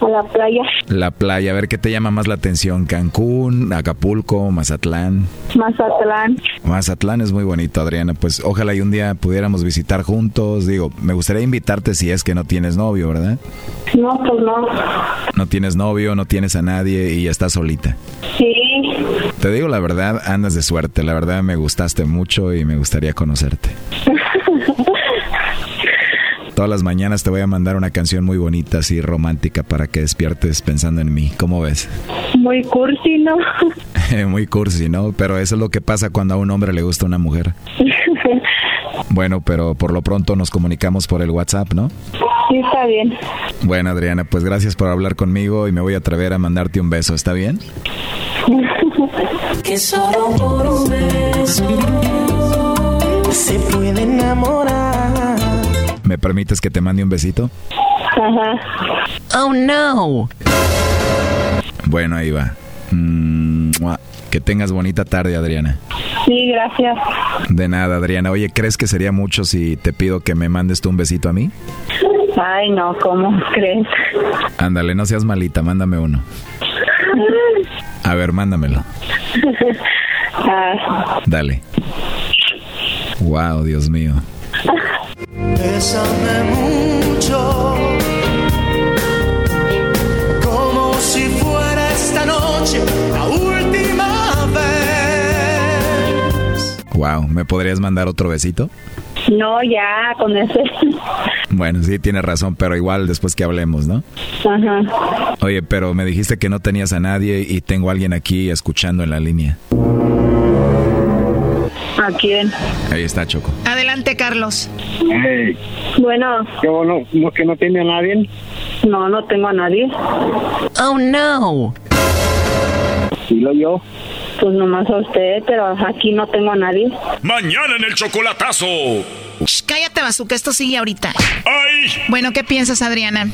a la playa. La playa, a ver qué te llama más la atención, Cancún, Acapulco, Mazatlán. Mazatlán. Mazatlán es muy bonito, Adriana. Pues ojalá y un día pudiéramos visitar juntos. Digo, me gustaría invitarte si es que no tienes novio, ¿verdad? No, pues no. No tienes novio, no tienes a nadie y estás solita. Sí. Te digo la verdad, andas de suerte. La verdad me gustaste mucho y me gustaría conocerte. Todas las mañanas te voy a mandar una canción muy bonita, así romántica, para que despiertes pensando en mí. ¿Cómo ves? Muy cursi, ¿no? [LAUGHS] [LAUGHS] muy cursi, ¿no? Pero eso es lo que pasa cuando a un hombre le gusta una mujer. Bueno, pero por lo pronto nos comunicamos por el WhatsApp, ¿no? Sí, está bien. Bueno, Adriana, pues gracias por hablar conmigo y me voy a atrever a mandarte un beso, ¿está bien? que solo por un beso se puede enamorar. ¿Me permites que te mande un besito? Ajá. Oh no. Bueno, ahí va. Mm, que tengas bonita tarde, Adriana. Sí, gracias. De nada, Adriana. Oye, ¿crees que sería mucho si te pido que me mandes tú un besito a mí? Ay, no, ¿cómo crees? Ándale, no seas malita, mándame uno. A ver, mándamelo. [LAUGHS] Ah, Dale. Wow, Dios mío. Bésame mucho, como si fuera esta noche la última vez. Wow, ¿me podrías mandar otro besito? no, ya, con ese. Bueno, sí, tienes razón, pero igual después que hablemos, ¿no? Ajá. Oye, pero me dijiste que no tenías a nadie y tengo a alguien aquí escuchando en la línea. ¿A quién? Ahí está, Choco. Adelante, Carlos. Hey, Bueno, qué bueno, ¿no que no tiene a nadie? no, no tengo a nadie. Oh no. Y lo yo. Pues nomás a usted, pero aquí no tengo a nadie. Mañana en el chocolatazo. Shh, cállate, Bazooka, esto sigue ahorita. Bueno, ¿qué piensas, Adriana?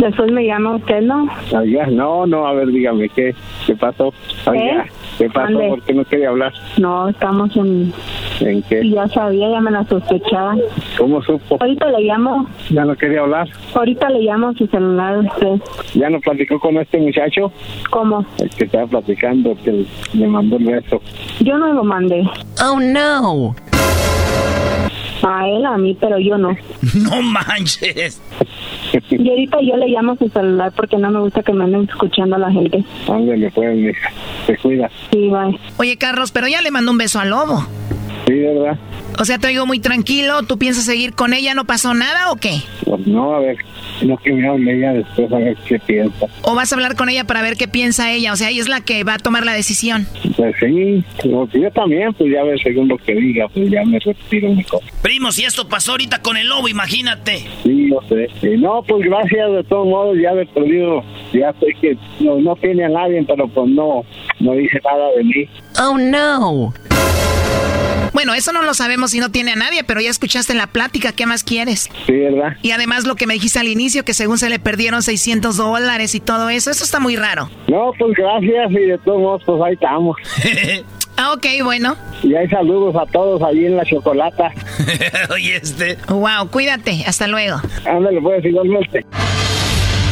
Después me llama usted, ¿no? Oiga, no, no, a ver, dígame, ¿qué, qué pasó? Oiga, ¿Eh? ¿Qué pasó? ¿Por qué no quería hablar? No, estamos en... ¿En qué? Y ya sabía, ya me la sospechaba. ¿Cómo supo? Ahorita le llamo, ¿Ya no quería hablar? ahorita le llamo a su celular a usted. ¿Ya no platicó con este muchacho? ¿Cómo? El que estaba platicando, que le mandó el beso. Yo no lo mandé. Oh no. A él, a mí, pero yo no. [LAUGHS] No manches. Y ahorita yo le llamo a su celular porque no me gusta que me anden escuchando a la gente. Ándale, pues, mija. Te cuida. Sí, bye. Oye, Carlos, pero ya le mandó un beso al lobo. Sí, ¿verdad? O sea, te oigo muy tranquilo. ¿Tú piensas seguir con ella? ¿No pasó nada o qué? Pues no, a ver, no que me hable ella después a ver qué piensa. ¿O vas a hablar con ella para ver qué piensa ella? O sea, ella es la que va a tomar la decisión. Pues sí, pues yo también, pues ya ves, según lo que diga, pues ya me retiro mi cosa. Primo, si esto pasó ahorita con el lobo, imagínate. Sí, yo sé. Y no, pues gracias de todos modos, ya he perdido, ya sé que no, no tiene a nadie, pero pues no, no dice nada de mí. Oh no. Bueno, eso no lo sabemos si no tiene a nadie, pero ya escuchaste la plática. ¿Qué más quieres? Sí, ¿verdad? Y además lo que me dijiste al inicio, que según se le perdieron 600 dólares y todo eso, eso está muy raro. No, pues gracias y de todos modos, pues ahí estamos. [LAUGHS] Ah, ok, bueno. Y hay saludos a todos allí en la chocolata. [LAUGHS] Oye, este. Wow, cuídate. Hasta luego. Ándale, pues igualmente.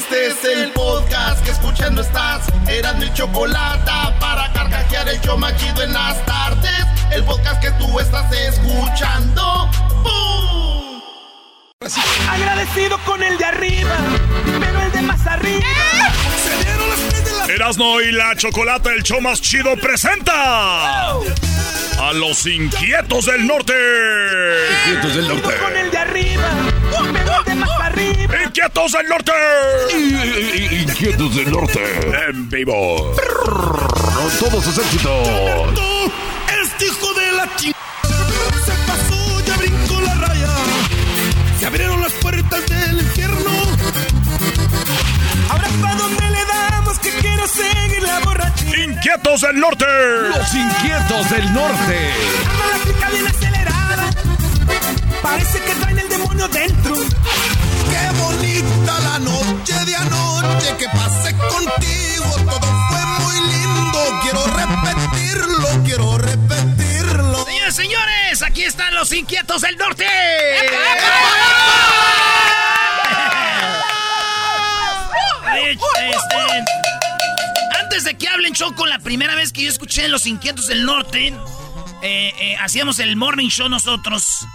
Este es el podcast que escuchando estás. Eran mi chocolate para carcajear el yo machido en las tardes. El podcast que tú estás escuchando. ¡Bum! Agradecido con el de arriba, pero el de más arriba. Se dieron las tres de la Erasno y la chocolata, el show más chido, presenta a los inquietos del norte. Inquietos del norte. con el de arriba, pero el de más ¡Inquietos del norte! Inquietos del norte. En vivo. Con todos sus éxitos. Este hijo de la ch... Se pasó, ya brincó la raya. Se abrieron las puertas del infierno. Ahora pa' dónde le damos que quiero seguir la borrachera. ¡Inquietos del norte! Los inquietos del norte. La bien acelerada. Parece que traen el demonio dentro. Qué bonita la noche de anoche que pasé contigo. Todo fue muy lindo. Quiero repetirlo, quiero repetirlo. Señores, señores, aquí están los inquietos del norte. Este, antes de que hablen Choco, la primera vez que yo escuché Los Inquietos del Norte, eh, eh, hacíamos el morning show nosotros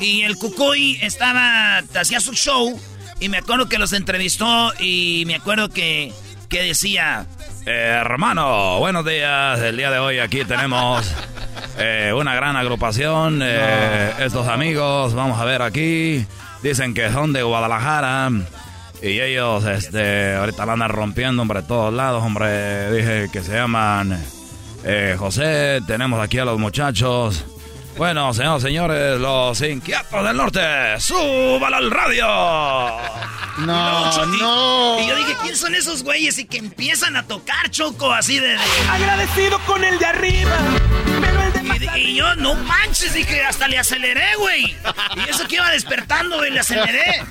y el Cucuy estaba, hacía su show y me acuerdo que los entrevistó y me acuerdo que, que decía, Eh, hermano, buenos días. El día de hoy aquí tenemos [LAUGHS] eh, una gran agrupación. Estos amigos, vamos a ver aquí. Dicen que son de Guadalajara. Y ellos, este, ahorita la andan rompiendo, hombre, de todos lados, hombre. Dije que se llaman eh, José. Tenemos aquí a los muchachos. Bueno, señores, señores, los inquietos del norte, ¡súbalo al radio! No, Choco, y- no. Y yo dije, ¿quién son esos güeyes? Y que empiezan a tocar Choco así de... de- Agradecido con el de arriba. Pero el de más Y, y yo, no manches, dije, hasta le aceleré, güey. Y eso que iba despertando, güey, le aceleré.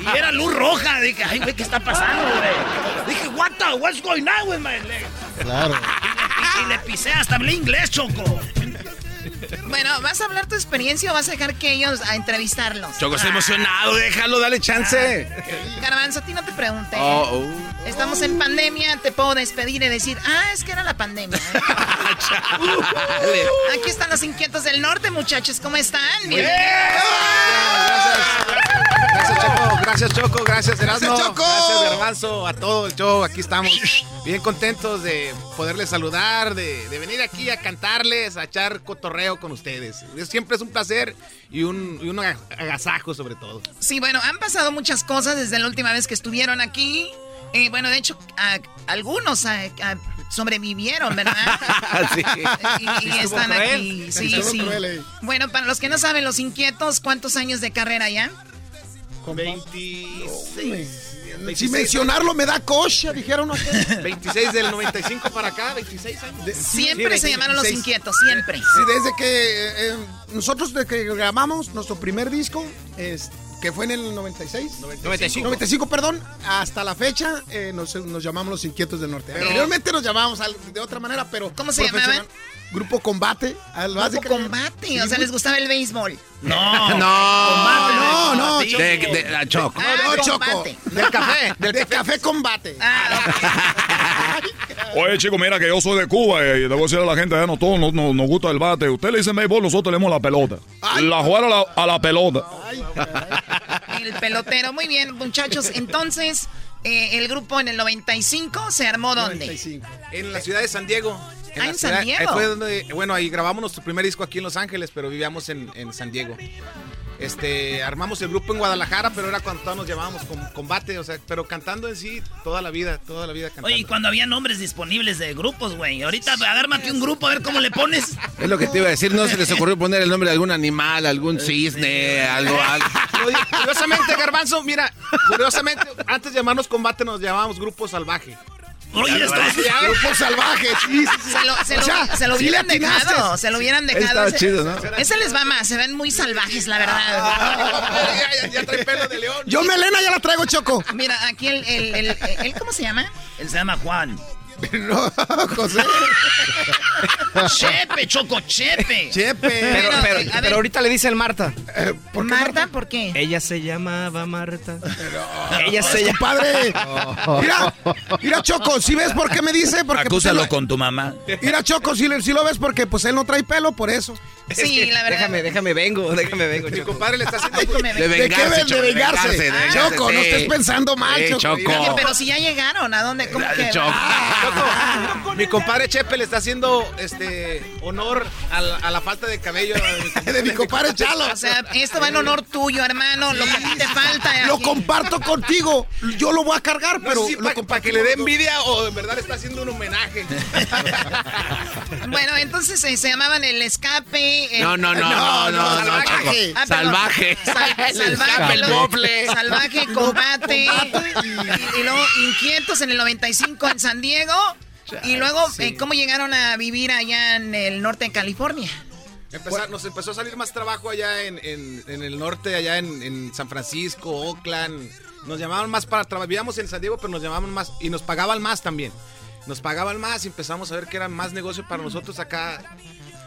Y era luz roja. Dije, ay, güey, ¿qué está pasando, güey? Dije, what the, what's going on with my leg? Claro. Y, y le pisé, hasta hablé inglés, Choco. Bueno, ¿vas a hablar tu experiencia o vas a dejar que ellos a entrevistarlos? Choco, estoy emocionado, déjalo, dale chance. Garbanzo, a ti no te pregunté. Oh, oh. Estamos en pandemia, te puedo despedir y decir, ah, es que era la pandemia. ¿eh? [LAUGHS] Aquí están los inquietos del norte, muchachos, ¿cómo están? Bienvenidos. Gracias, Choco. Gracias, Choco. Gracias, Erasmo. Gracias, Choco. Gracias, Garbanzo. A todo el show. Aquí estamos bien contentos de poderles saludar, de, de venir aquí a cantarles, a echar cotorreo con ustedes. Siempre es un placer y un, y un agasajo, sobre todo. Sí, bueno, han pasado muchas cosas desde la última vez que estuvieron aquí. Eh, bueno, de hecho, a- algunos a- a- sobrevivieron, ¿verdad? [LAUGHS] Sí. Y, y están cruel. aquí. Sí, Estuvo sí. cruel, eh. Bueno, para los que no saben, los inquietos, ¿cuántos años de carrera ya? 26. Si mencionarlo me da cocha, dijeron acá. 26 del 95 para acá, 26 años. Siempre se llamaron los inquietos, siempre. Sí, desde que eh, nosotros desde que grabamos nuestro primer disco, es- que fue en el 96. 95. 95, perdón, hasta la fecha eh, nos, nos llamamos Los Inquietos del Norte. Anteriormente nos llamábamos de otra manera, pero... ¿Cómo se llamaban? Grupo Combate. al- Grupo básica- combate, Sí, o sea, les gustaba el béisbol. No. [LAUGHS] No, no, no, De, de- de- a Choco. Ah, No, Choco. combate. Del café. [LAUGHS] Del café Combate. Ah, [LAUGHS] Oye, chico, mira que yo soy de Cuba y debo decirle a la gente, eh, no todos nos, nos- nos gusta el bate. Usted le dice béisbol, nosotros le damos la pelota. La jugar a la, a la pelota. el pelotero. Muy bien, muchachos. Entonces, eh, el grupo en el 95 se armó ¿dónde? 95. En la ciudad de San Diego. Ah, la en San ciudad- Diego. ahí fue donde, bueno, ahí grabamos nuestro primer disco aquí en Los Ángeles, pero vivíamos en, en San Diego. Este, armamos el grupo en Guadalajara, pero era cuando todos nos llamábamos con, combate, o sea, pero cantando en sí toda la vida, toda la vida cantando. Oye, y cuando había nombres disponibles de grupos, güey. Ahorita agármate un grupo a ver cómo le pones. [LAUGHS] Es lo que te iba a decir, no se les ocurrió poner el nombre de algún animal, algún cisne, algo, algo. [LAUGHS] Curiosamente, Garbanzo, mira, curiosamente, antes de llamarnos combate nos llamábamos Grupo Salvaje. Oye, esto Grupo Salvaje. Sí, sí, sí. Se lo, se lo- O sea, se lo sí le hubieran dejado, se lo hubieran dejado. Ese- chido, ¿no? Ese les va más, se ven muy salvajes, la verdad. ya, ya- ya trae pelo de león. Yo Melena ya la traigo, Choco. Mira, aquí el, el, el- el- ¿cómo se llama? Él se llama Juan. [LAUGHS] No, José. Chepe, Choco, Chepe. Chepe. Pero, Pero, pero, eh, pero ahorita le dicen Marta. Eh, ¿Por qué Marta, ¿por qué? Ella se llamaba Marta. Ella se Es llama. compadre. [LAUGHS] Mira, mira, Choco, si ves por qué me dice? Porque, pues, Acúsalo él- con tu mamá. Mira, Choco, si, si lo ves porque pues él no trae pelo, por eso. Sí, la verdad. Déjame, déjame, vengo, déjame, vengo. Mi Choco. compadre le está haciendo... De ¿De qué vengarse, ven? Choco, De vengarse. de vengarse, Choco, no sí. estés pensando mal, Sí, Choco. Choco. Oye, pero si ya llegaron, ¿a dónde? ¿Cómo que? Choco. Choco, [LAUGHS] Mi compadre Chepe le está haciendo este honor a la, a la falta de cabello [LAUGHS] de mi compadre Chalo. O sea, esto va en honor tuyo, hermano. Lo que a ti te falta. Lo aquí. comparto contigo. Yo lo voy a cargar, pero para que le dé envidia o en verdad le está haciendo un homenaje. [LAUGHS] Bueno, entonces eh, se llamaban el escape. el- No, no, no, no, no, salvaje. no, Ah, perdón. salvaje. Sal- El escape, salvaje, el mofle. salvaje, combate. Y, y luego inquietos en el 95 en San Diego. Y luego, eh, ¿cómo llegaron a vivir allá en el norte de California? Empezar- nos empezó a salir más trabajo allá en, en- en el norte, allá en, en San Francisco, Oakland. Nos llamaban más para trabajar. Vivíamos en San Diego, pero nos llamaban más y nos pagaban más también. Nos pagaban más y empezamos a ver que era más negocio para nosotros acá.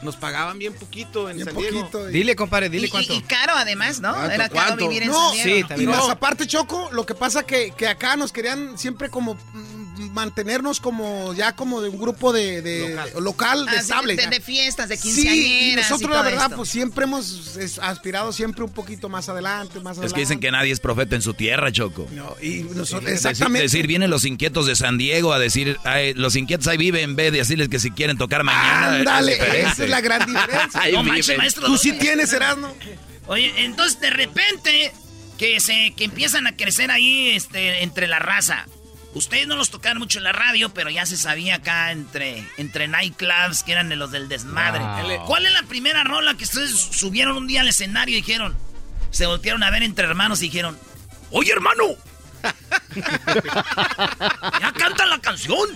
Nos pagaban bien poquito en San Diego. Dile, compadre, dile Y- cuánto. Y, y caro además, ¿no? ¿Cuánto, Era caro cuánto? vivir en No, San Diego. y más aparte, Choco, lo que pasa que, que acá nos querían siempre como mm, mantenernos como ya como de un grupo de, de- local, Ah, sí, estable. de, de fiestas, de Sí, y quinceañeras. nosotros y la verdad esto. pues siempre hemos es, aspirado siempre un poquito más adelante, más Es adelante. que dicen que nadie es profeta en su tierra, Choco. y nosotros, exactamente. Decir, vienen los inquietos de San Diego a decir, "Ay, los inquietos ahí viven, en vez de decirles que si quieren tocar mañana. es Ándale, esa es la gran [LAUGHS] diferencia. No manches, maestro. Tú sí tienes, Erasmo. Oye, entonces de repente que se que empiezan a crecer ahí este entre la raza. Ustedes no los tocaron mucho en la radio, pero ya se sabía acá entre, entre nightclubs que eran de los del desmadre. Wow. ¿Cuál es la primera rola que ustedes subieron un día al escenario y dijeron? Se voltearon a ver entre hermanos y dijeron, ¡Oye, hermano! [LAUGHS] ¡Ya cantan la canción!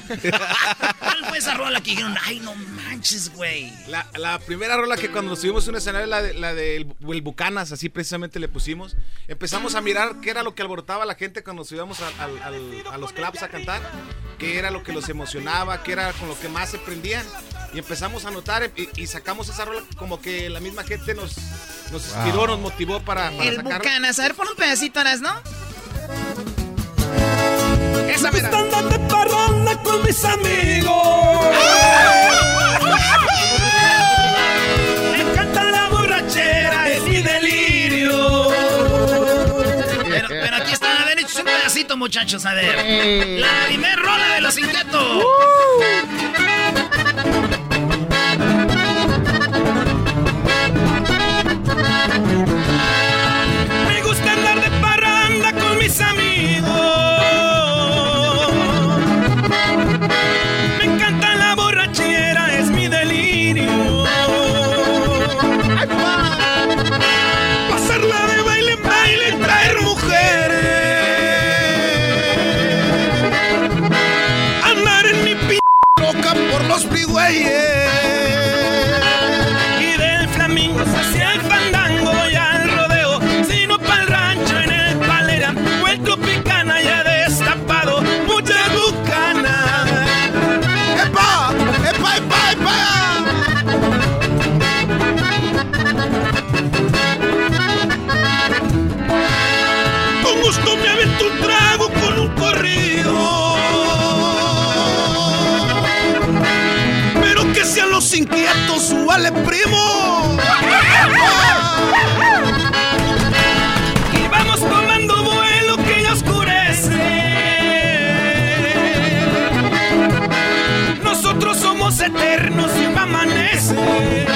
¿Cuál fue esa rola que dijeron? ¡Ay, no manches, güey! La, la primera rola que cuando nos subimos a un escenario, la de, la del el Bucanas, así precisamente le pusimos. Empezamos a mirar qué era lo que alborotaba a la gente cuando nos íbamos a, al- a los clubs a cantar, qué era lo que los emocionaba, qué era con lo que más se prendían. Y empezamos a notar y, y sacamos esa rola como que la misma gente nos, nos inspiró, Wow. nos motivó para, para El sacarla. Bucanas. A ver, pon un pedacito, ¿no? Esa Me están dando parranda con mis amigos. Me encanta la borrachera, es mi delirio. Pero, pero aquí están, a ver, un pedacito, muchachos, a ver. La primer rola de los inquietos. Me vale primo. Y vamos tomando vuelo que ya oscurece. Nosotros somos eternos y va a amanecer.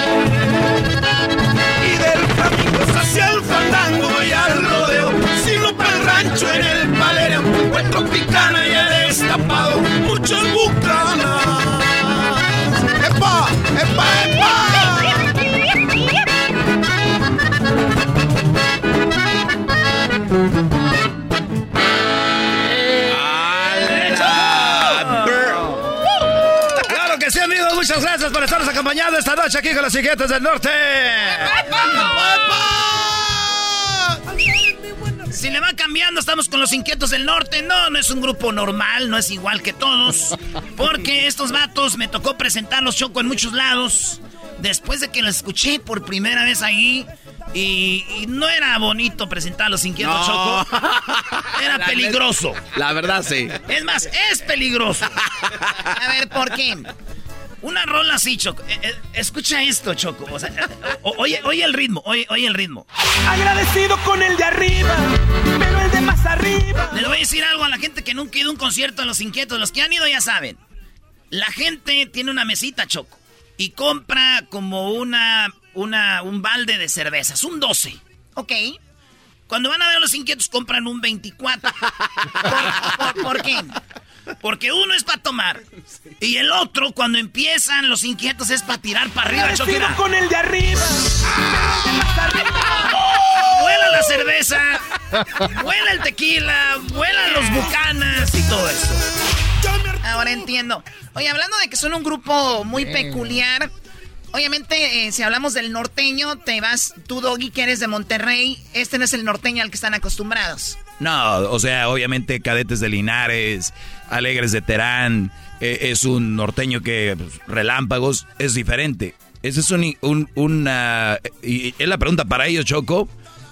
Y del flamingo hacia el fandango y al rodeo. Sino para el rancho en el palero. O el tropicana ya destapado. Muchas bucanas. Que sí, amigos. Muchas gracias por estarnos acompañando esta noche aquí con los Inquietos del Norte. Si le va cambiando, estamos con los Inquietos del Norte. No, no es un grupo normal, no es igual que todos. Porque estos vatos me tocó presentarlos Choco en muchos lados. Después de que los escuché por primera vez ahí. Y, y no era bonito presentar a los Inquietos No. Choco. [LAUGHS] Era La peligroso. La verdad, sí. Es más, es peligroso. A ver, ¿por qué? Una rola así, Choco. Eh, eh, escucha esto, Choco. O sea, eh, o- oye, oye el ritmo, oye, oye el ritmo. Agradecido con el de arriba, pero el de más arriba. Les voy a decir algo a la gente que nunca ha ido a un concierto de Los Inquietos. Los que han ido ya saben. La gente tiene una mesita, Choco. y compra como una, una, un balde de cervezas, un 12. Ok. Cuando van a ver a los inquietos compran un 24. [LAUGHS] ¿Por, por- por qué? Porque uno es para tomar y el otro cuando empiezan los inquietos es para tirar para arriba. Mira. con el de arriba. Vuela la cerveza, vuela el tequila, vuelan los bucanas y todo eso. Ahora entiendo. Oye, hablando de que son un grupo muy peculiar, obviamente eh, si hablamos del norteño, te vas, tú Doggy, que eres de Monterrey, este no es el norteño al que están acostumbrados. No, o sea, obviamente cadetes de Linares, alegres de Terán, eh, es un norteño que pues, relámpagos, es diferente. Ese es un, un- una... Y es la pregunta para ellos, Choco.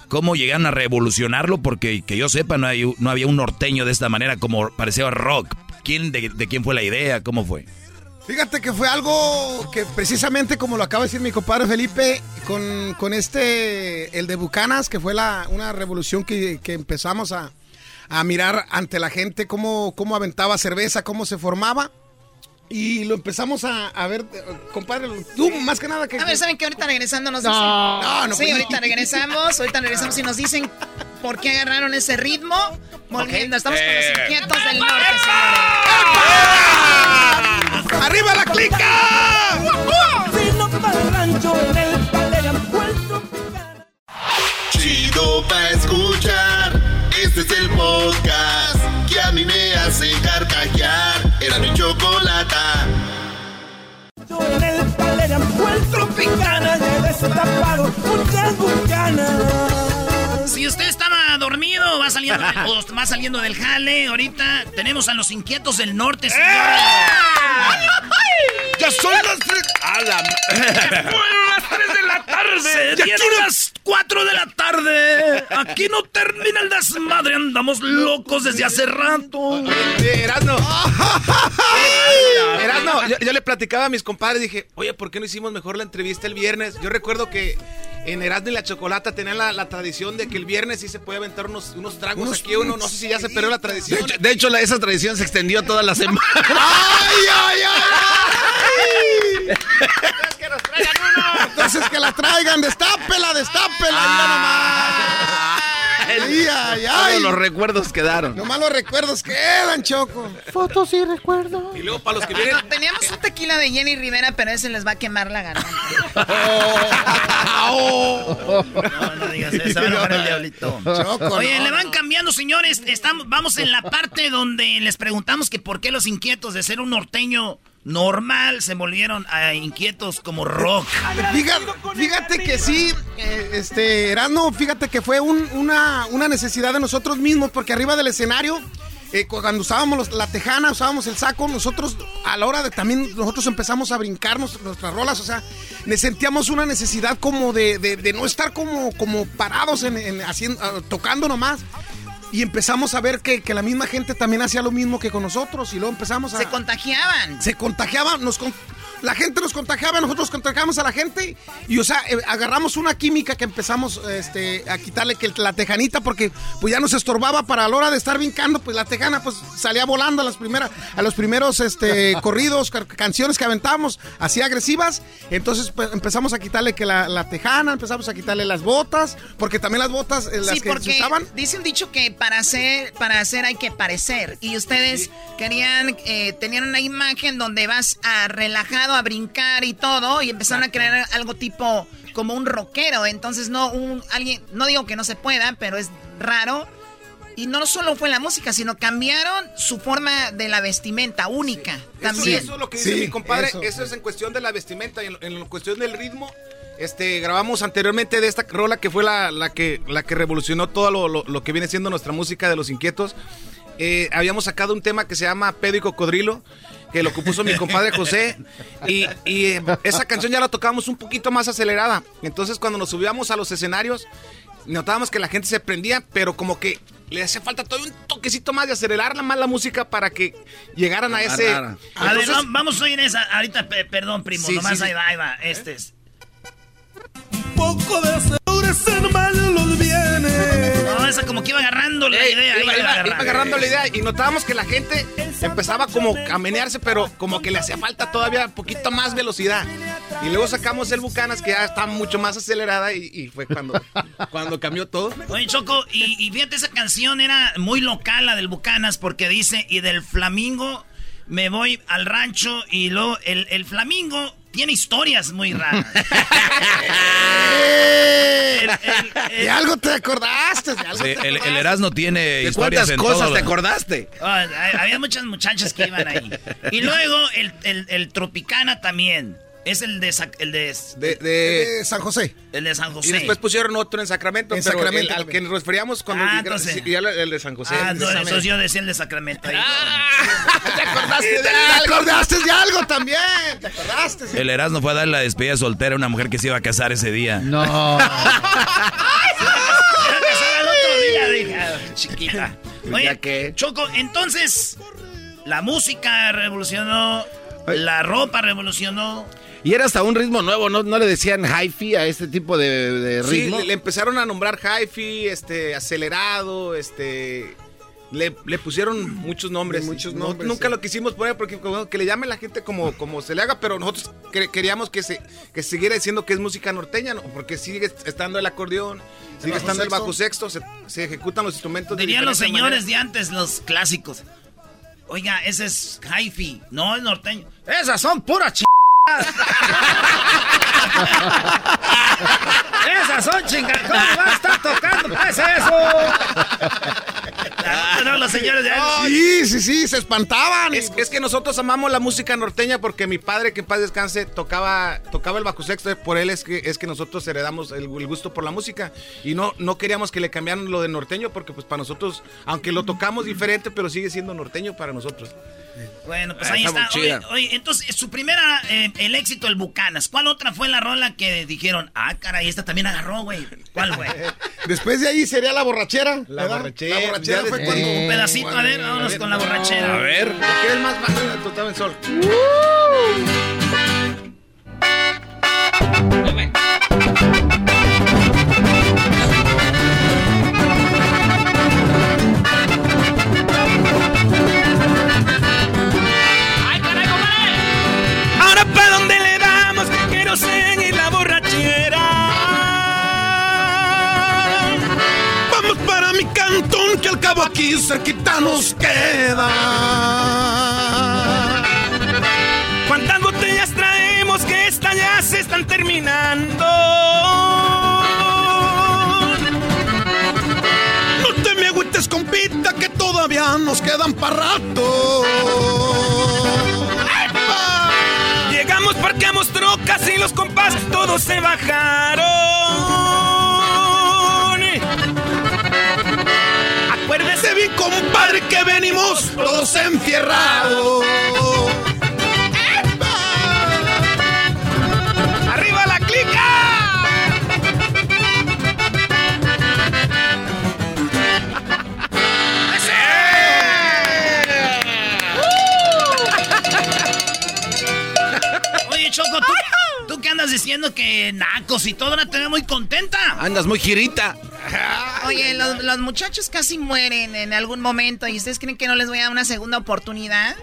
¿Cómo llegaron a revolucionarlo? Porque que yo sepa, no, hay, no había un norteño de esta manera como parecía rock. ¿Quién, de quién fue la idea? ¿Cómo fue? Fíjate que fue algo que precisamente como lo acaba de decir mi compadre Felipe, con, con este, el de Bucanas, que fue la, una revolución que, que empezamos a, a mirar ante la gente, cómo, cómo aventaba cerveza, cómo se formaba. Y lo empezamos a, a ver, eh, compadre, tú más que nada que... A ver, ¿saben que ahorita regresando nos No, dicen? no, no, Sí, pues- ahorita regresamos, ahorita regresamos y nos dicen por qué agarraron ese ritmo. Volviendo, estamos con los Eh. inquietos del norte, señores. ¡Arriba la clica! Chido pa' escuchar. Este es el podcast que a mí me hace carcajear. Era mi chocolata. en el Palera, Puerto Picana, ya destapado muchas bucanas. Si usted estaba dormido, va saliendo, del- o va saliendo del jale, ahorita tenemos a los inquietos del norte, señores. ¡Ya son las tres! ¡A la... ¡Fueron las 3 de la tarde! ¡Se Ya quiero- las 4 de la tarde! Aquí no termina el desmadre, andamos locos desde hace rato. Erasno. Erasno, yo, yo le platicaba a mis compadres, dije, oye, ¿por qué no hicimos mejor la entrevista el viernes? Yo recuerdo que en Erasno y la Chocolata tenían la, la tradición de que el viernes sí se puede aventar unos, unos tragos Unos- aquí uno. No sé si ya se perdió la De tradición. hecho, de hecho, la- esa tradición se extendió toda la semana. [LAUGHS] ¡Ay, ay, ay! Entonces que la traigan, destápela, destápela, ya nomás. Ay, ay, ay. Los recuerdos quedaron. Nomás los recuerdos quedan, Choco. Fotos y recuerdos. Y luego para los que vienen... no, teníamos un tequila de Jenny Rivera, pero ese les va a quemar la garganta. No, no digas eso, va a enojar el diablito. Choco, Oye, no, le van no. cambiando, señores. Estamos, vamos en la parte donde les preguntamos que por qué los inquietos de ser un norteño normal se volvieron a inquietos como rock. Fíjate, que sí, eh, este, Erasmo, fíjate que fue un- una, una necesidad de nosotros mismos, porque arriba del escenario, eh, cu- cuando usábamos la tejana, usábamos el saco, nosotros a la hora de también, nosotros empezamos a brincarnos nuestras rolas, o sea, sentíamos una necesidad como de, de- de no estar como, como parados en, en haciendo, ah, tocando nomás. Y empezamos a ver que, que la misma gente también hacía lo mismo que con nosotros. Y luego empezamos a. Se contagiaban. Se contagiaban. Nos con- la gente nos contagiaba, nosotros contagiamos a la gente. Y, o sea, eh, agarramos una química que empezamos este, a quitarle que la tejanita, porque pues ya nos estorbaba para la hora de estar brincando. Pues la tejana pues salía volando a las primeras, a los primeros este, [LAUGHS] corridos, canciones que aventábamos así agresivas. Entonces pues, empezamos a quitarle que la, la tejana, empezamos a quitarle las botas, porque también las botas, eh, las Sí, que se porque usaban. dice un dicho que para hacer, para hacer hay que parecer. Y ustedes querían, eh, tenían una imagen donde vas a a brincar y todo, y empezaron a crear algo tipo como un rockero. Entonces no un alguien, no digo que no se pueda, pero es raro. Y no solo fue la música, sino cambiaron su forma de la vestimenta única. Eso, También. eso es lo que dice Sí, mi compadre. eso. Eso. es en cuestión de la vestimenta y en, en cuestión del ritmo. Este, grabamos anteriormente de esta rola que fue la, la que, la que revolucionó todo lo, lo- lo que viene siendo nuestra música de los inquietos. Eh, habíamos sacado un tema que se llama Pedo y Cocodrilo, que lo compuso mi compadre José. Y, y, eh, esa canción ya la tocábamos un poquito más acelerada. Entonces cuando nos subíamos a los escenarios, notábamos que la gente se prendía, pero como que le hacía falta todo un toquecito más de acelerar más la música para que llegaran a ese... A ver, vamos a oír esa. Ahorita, pe- perdón, primo, Sí, nomás sí, ahí va, ahí va. Este es. Poco de en mal los viene. No, esa como que iba agarrando la Ey, idea. iba, iba iba- agarrando. iba agarrando la idea y notábamos que la gente empezaba como a menearse, pero como que le hacía falta todavía un poquito más velocidad. Y luego sacamos el Bucanas que ya está mucho más acelerada y, y fue cuando, [LAUGHS] cuando cambió todo. Oye, Choco, y, y fíjate, esa canción era muy local, la del Bucanas, porque dice, y del Flamingo me voy al rancho, y luego el, el Flamingo tiene historias muy raras. [LAUGHS] De algo te acordaste, de algo Sí, te el, acordaste. el Erasmo tiene ¿De historias cuántas en cosas todo te acordaste? Ah, había muchas muchachas que iban ahí. Y luego el, el- el Tropicana también. Es el de, el de, De, de- De San José. el de San José. y después pusieron otro en Sacramento, En pero Sacramento el- al que nos referíamos cuando Ah, el, entonces- y el, el de San José. Ah, no, eso yo decía el de Sacramento. ahí. [LAUGHS] ¿Te acordaste de [LAUGHS] Te algo? acordaste de algo también. Te acordaste. sí. El Erasmo fue a dar la despedida soltera a una mujer que se iba a casar ese día. No. [LAUGHS] Se va a casar al otro día, dije, ah, chiquita. Oye, que- Choco, entonces, la música revolucionó, la ropa revolucionó. Y era hasta un ritmo nuevo, ¿no? ¿No le decían hi-fi a este tipo de, de Sí, ritmo? le, le empezaron a nombrar hi-fi, este, acelerado, este... Le, le pusieron muchos nombres. Muchos No- nombres, nunca sí. lo quisimos poner porque como que le llame la gente como, como se le haga, pero nosotros quer- queríamos que se que siguiera diciendo que es música norteña, ¿no? porque sigue estando el acordeón, sigue estando el bajo sexto, se, se ejecutan los instrumentos de Dirían los señores manera. de antes, los clásicos. Oiga, ese es hi-fi, no es norteño. Esas son puras ch... [LAUGHS] Esas son chingadas. ¿Cómo va a estar tocando? ¿Qué es eso? No, los señores de antes. Sí, sí, sí, se espantaban. Es, es que nosotros amamos la música norteña porque mi padre, que en paz descanse, tocaba, tocaba el bajo sexto. Por él es que, es que nosotros heredamos el, el gusto por la música. Y no, no queríamos que le cambiaran lo de norteño porque pues para nosotros, aunque lo tocamos diferente, pero sigue siendo norteño para nosotros. Bueno, pues Ah, ahí está Oye, oye, entonces, su primera, eh, el éxito, el Bucanas. ¿Cuál otra fue la rola que dijeron, ah, caray, esta también agarró, güey? ¿Cuál, güey? [LAUGHS] Después de ahí sería la borrachera. La ¿verdad? borrachera, La borrachera fue de- cuando. Un pedacito, a ver, vámonos con la borrachera. A ver. ¿Qué es más bajo total en sol? Ahora que al cabo aquí cerquita nos queda. ¿Cuántas botellas traemos que estas ya se están terminando? No te me agüites, compita, que todavía nos quedan para rato. Llegamos, parqueamos trocas y los compas todos se bajaron. Bien, compadre, que venimos todos enfierrados. ¡Arriba la clica! Oye, Choco, ¿tú, tú qué andas diciendo que nacos y todo, ahora te veo muy contenta. Andas muy girita. [LAUGHS] Oye, los, los muchachos casi mueren en algún momento y ustedes creen que no les voy a dar una segunda oportunidad.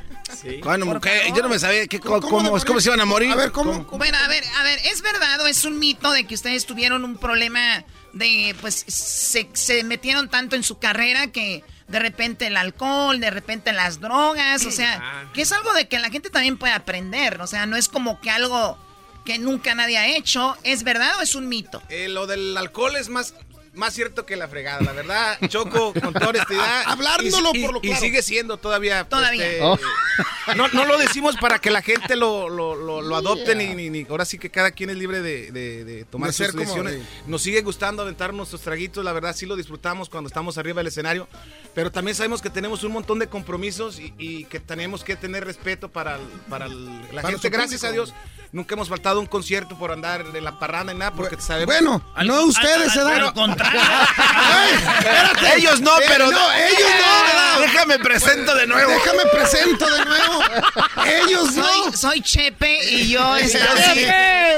Bueno, mujer, yo no me sabía que, cómo, ¿Cómo de cómo, cómo se iban a morir. A ver, ¿cómo? cómo? Bueno, a ver, a ver, ¿es verdad o es un mito de que ustedes tuvieron un problema de, pues, se, se metieron tanto en su carrera que de repente el alcohol, de repente las drogas, o sea, que es algo de que la gente también puede aprender, o sea, no es como que algo que nunca nadie ha hecho, ¿es verdad o es un mito? Eh, lo del alcohol es más, más cierto que la fregada, la verdad. Choco, con toda honestidad. [LAUGHS] Hablándolo y, y- por lo y claro. sigue siendo todavía. Todavía. este, Oh. [LAUGHS] no, no lo decimos para que la gente lo, lo, lo, lo adopte, ni, ni, ni- Ahora sí que cada quien es libre de, de- de tomar De sus como decisiones. de- Nos sigue gustando aventar nuestros traguitos, la verdad sí lo disfrutamos cuando estamos arriba del escenario. Pero también sabemos que tenemos un montón de compromisos y, y que tenemos que tener respeto para, el- para el- la Para gente. Gracias público. a Dios. Nunca hemos faltado a un concierto por andar de la parranda y nada, porque sabemos. Bueno, no ustedes se dan. Espérate. Ellos no, Eh, pero. no, ellos no, [LAUGHS] ¿verdad? Déjame presento de nuevo. Déjame presento de nuevo. Ellos no. Soy, soy Chepe y yo, [LAUGHS] este, Yo sí.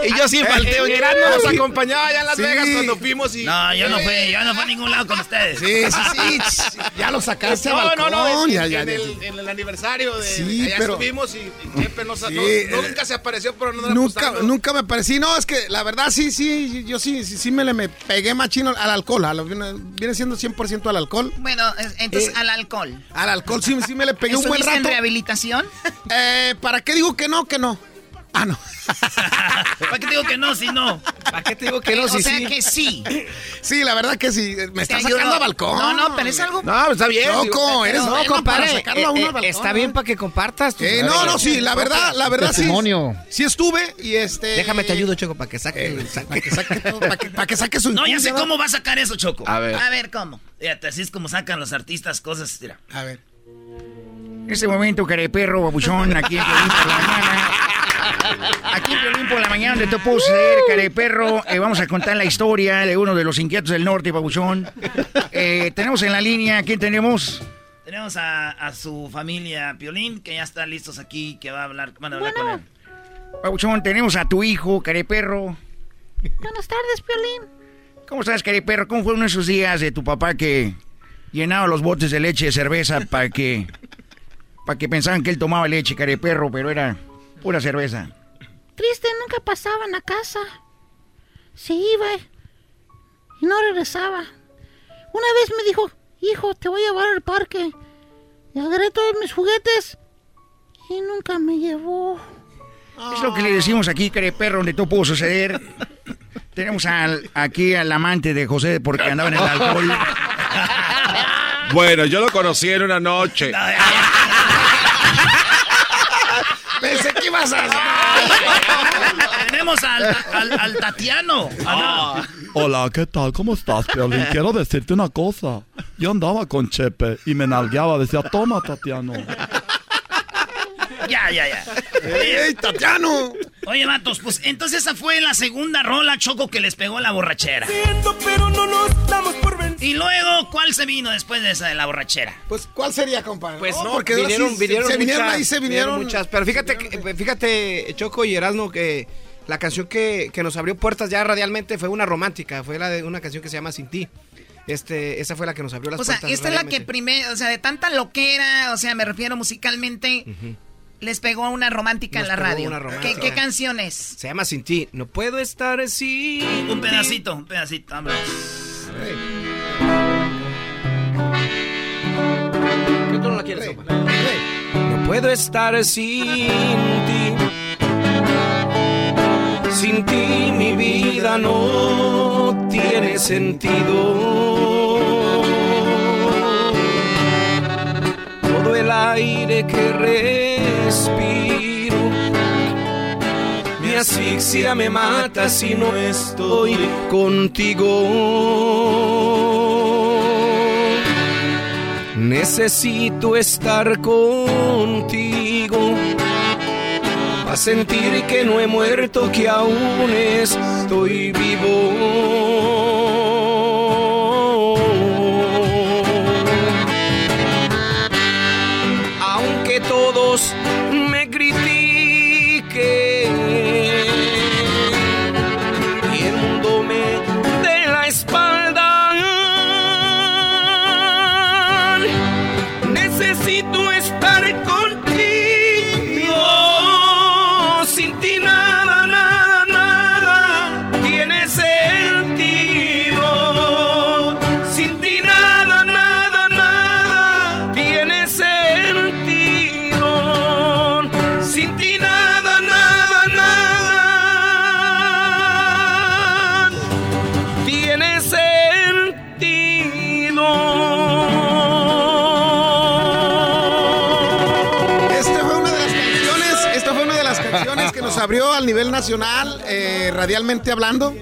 Y yo yo sí falté. Nos acompañaba allá en Las Sí. Vegas cuando fuimos y... No, yo no fui, yo no fui a ningún lado con ustedes. Sí, sí, sí. Ya lo sacaste No, al no, balcón. no, en, ya, en el, en el aniversario de... Sí, allá pero- estuvimos y, y Chepe no, sa- Sí, no- eh, no, nunca se apareció, pero no Nunca, nunca me parecí. No, es que la verdad sí, sí, yo sí, sí, sí me le me pegué machino al alcohol. a lo- viene, siendo 100% al alcohol. Bueno, es- entonces Eh, al alcohol. Al alcohol sí, sí me le pegué un buen ¿Estuviste en rato. rehabilitación? Eh, ¿Para qué digo que no, que no? Ah, no. [LAUGHS] ¿Para qué te digo que no, si no? ¿Para qué te digo que Eh, no? o Si sea sí. que sí. Sí, la verdad que sí. Me está sacando ayudó. a balcón. No, no, pero es algo... No, pues está bien. Loco, digo, eres no, bueno compadre, para sacarlo a uno eh, al balcón, Está bien para que compartas. tus Eh, no, no, sí, la verdad, la verdad sí. Testimonio. Sí estuve y este. Déjame te ayudo, Choco, para que saque... Para que saque todo, para que, para que saque su. No, ya sé cómo va a sacar eso, Choco. A ver. A ver, ¿cómo? Fíjate, así es como sacan los artistas cosas. Mira. A ver. En este momento, careperro, babuchón, aquí en la mañana. Aquí en Piolín por la mañana, donde te puedo ceder, careperro. Eh, vamos a contar la historia de uno de los inquietos del norte, babuchón. Eh, tenemos en la línea, ¿quién tenemos? Tenemos a, a su familia Piolín, que ya están listos aquí, que va a hablar, van a hablar con él. Babuchón, tenemos a tu hijo, careperro. Buenas tardes, Piolín. ¿Cómo estás, careperro? ¿Cómo fue uno de esos días de tu papá que llenaba los botes de leche de cerveza para que... Para que pensaban que él tomaba leche, careperro, pero era pura cerveza. Triste, nunca pasaba en la casa. Se iba y no regresaba. Una vez me dijo, hijo, te voy a llevar al parque. Y agarré todos mis juguetes y nunca me llevó. Es lo que le decimos aquí, careperro, donde todo pudo suceder. Tenemos al, aquí al amante de José porque andaba en el alcohol. Bueno, yo lo conocí en una noche. Ibas a. [LAUGHS] Tenemos al, al, al Tatiano. Ah. Hola, ¿qué tal? ¿Cómo estás, Piolín? [LAUGHS] Quiero decirte una cosa. Yo andaba con Chepe y me nalgueaba. Decía, toma, Tatiano. Ya, ya, ya. ¡Ey, Tatiano! Oye, vatos, pues entonces esa fue la segunda rola, Choco, que les pegó la borrachera. pero no nos damos por Y luego, ¿cuál se vino después de esa de la borrachera? Pues, ¿cuál sería, compadre? Pues No, no, porque vinieron, sí, vinieron, se vinieron muchas, ahí, se vinieron. muchas. Pero fíjate, que- fíjate, Choco y Erasmo, que la canción que, que nos abrió puertas ya radialmente fue una romántica, fue la de una canción que se llama Sin ti. Este, esa fue la que nos abrió las O sea, puertas. esta es la que primero, o sea, de tanta loquera, o sea, me refiero musicalmente, les pegó una romántica Nos en la radio. ¿Qué, qué canción es? Se llama Sin ti. No puedo estar sin Un ti. pedacito, un pedacito, vámonos. ¿Qué tú no la quieres? No puedo estar sin ti. Sin ti mi vida no tiene sentido. Todo el aire que respiro me asfixia, me mata si no estoy contigo. Necesito estar contigo para sentir que no he muerto, que aún estoy vivo. Todos nacional, eh, radialmente hablando.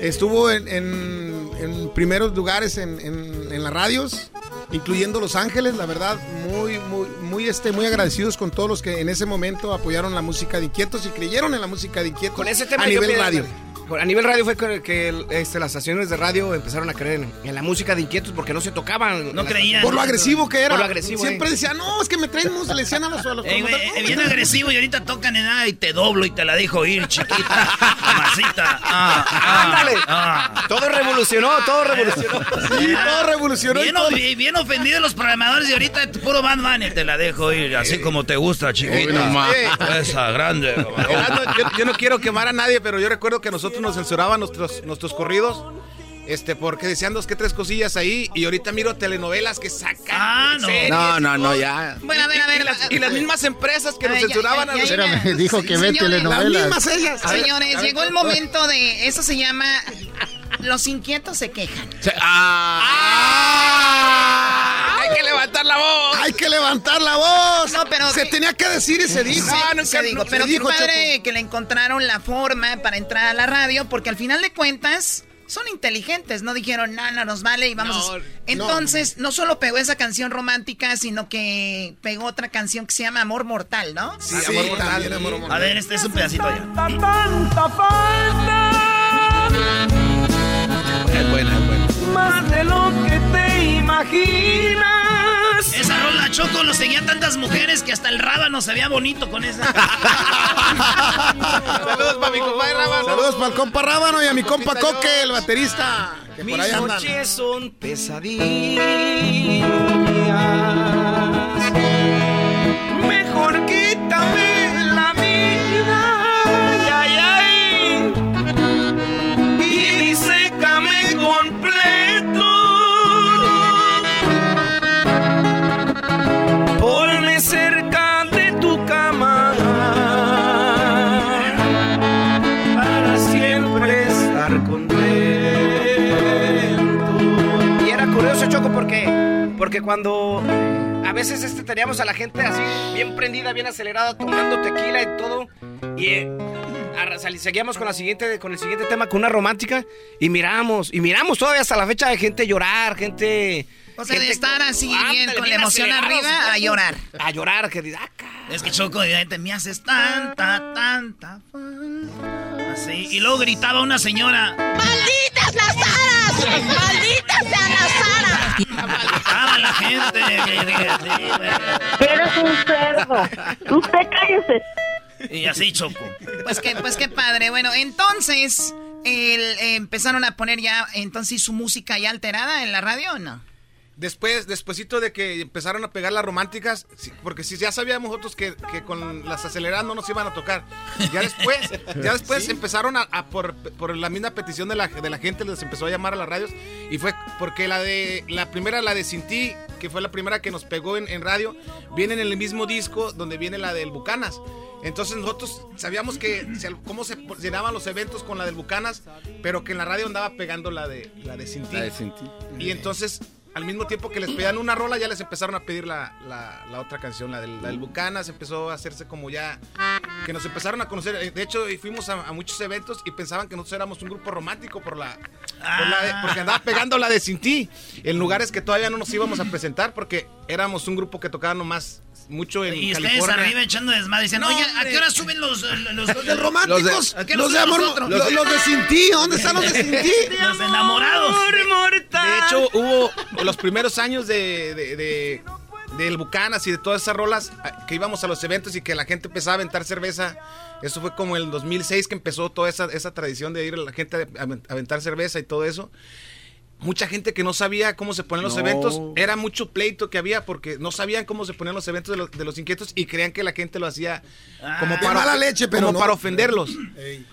Estuvo en, en- en primeros lugares en, en- las radios, incluyendo Los Ángeles. La verdad, muy, muy, muy, este, muy agradecidos con todos los que en ese momento apoyaron la música de Inquietos y creyeron en la música de Inquietos Con ese tema a nivel pienso- radio. A nivel radio fue que, este, las estaciones de radio empezaron a creer en, en la música de inquietos porque no se tocaban. No creían. Por lo agresivo que era. Por lo agresivo. Siempre eh. decía, no, es que me traen música, le decían a los, a los [LAUGHS] Ey, eh, "No, bien traen agresivo y ahorita tocan en nada y te doblo y te la dejo ir, chiquita. [LAUGHS] Mamacita. Ah, ah, Ándale. ah. Todo revolucionó, todo revolucionó. Sí, todo revolucionó. y Bien, todo. o- bien ofendidos los programadores y ahorita puro Bad Bunny te la dejo ir, así como te gusta, chiquita. no. Esa grande. Yo no quiero quemar a nadie, pero yo recuerdo que nosotros nos censuraban nuestros, nuestros corridos. Este, porque decían dos que tres cosillas ahí y ahorita miro telenovelas que sacan. Ah, no. series No, no, no, ya. Bueno, a ver, a ver. Y las, y las mismas empresas que nos censuraban a los-. Espérame, dijo que ve Señores, Las telenovelas. mismas ellas. Ver, Señores, llegó el momento de. Eso se llama. Los inquietos se quejan. Se- ah. Que levantar la voz. Hay que levantar la voz. No, pero Se que- tenía que decir y se dijo. Sí, nunca- se dijo, se pero qué dijo, padre Choco. que le encontraron la forma para entrar a la radio, porque al final de cuentas son inteligentes, no dijeron, no, no nos vale y vamos. a-". No, Entonces, no. solo pegó esa canción romántica, sino que pegó otra canción que se llama Amor Mortal, ¿no? Sí, amor mortal, también, amor sí. mortal. A ver, este es un pedacito ya. Tanta falta, Es buena, es buena. más de lo que te imaginas. Choco lo seguían tantas mujeres que hasta el rábano se veía bonito con esa. Saludos para mi compadre Rábano. Saludos para el compa Rábano y a mi compa Coque, el baterista. Que por ahí Mis andan. noches son pesadillas. Porque, cuando a veces este, teníamos a la gente así, bien prendida, bien acelerada, tomando tequila y todo, y eh, seguíamos con, la siguiente, con el siguiente tema, con una romántica, y miramos, y miramos todavía hasta la fecha de gente llorar, gente... O sea, de estar así bien, con la emoción arriba, a llorar. A llorar, que dice, ah, Es que Choco, evidente, me haces tanta, tanta falta. Así. Y luego gritaba una señora. ¡Malditas las aras! ¡Malditas sean las aras! La gente. Eres un cerdo. Usted cállese. Y así, Choco. Pues que, pues qué padre. Bueno, entonces, el, eh, empezaron a poner ya, entonces, su música ya alterada en la radio, ¿o no? Después, despuesito de que empezaron a pegar las románticas, porque si ya sabíamos nosotros que, que con las aceleradas no nos iban a tocar. Ya después, ya después empezaron a, a por, por la misma petición de la, de la gente, les empezó a llamar a las radios. Y fue porque la de la primera, la de Sin Ti, que fue la primera que nos pegó en, en radio, viene en el mismo disco donde viene la del Bucanas. Entonces nosotros sabíamos que cómo se llenaban los eventos con la del Bucanas, pero que en la radio andaba pegando la de la de Sin Ti. La de Sin Ti. Y entonces, al mismo tiempo que les pedían una rola, ya les empezaron a pedir la, la- la otra canción, la del, la del Bucanas. Empezó a hacerse como ya. Que nos empezaron a conocer. Eh, De hecho, fuimos a, a muchos eventos y pensaban que nosotros éramos un grupo romántico por la. por de- porque andaba pegando la de Sin Ti. En lugares que todavía no nos íbamos a presentar porque éramos un grupo que tocaba nomás mucho en Y ustedes California. arriba echando desmadre. Dicen, No, oye, ¿a qué hora suben los, los, los, Los románticos, ¿A qué los de amor, los, los de sin ti, ¿dónde están los de sin ti? [LAUGHS] Los enamorados. De hecho, hubo los primeros años de, de- de- del Bucanas y de todas esas rolas que íbamos a los eventos y que la gente empezaba a aventar cerveza. Eso fue como el 2006 que empezó toda esa, esa tradición de ir a la gente a aventar cerveza y todo eso. Mucha gente que no sabía cómo se ponían los No. eventos, era mucho pleito que había porque no sabían cómo se ponían los eventos de los, de los inquietos y creían que la gente lo hacía como de para, mala leche, pero como no. para ofenderlos.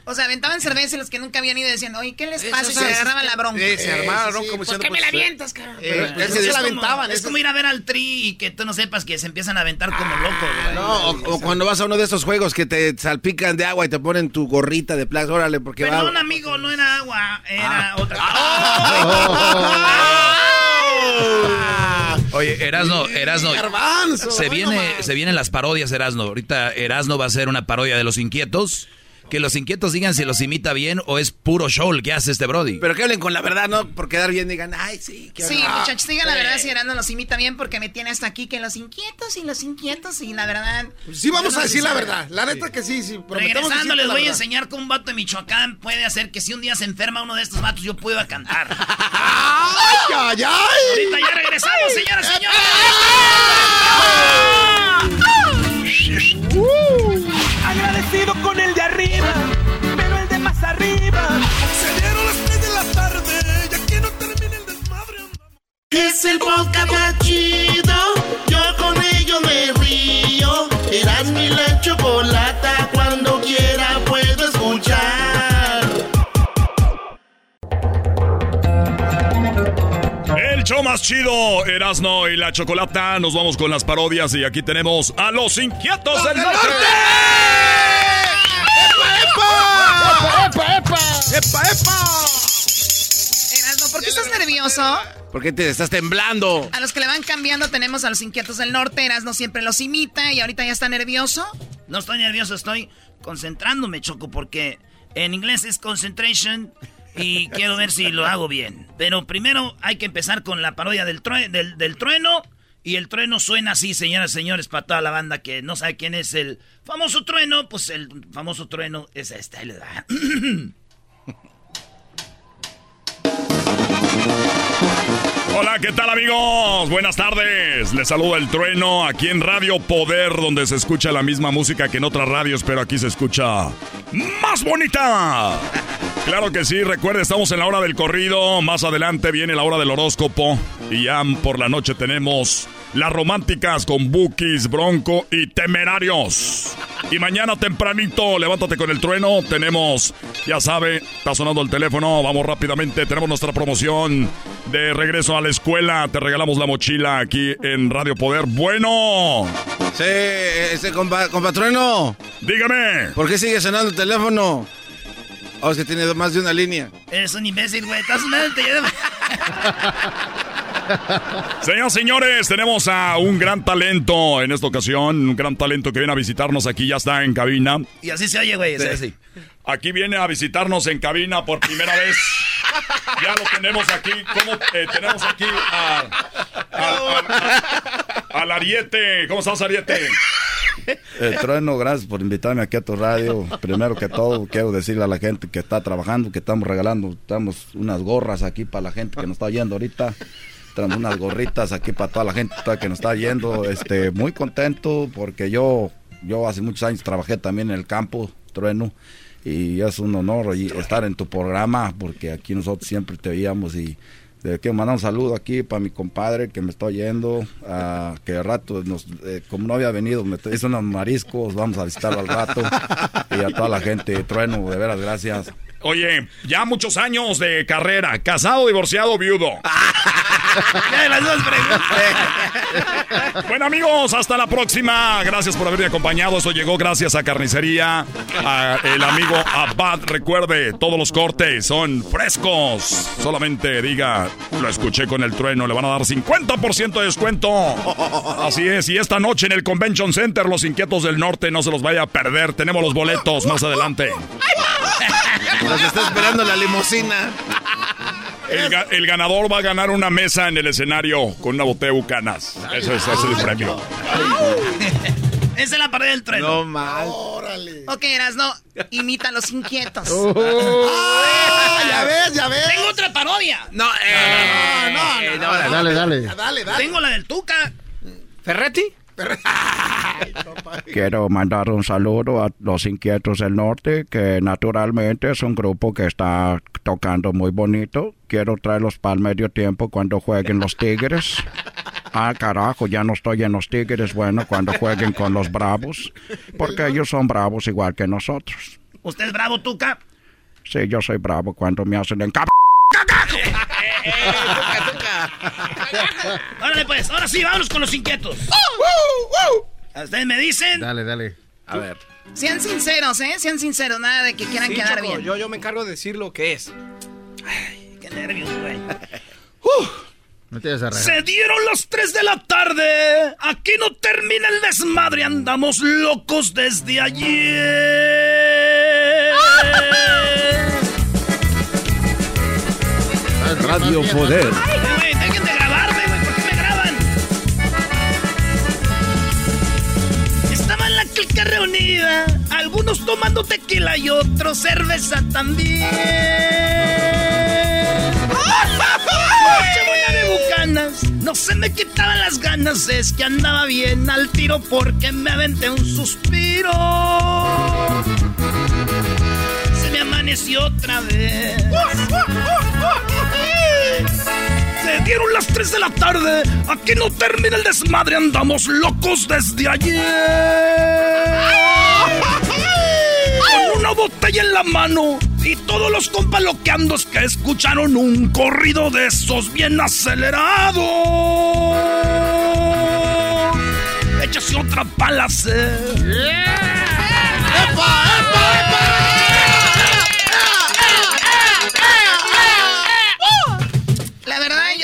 O sea, aventaban cerveza y los que nunca habían ido decían, oye, ¿qué les Eso pasa? Y sí, se agarraban la bronca. Sí, se armaba la bronca como ¿Por diciendo, qué me pues, la eh, avientas, cara? Eh, Pues se la como, aventaban. es como ir a ver al tri y que tú no sepas que se empiezan a aventar como locos. güey. No, o, o cuando vas a uno de esos juegos que te salpican de agua y te ponen tu gorrita de plástico, órale, porque va... Perdón, amigo, no era agua, era Ah. otra [LAUGHS] Oye, Erasno, Erasno. Se viene, se vienen las parodias, Erasno. Ahorita Erasno va a hacer una parodia de los inquietos. Que los inquietos digan si los imita bien o es puro show el que hace este Brody. Pero que hablen con la verdad, ¿no? Por quedar bien digan, ay, sí. qué Sí, horror". muchachos, digan la Sí. verdad si Erasmo los imita bien porque me tiene hasta aquí que los inquietos y los inquietos y la verdad... Sí, vamos no a decir la verdad. La neta que sí, sí. prometemos Regresando, les voy a enseñar cómo un vato de Michoacán puede hacer que si un día se enferma uno de estos vatos, yo pueda cantar. [LAUGHS] ¡Ay, ay, ay! Ahorita ya regresamos, señoras y señores. Es el podcast más chido. Yo con ello me río. Eras mi la chocolata. Cuando quiera puedo escuchar. El show más chido, Erasno y la Chocolata. Nos vamos con las parodias y aquí tenemos a los inquietos del norte. ¡Epa, epa! ¡Epa, epa! Erasmo, ¿por qué estás nervioso? ¿Por qué te estás temblando? A los que le van cambiando tenemos a los inquietos del norte. Erasmo siempre los imita y ahorita ya está nervioso. No estoy nervioso, estoy concentrándome, Choco, porque en inglés es concentration y [LAUGHS] quiero ver si lo hago bien. Pero primero hay que empezar con la parodia del, true- del, del trueno. Y el trueno suena así, señoras y señores, para toda la banda que no sabe quién es el famoso trueno. Pues el famoso trueno es este. ahí le da. [CLEARS THROAT] Hola, ¿qué tal amigos? Buenas tardes. Les saluda el trueno aquí en Radio Poder, donde se escucha la misma música que en otras radios, pero aquí se escucha más bonita. Claro que sí, recuerde, estamos en la hora del corrido, más adelante viene la hora del horóscopo y ya por la noche tenemos las románticas con Bookies, Bronco y Temerarios. Y mañana tempranito, levántate con el trueno, tenemos, ya sabe, está sonando el teléfono, vamos rápidamente, tenemos nuestra promoción de regreso a la escuela, te regalamos la mochila aquí en Radio Poder. Bueno. Sí, ese compa, compatrueno. Dígame. ¿Por qué sigue sonando el teléfono? Oh, es que tiene más de una línea. Eres un imbécil, güey. Estás sonando el teléfono. [LAUGHS] Señoras y señores, tenemos a un gran talento en esta ocasión, un gran talento que viene a visitarnos aquí, ya está en cabina. Y así se oye, güey. oye así. Aquí viene a visitarnos en cabina por primera vez. Ya lo tenemos aquí. ¿Cómo eh, tenemos aquí a, a- a- al Ariete? ¿Cómo estás, Ariete? Eh, Trueno, gracias por invitarme aquí a tu radio. Primero que todo, quiero decirle a la gente que está trabajando, que estamos regalando, estamos unas gorras aquí para la gente que nos está oyendo ahorita. Unas gorritas aquí para toda la gente que nos está yendo. Este, muy contento porque yo, yo hace muchos años trabajé también en el campo, Trueno, y es un honor estar en tu programa porque aquí nosotros siempre te veíamos y le quiero mandar un saludo aquí para mi compadre que me está oyendo, ah, que al rato, nos, eh, como no había venido, me hizo unos mariscos, vamos a visitarlo al rato. Y a toda la gente, Trueno, de veras, gracias. Oye, ya muchos años de carrera, casado, divorciado, viudo. [LAUGHS] las dos Bueno amigos, hasta la próxima. Gracias por haberme acompañado. Esto llegó gracias a Carnicería, a el amigo Abad. Recuerde, todos los cortes son frescos. Solamente diga, lo escuché con el trueno, le van a dar 50% de descuento. Así es, y esta noche en el Convention Center, los inquietos del norte, no se los vaya a perder. Tenemos los boletos más adelante. Nos está esperando la limusina. El, ga- el ganador va a ganar una mesa en el escenario con una botella de bucanas. Eso es, ese es el premio. Esa es la pared del trueno. No mal. Ok, Erasmo, imita a los inquietos. Ah, ya ves, ya ves. Tengo otra parodia. No, eh, no, no, no. Dale, dale. Dale, dale. Tengo la del Tuca. ¿Ferretti? [LAUGHS] Quiero mandar un saludo a los Inquietos del Norte, que naturalmente es un grupo que está tocando muy bonito. Quiero traerlos para el medio tiempo cuando jueguen los Tigres. [LAUGHS] Ah, carajo, ya no estoy en los Tigres, bueno, cuando jueguen con los Bravos, porque ellos son bravos igual que nosotros. ¿Usted es bravo, Tuca? Sí, yo soy bravo cuando me hacen encap... [LAUGHS] [LAUGHS] Órale, pues, ahora sí, vámonos con los inquietos. Ustedes me dicen. Dale, dale. A ver. Sean sinceros, ¿eh? Sean sinceros, nada de que quieran Sí, quedar Choco, bien. Yo, yo me encargo de decir lo que es. Qué nervios, güey. [LAUGHS] No te vas a reír. Se dieron las 3 de la tarde. Aquí no termina el desmadre. Andamos locos desde ayer. Radio Poder. Reunida. Algunos tomando tequila y otros cerveza también. Noche buena de. No se me quitaban las ganas. Es que andaba bien al tiro porque me aventé un suspiro. Se me amaneció otra vez. Dieron las 3 de la tarde. Aquí no termina el desmadre. Andamos locos desde ayer. Con una botella en la mano. Y todos los compas loqueandos que escucharon un corrido de esos bien acelerado. Échase otra pala, La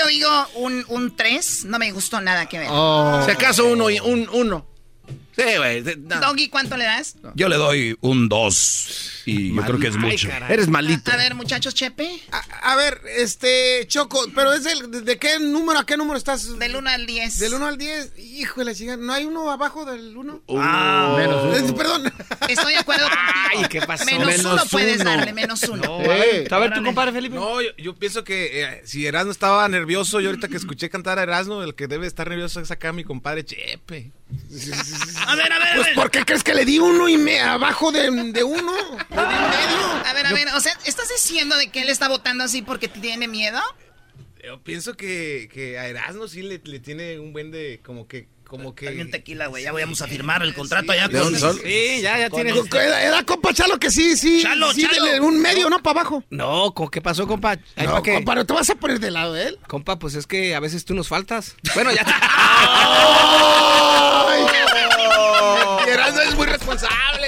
digo un, un 3. No me gustó nada que ver. Oh. Si acaso uno, y- un uno. Sí, güey. no. Doggy, ¿cuánto le das? Yo le doy un 2 y yo creo que es mucho. Eres malito. A ver, muchachos, Chepe. A ver, este, Choco, pero es del, de, de qué número a qué número estás? Del 1 al 10. Del 1 al 10. Híjole, chica, ¿no hay uno abajo del 1? Ah, Eh, Perdón. Estoy de acuerdo [LAUGHS] contigo. Ay, ¿qué pasó? Menos, Menos uno puedes uno. darle, menos uno. No, Eh, a ver, tu compadre Felipe. No, yo, yo pienso que eh, si Erasmo estaba nervioso, yo ahorita que escuché cantar a Erasmo, el que debe estar nervioso es acá mi compadre Chepe. A ver, a ver, a Pues, ver. ¿por qué crees que le di uno y me abajo de, de uno? Le di medio. A ver, a ver, o sea, ¿estás diciendo de que él está votando así porque tiene miedo? Yo pienso que, que a Erasmo sí le, le tiene un buen de como que como que También tequila, güey. Ya vamos a firmar el contrato allá ¿De con... dónde son? Sí, ya, ya tiene- este- Era, era compa Chalo que sí, sí. Chalo, sí, Chalo. un medio, no para abajo. No, ¿con ¿qué pasó, compa? Ay, No, ¿pa' qué? compa, ¿no te vas a poner de lado de él? Compa, pues es que a veces tú nos faltas. Bueno, ya. [LAUGHS] Y [LAUGHS] Erasmo es muy responsable.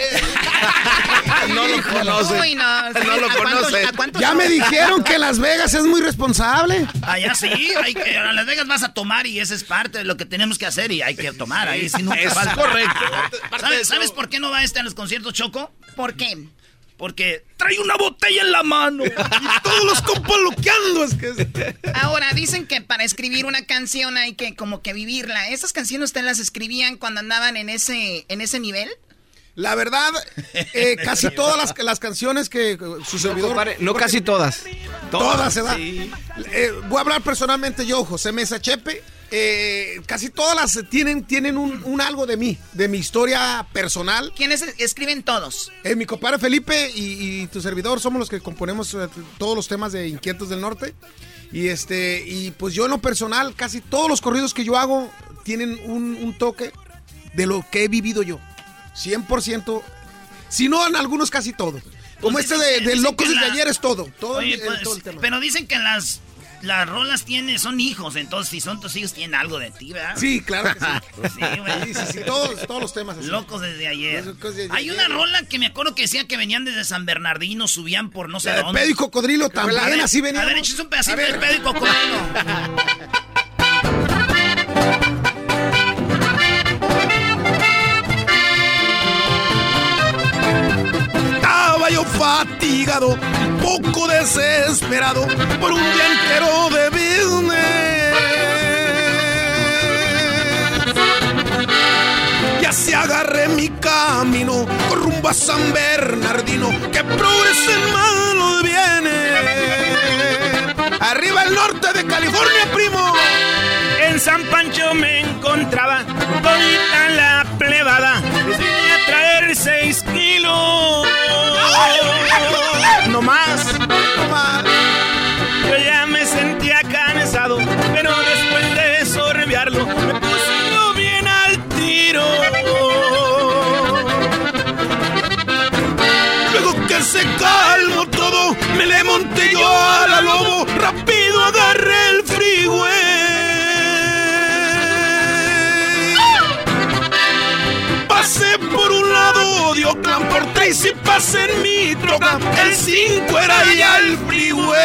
No lo conoce. Uy, no. No lo ¿A cuántos- conoce. Ya son? me dijeron que Las Vegas es muy responsable. Allá sí, hay que, a Las Vegas vas a tomar y esa es parte de lo que tenemos que hacer y hay que tomar ahí. Si nunca Es falta. correcto. ¿Sabes, sabes por qué no va este a los conciertos, Choco? ¿Por qué? Porque trae una botella en la mano. Y todos los compas loqueando. Es que es- Ahora, dicen que para escribir una canción hay que como que vivirla. ¿Esas canciones ustedes las escribían cuando andaban en ese, en ese nivel? La verdad, eh, [LAUGHS] casi todas las, las canciones que eh, su servidor... No casi todas. Todas se dan. Eh, voy a hablar personalmente yo, José Mesa Chepe. eh, casi todas las tienen, tienen un, un algo de mí, de mi historia personal. ¿Quiénes escriben todos? Eh, mi compadre Felipe y, y tu servidor somos los que componemos todos los temas de Inquietos del Norte. Y este, y pues yo en lo personal, casi todos los corridos que yo hago tienen un, un toque de lo que he vivido yo. 100%. Si no, en algunos casi todos. Como Pues este dicen de, de Locos la- ayer es todo. Todo, Oye, el- pues, todo el tema. pero dicen que las, las rolas tienen, son hijos, entonces si son tus hijos tienen algo de ti, ¿verdad? Sí, claro que sí. [LAUGHS] Sí, güey. Sí, sí, sí, todos, todos los temas así. Locos desde ayer. Locos desde Hay ayer. una rola que me acuerdo que decía que venían desde San Bernardino, subían por no sé La de dónde. Pedo y Cocodrilo también, A ver, así venía. A ver, un pedacito de pedo y cocodrilo. [LAUGHS] fatigado, poco desesperado por un día entero de business. Y así agarré mi camino rumbo a San Bernardino, que progresen más los bienes. Arriba el norte de California, primo. En San Pancho me encontraba todita la plebada. Les vine a traer seis kilos. No más. Yo ya me sentía cansado, pero después de sorbearlo me puse yo bien al tiro. Luego que se calmó todo, me le monté yo a la lobo, rápido agarré el freeway. Oakland pasé en mi troca, el 5 era ya el freeway.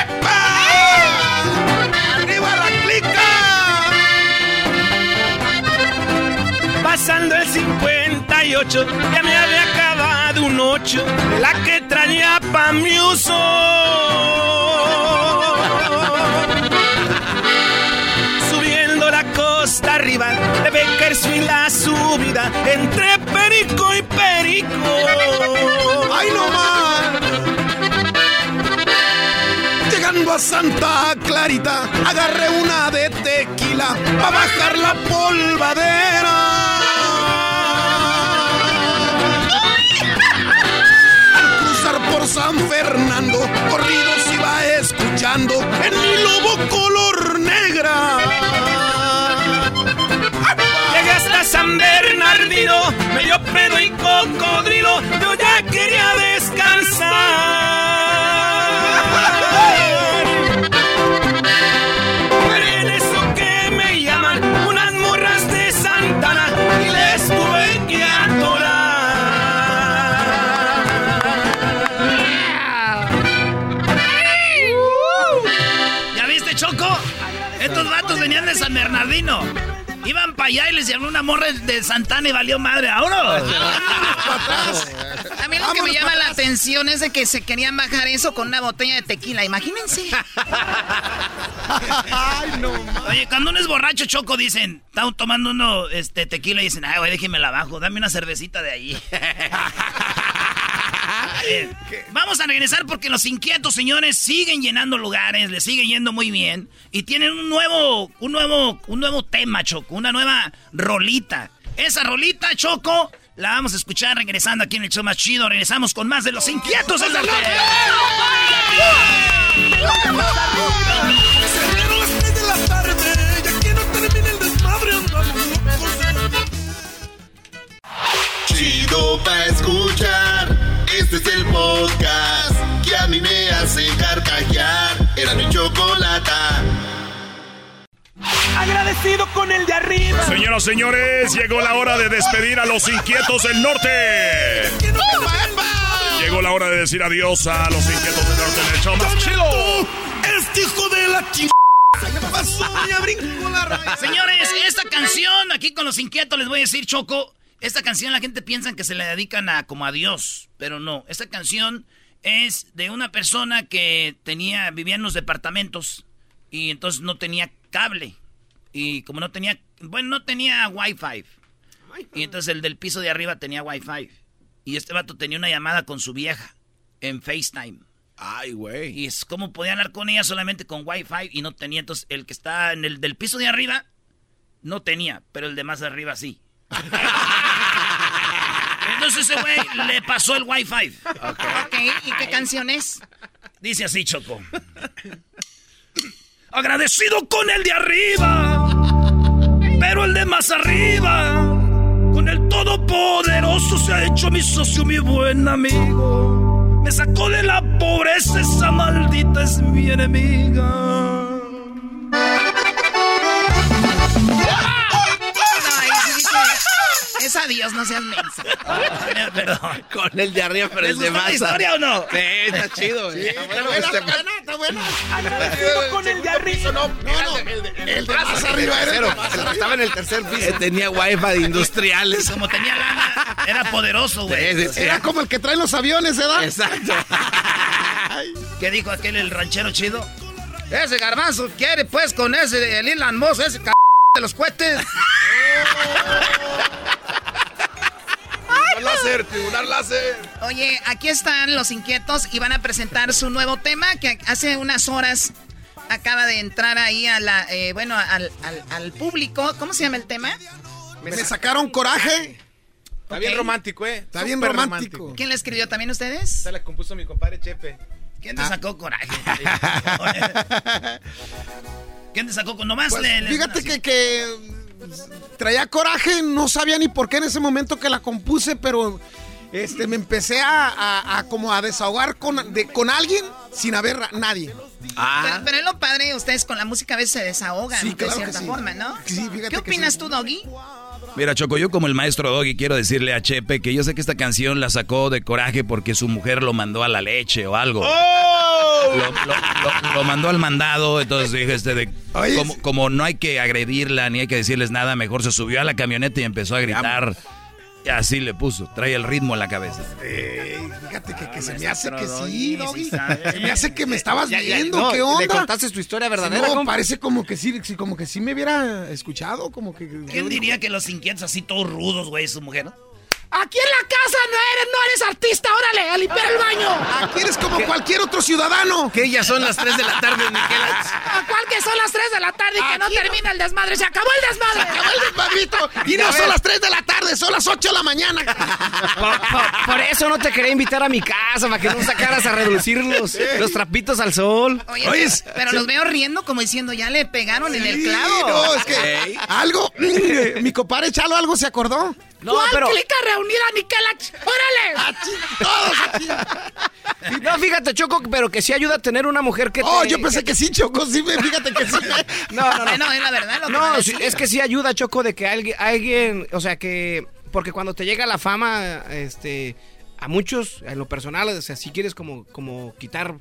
¡Epa! ¡Arriba la clica! Pasando el 58, ya me había acabado noche de la que traía pa' mi uso. La costa arriba de Bakersfield la subida entre Perico y Perico. ¡Ay, no más! Llegando a Santa Clarita, agarré una de tequila para bajar la polvadera. Cruzar por San Fernando, corridos iba escuchando en mi lobo color negra. San Bernardino, medio pedo y cocodrilo, yo ya quería descansar. Pero en eso que me llaman unas morras de Santana y les tuve que ¿Ya viste, Choco? Estos vatos venían de San Bernardino. Iban para allá y les llamó una morra de Santana y valió madre. ¡Vámonos! A mí lo que me llama la atención es de que se querían bajar eso con una botella de tequila. Imagínense. [LAUGHS] Oye, cuando uno es borracho, Choco, dicen, están tomando uno este, tequila y dicen, ay, güey, déjeme la abajo, dame una cervecita de ahí. [LAUGHS] [LAUGHS] Vamos a regresar porque los inquietos, señores, siguen llenando lugares, les sigue yendo muy bien. Y tienen un nuevo, un nuevo, un nuevo tema, Choco, una nueva rolita. Esa rolita, Choco, la vamos a escuchar regresando aquí en el show más chido. Regresamos con más de los inquietos locos. Chido pa' escuchar. Hace carcajear. Era mi chocolata. Agradecido con el de arriba. Señoras, señores, llegó la hora de despedir a los inquietos del norte. Llegó la hora de decir adiós a los inquietos del norte en el show más chido. Este hijo de la chingada. La. Señores, esta canción, aquí con los inquietos les voy a decir, Choco, esta canción la gente piensa que se le dedican a como a Dios, pero no. Esta canción es de una persona que tenía, vivía en los departamentos y entonces no tenía cable. Y como no tenía, bueno, no tenía wifi. Y entonces el del piso de arriba tenía wifi. Y este vato tenía una llamada con su vieja en FaceTime. Ay, güey. Y es como podía hablar con ella solamente con wifi y no tenía. Entonces el que está en el del piso de arriba no tenía, pero el de más arriba sí. [LAUGHS] Entonces ese güey le pasó el wifi. Ok, ¿y qué canción es? Dice así, Choco. Agradecido con el de arriba, pero el de más arriba, con el todopoderoso se ha hecho mi socio, mi buen amigo. Me sacó de la pobreza, esa maldita es mi enemiga. Dice, es adiós, no seas mensa. Perdón. Con el de arriba, pero ¿Les el de más. historia o no? Sí, está chido. Sí, güey. está Bueno, este- está buena, está buena. Agradecido con el de arriba. No, no, el de más arriba era. Estaba en el tercer piso. Eh, Tenía wifi de industriales. Como tenía lana, era poderoso, güey. Era como el que traen los aviones, ¿verdad? Exacto. ¿Qué dijo aquel el ranchero chido? Ese garbanzo quiere pues con ese el Elon Musk, ese c de los cohetes. [LAUGHS] Láser, tribunal láser. Oye, aquí están los inquietos y van a presentar su nuevo tema que hace unas horas acaba de entrar ahí a la, eh, bueno, al, al- al público. ¿Cómo se llama el tema? Me sacaron coraje. Está bien romántico, ¿eh? Está bien romántico. ¿Quién le escribió también ustedes? Esta la compuso mi compadre Chepe. ¿Quién te sacó coraje? [LAUGHS] ¿Quién te sacó con nomás? Pues, le- le- fíjate que, que traía coraje, no sabía ni por qué en ese momento que la compuse, pero este, me empecé a, a- a como a desahogar con, de- con alguien sin haber a nadie. Pero, pero es lo padre, ustedes con la música a veces se desahogan Sí, de claro cierta sí. forma, ¿no? Sí, fíjate ¿Qué que opinas sí. tú, Doggy? Mira, Choco, yo como el maestro Doggy quiero decirle a Chepe que yo sé que esta canción la sacó de coraje porque su mujer lo mandó a la leche o algo. ¡Oh! Lo, lo- lo- lo mandó al mandado, entonces dije este de como, como no hay que agredirla ni hay que decirles nada, mejor se subió a la camioneta y empezó a gritar así le puso, trae el ritmo en la cabeza. Ey, fíjate que, que se me hace que sí, sí Doggy. sabe. Se me hace que me estabas Ya, ya, viendo, no, ¿qué onda? ¿Le contaste tu historia verdadera, no, compa? parece como que sí, sí, como que sí me hubiera escuchado, como que... ¿Quién diría que los inquietos así todos rudos, güey, su mujer? ¿no? Aquí en la casa no eres, no eres artista, órale, a limpiar el baño. Aquí eres como cualquier otro ciudadano. Que ya son las 3 de la tarde, Miquela. ¿A cuál que son las 3 de la tarde y que no termina el desmadre? ¡Se acabó el desmadre! Acabó el desmadrito. Y [LAUGHS] no son las 3 de la tarde, son las 8 de la mañana. Por, por- por eso no te quería invitar a mi casa, para que no sacaras a reducir los, los trapitos al sol. Oye, Oye, pero los veo riendo como diciendo, ya le pegaron en el clavo. No, es que algo, mi compadre Chalo algo se acordó. No, ¿Cuál pero- clica reunida, Niquelach? ¡Órale! [LAUGHS] Todos aquí. No, fíjate, Choco, pero que sí ayuda a tener una mujer que Oh, te- yo pensé que sí, Choco, sí, fíjate que sí. [LAUGHS] No, no, no. No, es la verdad lo que No, es que sí ayuda, Choco, de que alguien, alguien, o sea, que, porque cuando te llega la fama, este, a muchos, en lo personal, o sea, si quieres como, como quitar,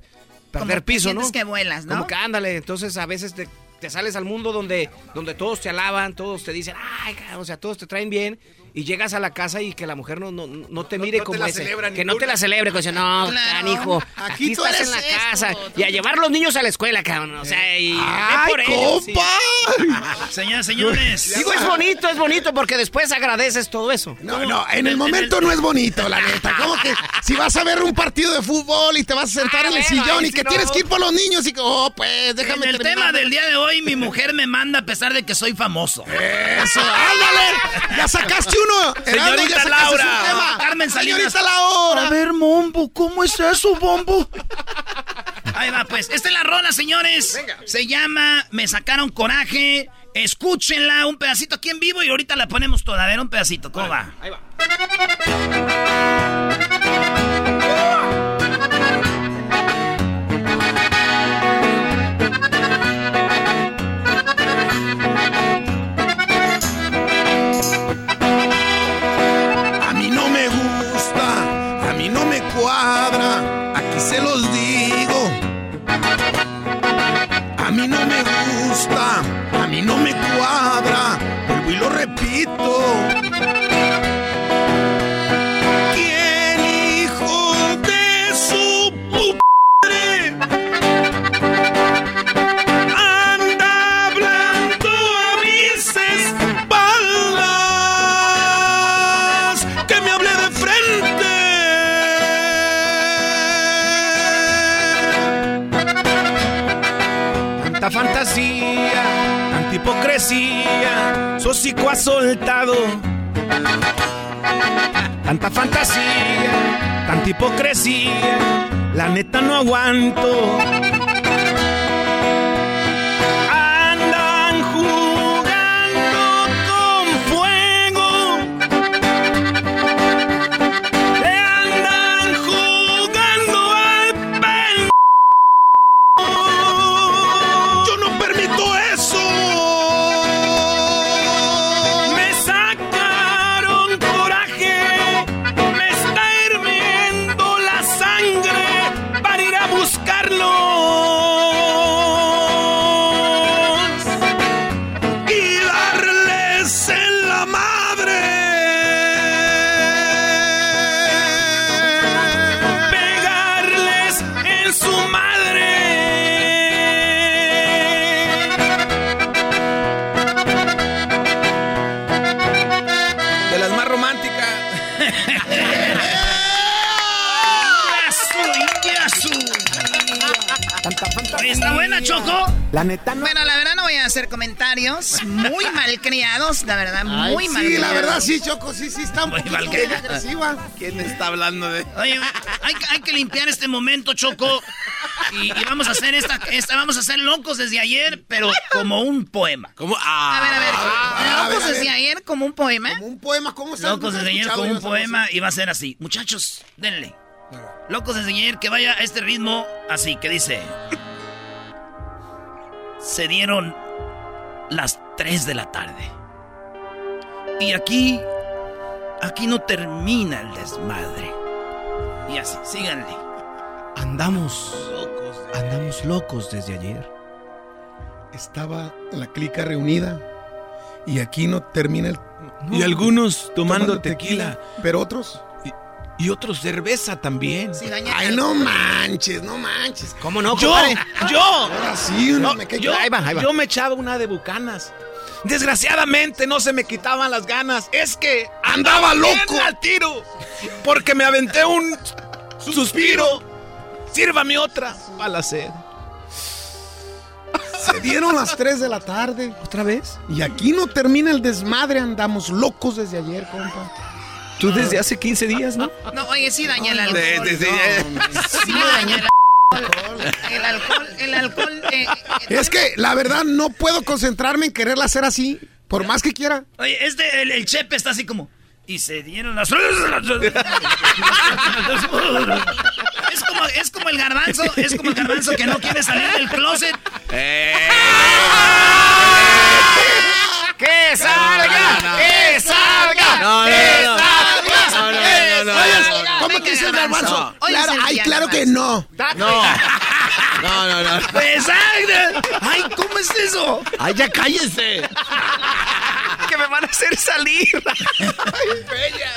perder Como piso, ¿no? que vuelas, ¿no? Como que ándale, entonces a veces te, te sales al mundo donde, donde todos te alaban, todos te dicen, ay, cabrón", o sea, todos te traen bien. Y llegas a la casa y que la mujer no, no, no te mire no te como la ese. celebra Que no te la celebre, que dice, no, Claro. canijo, Aquí aquí, tú estás eres en la esto, casa. Y a llevar los niños a la escuela, cabrón. O sea, y ¡Ay, por ellos, sí. compa! [LAUGHS] Señoras, señores. Digo, es bonito, es bonito porque después agradeces todo eso. No, no, en el momento no es bonito, la neta. Como que si vas a ver un partido de fútbol y te vas a sentar Ah, en el bueno, sillón y que no. tienes que ir por los niños y que, oh, pues, déjame en el terminar tema de- del día de hoy, mi mujer me manda a pesar de que soy famoso. Eso, ándale. Ya sacaste uno. Señorita Laura. Carmen Salinas. Señorita Laura. A ver, Mombo, ¿cómo es eso, Bombo? Ahí va, pues. Esta es la rola, señores. Se llama Me sacaron coraje. Escúchenla un pedacito aquí en vivo y ahorita la ponemos toda. A ver, un pedacito. ¿Cómo va? Ahí va. Hipocresía, su ha soltado. Tanta fantasía, tanta hipocresía, la neta no aguanto. La neta no. Bueno, la verdad no voy a hacer comentarios muy [LAUGHS] malcriados, la verdad, muy Sí, malcriados. la verdad sí, Choco, sí, sí, está Muy poquito mal muy que- agresiva. ¿Quién está hablando de.? Oye, hay, hay que limpiar este momento, Choco. Y, y vamos a hacer esta, esta, vamos a hacer locos desde ayer, pero como un poema. ¿Cómo? A ver, a ver, a locos ver, a desde ver. ayer como un poema. Como un poema, ¿cómo se Locos desde ayer como un poema y va a ser así. Muchachos, denle. Locos desde ayer que vaya a este ritmo así, que dice... Se dieron las 3 de la tarde. Y aquí... Aquí no termina el desmadre. Y así, síganle. Andamos. Andamos locos desde ayer. Estaba la clica reunida Y aquí no termina el... Y algunos tomando tequila. Pero otros... Y otros cerveza también. Ay, no manches, no manches. ¿Cómo no, Yo, compadre? yo. Ahora sí, No, me yo, Ahí va, ahí va. yo me echaba una de bucanas. Desgraciadamente no se me quitaban las ganas. Es que Andaba loco. al tiro. Porque me aventé un suspiro. Sírvame otra. A la sed. Se dieron las 3 de la tarde. ¿Otra vez? Y aquí no termina el desmadre. Andamos locos desde ayer, compa. Tú desde hace 15 días, ¿no? No, oye, sí daña el alcohol. De- Sí daña el alcohol. El alcohol, el alcohol. eh, Es que la verdad no puedo concentrarme en quererla hacer así. Por más que quiera. Oye, este, el, el Chepe está así como. Y se dieron las. [LAUGHS] Es como, es como el garbanzo, es como el garbanzo que no quiere salir del closet. ¡Que [LAUGHS] salga! ¡Que salga! ¡Que salga! No, no, no, ¡Que no. ¿Cómo que dice el garbanzo? Hoy Claro, ay, claro que no. No. No, no, no. ¡Exacto! ¡Ay, cómo es eso! Ay, ya cállese. ¡Que me van a hacer salir!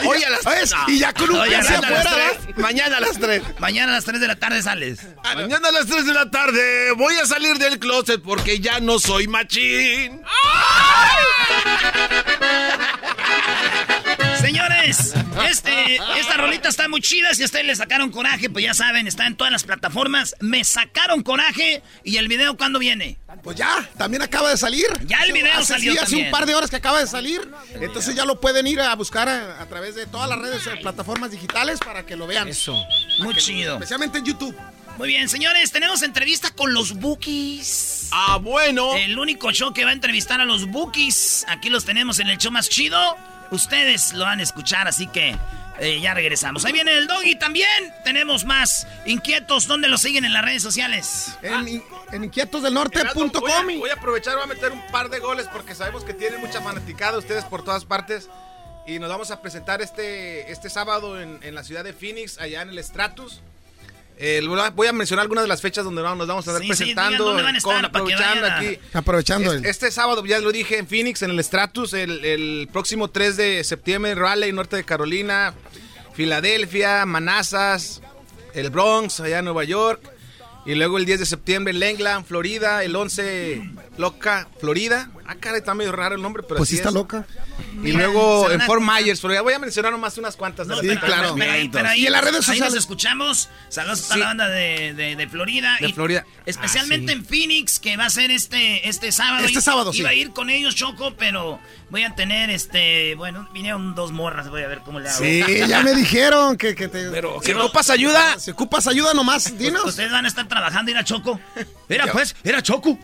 Hoy a las ¿Ves? Y ya con un anda a las afuera. tres. Mañana a las 3. Mañana a las 3 de la tarde sales. Mañana a las 3 de la tarde voy a salir del closet porque ya no soy machín. Señores, este, esta rolita está muy chida. Si a ustedes le sacaron coraje, pues ya saben, está en todas las plataformas. Me sacaron coraje. ¿Y el video cuándo viene? Pues ya, también acaba de salir. Ya el video hace, salió sí, hace también. un par de horas que acaba de salir. Entonces ya lo pueden ir a buscar a, a través de todas las redes, eh, plataformas digitales para que lo vean. Eso. Muy chido. Especialmente en YouTube. Muy bien, señores, tenemos entrevista con los Bookies. Ah, bueno. El único show que va a entrevistar a los Bookies. Aquí los tenemos en el show más chido. Ustedes lo van a escuchar, así que eh, ya regresamos. Ahí viene el doggy también. Tenemos más inquietos. ¿Dónde los siguen en las redes sociales? En, en Voy a, inquietosdelnorte.com. voy a aprovechar, voy a meter un par de goles porque sabemos que tienen mucha fanaticada ustedes por todas partes. Y nos vamos a presentar este, este sábado en, en la ciudad de Phoenix, allá en el Stratus. Eh, voy a mencionar algunas de las fechas donde nos vamos a estar Sí, presentando. digan dónde van a estar para que aprovechando vayan a- aquí. Aprovechando Este, este sábado, ya lo dije, en Phoenix, en el Stratus, el, el próximo 3 de septiembre, Raleigh, norte de Carolina, Filadelfia, Manassas, el Bronx, allá en Nueva York. Y luego el 10 de septiembre, Langland, Florida. El 11, Loca, Florida. Ah, cara, está medio raro el nombre, pero Pues sí está es. loca. Y luego en a- Fort Myers, Florida. Voy a mencionar nomás unas cuantas. de No, las pero- pero- pero ahí- pegaditos. pero ahí- Y en las redes Ahí nos sociales. escuchamos. Saludos a Sí. la banda de, de- de Florida. De y Florida. Especialmente Ah, sí. en Phoenix, que va a ser este, este sábado. Este sábado, sí. Iba a ir con ellos, Choco, pero voy a tener este. Bueno, vinieron dos morras. Voy a ver cómo le hago. Sí, ya me dijeron que, que te. Pero, ¿si ocupas ayuda? Si ocupas ayuda nomás, dinos. Ustedes van a estar trabajando, ir a Choco. Era pues, era Choco.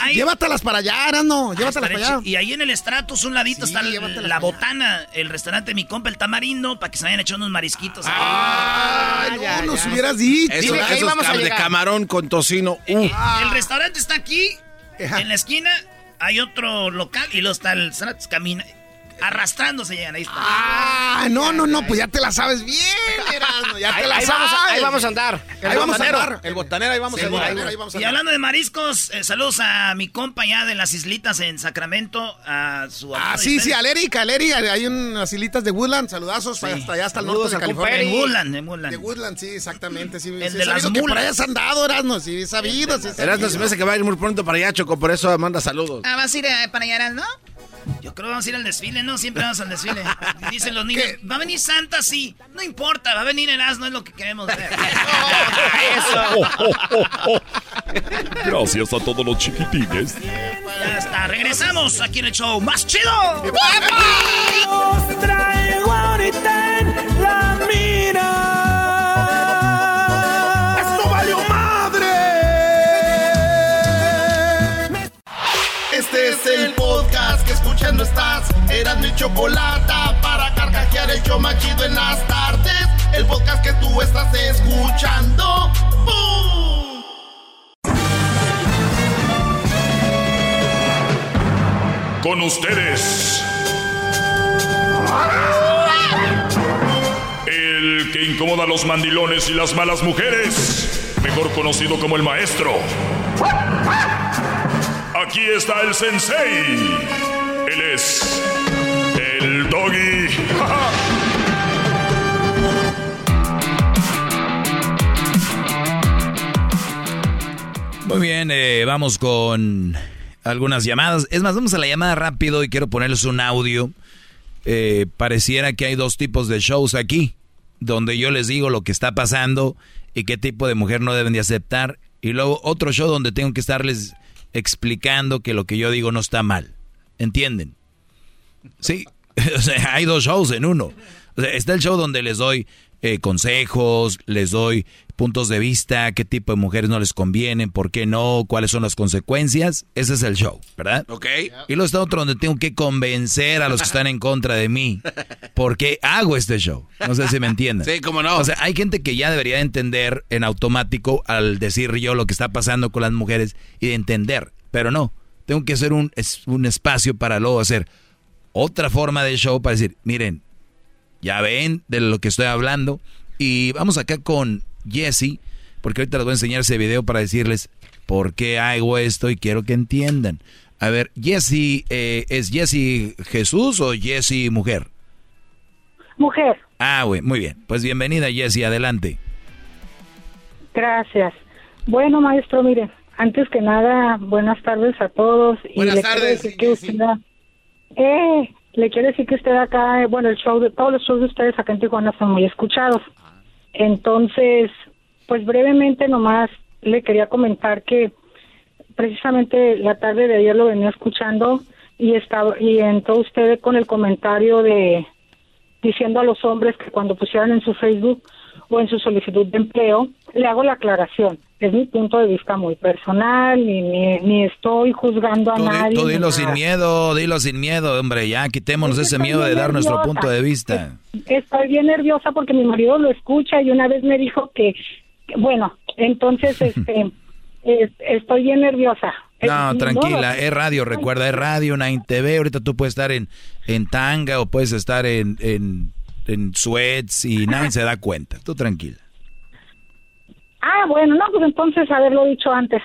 Ahí- Llévatelas para allá, Arano. Llévatelas para allá. Y ahí en el Stratus, un ladito, Sí, está el- la allá. botana, el restaurante de mi compa, el tamarindo, para que se vayan echando unos marisquitos. Ay, no, ya, nos ya. hubieras dicho. Eso- Dime que ahí esos vamos a de camarón con tocino. uh. El restaurante está aquí, Ajá. en la esquina, hay otro local y luego está el Stratus camina, arrastrándose llegan, ahí está. Ah, no, no, no, pues ya te la sabes bien, Erasmo, ya te Ahí, la ahí sabes. vamos a, ahí vamos a andar. Ahí vamos a andar. El botanero, ahí vamos Sí, a el andar. botanero, ahí vamos a Y hablando de mariscos, eh, saludos a mi compa ya de las islitas en Sacramento, a su Ah, sí, sí, al Eric, al Eric, hay unas hilitas de Woodland, saludazos hasta allá, hasta el norte de California. En Woodland, en Woodland. De Woodland, sí, exactamente, sí. El sí, de las sabido que por mulas. allá has andado, Erasmo, sí, sabido, sí, Erasmo se me hace que va a ir muy pronto para allá, Choco, por eso manda saludos. Ah, vas a ir eh, para allá, ¿no? Yo creo que vamos a ir al desfile, ¿no? Siempre vamos al desfile. [LAUGHS] Dicen los niños, ¿va a venir Santa? Sí. No importa, va a venir Erasmo, es lo que queremos ver. [LAUGHS] Gracias a todos los chiquitines. ya está, regresamos aquí en el show más chido. Los traigo ahorita en la mira. Escuchando estás. Eran mi chocolate para carcajear el show más chido en las tardes. El podcast que tú estás escuchando. ¡Bum! Con ustedes. El que incomoda a los mandilones y las malas mujeres. Mejor conocido como el maestro. Aquí está el sensei. Él es el doggy. Muy bien, eh, vamos con algunas llamadas. Es más, vamos a la llamada rápido y quiero ponerles un audio. Eh, pareciera que hay dos tipos de shows aquí, donde yo les digo lo que está pasando y qué tipo de mujer no deben de aceptar. Y luego otro show donde tengo que estarles explicando que lo que yo digo no está mal. ¿Entienden? Sí, [LAUGHS] o sea, hay dos shows en uno. O sea, está el show donde les doy eh, consejos, les doy puntos de vista, qué tipo de mujeres no les convienen, por qué no, cuáles son las consecuencias. Ese es el show, ¿verdad? Ok. Y luego está otro donde tengo que convencer a los que están en contra de mí. ¿Por qué hago este show? No sé si me entienden. Sí, cómo no. O sea, hay gente que ya debería entender en automático al decir yo lo que está pasando con las mujeres y de entender, pero no. Tengo que hacer un, es- un espacio para luego hacer otra forma de show para decir, miren, ya ven de lo que estoy hablando. Y vamos acá con Jesse, porque ahorita les voy a enseñar ese video para decirles por qué hago esto y quiero que entiendan. A ver, Jesse, eh, ¿es Jesse Jesús o Jesse mujer? Mujer, Ah, güey, muy bien. Pues bienvenida Jesse, adelante. gracias. Bueno, maestro, mire, antes que nada, buenas tardes a todos. y Buenas le quiero tardes, decir que usted da- eh, le quiero decir que usted acá, bueno, el show de todos los shows de ustedes acá en Tijuana son muy escuchados. Entonces, pues brevemente nomás le quería comentar que precisamente la tarde de ayer lo venía escuchando y estaba y entró usted con el comentario de diciendo a los hombres que cuando pusieran en su Facebook o en su solicitud de empleo, le hago la aclaración. Es mi punto de vista muy personal, ni, ni, ni estoy juzgando a Tú, di- nadie. tú dilo sin miedo, dilo sin miedo, hombre, ya quitémonos Es que ese miedo de dar nuestro punto de vista. Estoy bien nerviosa porque mi marido lo escucha y una vez me dijo que, que- bueno, entonces [LAUGHS] este es- estoy bien nerviosa. No, tranquila, es radio, recuerda, es radio, Nine TV, ahorita tú puedes estar en, en tanga o puedes estar en, en, en sweats y nadie se da cuenta, tú tranquila. Ah, bueno, no, pues entonces haberlo dicho antes.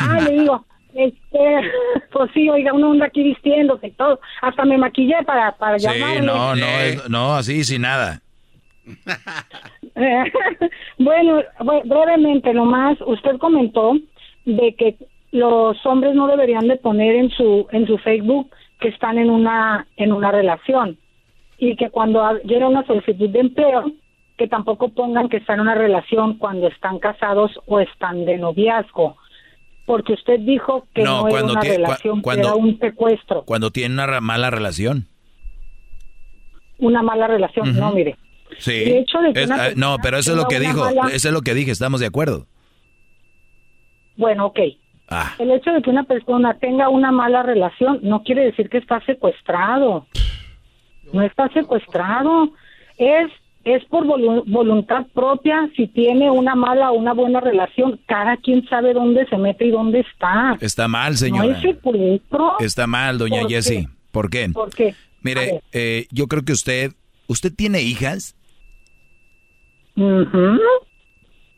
Ah, le digo, este, [LAUGHS] pues sí, oiga, uno anda aquí vistiéndose y todo. Hasta me maquillé para, para Sí, llamarle. no, no, es- no, así sin nada. [LAUGHS] Bueno, bu- brevemente nomás, usted comentó de que los hombres no deberían de poner en su en su Facebook que están en una en una relación y que cuando llega una solicitud de empleo que tampoco pongan que están en una relación cuando están casados o están de noviazgo porque usted dijo que No, no, era cuando una tie- cua- relación, que era un secuestro, Cuando tiene una mala relación. una mala relación. No, mire, Sí. El hecho de que Es- una ah, no, pero eso es lo que una dijo, mala- eso es lo que dije, estamos de acuerdo. bueno, ok. Ah. El hecho de que una persona tenga una mala relación no quiere decir que está secuestrado. No está secuestrado. Es es por volu- voluntad propia si tiene una mala o una buena relación. Cada quien sabe dónde se mete y dónde está. Está mal, No señora. es secuestro. Está mal, doña ¿Por qué? Jessie. ¿Por qué? ¿Por qué? A Mire, eh, yo creo que usted, ¿usted tiene hijas?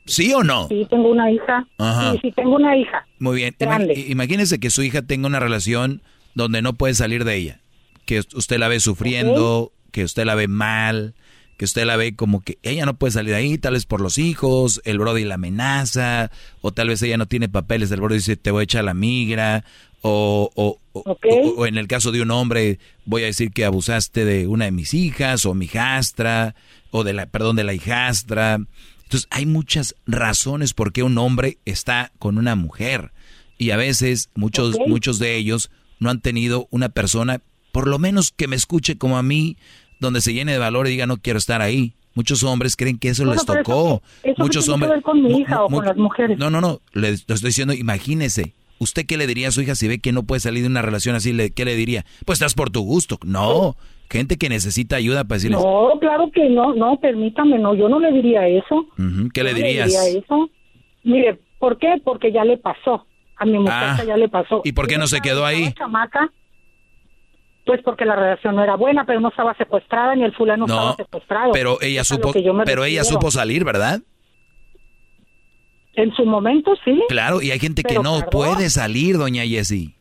¿Sí o no? Sí, tengo una hija. Ajá. Sí, sí, tengo una hija. Muy bien. Grande. imagínese que su hija tenga una relación donde no puede salir de ella. Que us- usted la ve sufriendo, que usted la ve mal, que usted la ve como que ella no puede salir de ahí, tal vez por los hijos, el brody la amenaza, o tal vez ella no tiene papeles, el brody dice te voy a echar la migra, o, o, o- o- o en el caso de un hombre voy a decir que abusaste de una de mis hijas, o mi hijastra, o de la, perdón, de la hijastra. Entonces hay muchas razones por qué un hombre está con una mujer. Y a veces muchos, muchos de ellos no han tenido una persona, por lo menos que me escuche como a mí, donde se llene de valor y diga no quiero estar ahí. Muchos hombres creen que eso Bueno, les eso tocó. eso Muchos que hombres. ver con mi hija o con las mujeres. No, no, no. Le, le estoy diciendo, imagínese. ¿Usted qué le diría a su hija si ve que no puede salir de una relación así? Le, ¿Qué le diría? Pues estás por tu gusto. No. Gente que necesita ayuda para decirles. No, claro que no, no, permítame, no, yo no le diría eso. ¿Qué le No dirías? diría eso. Mire, ¿por qué? Porque ya le pasó. A mi muchacha Ah, ya le pasó. ¿y por qué no se quedó ahí? Chamaca, pues porque la relación no era buena, pero no estaba secuestrada ni el fulano No, estaba secuestrado. pero ella supo, pero ella supo salir, ¿verdad? En su momento sí. Claro, y hay gente que no tardó. puede salir, doña Jessie.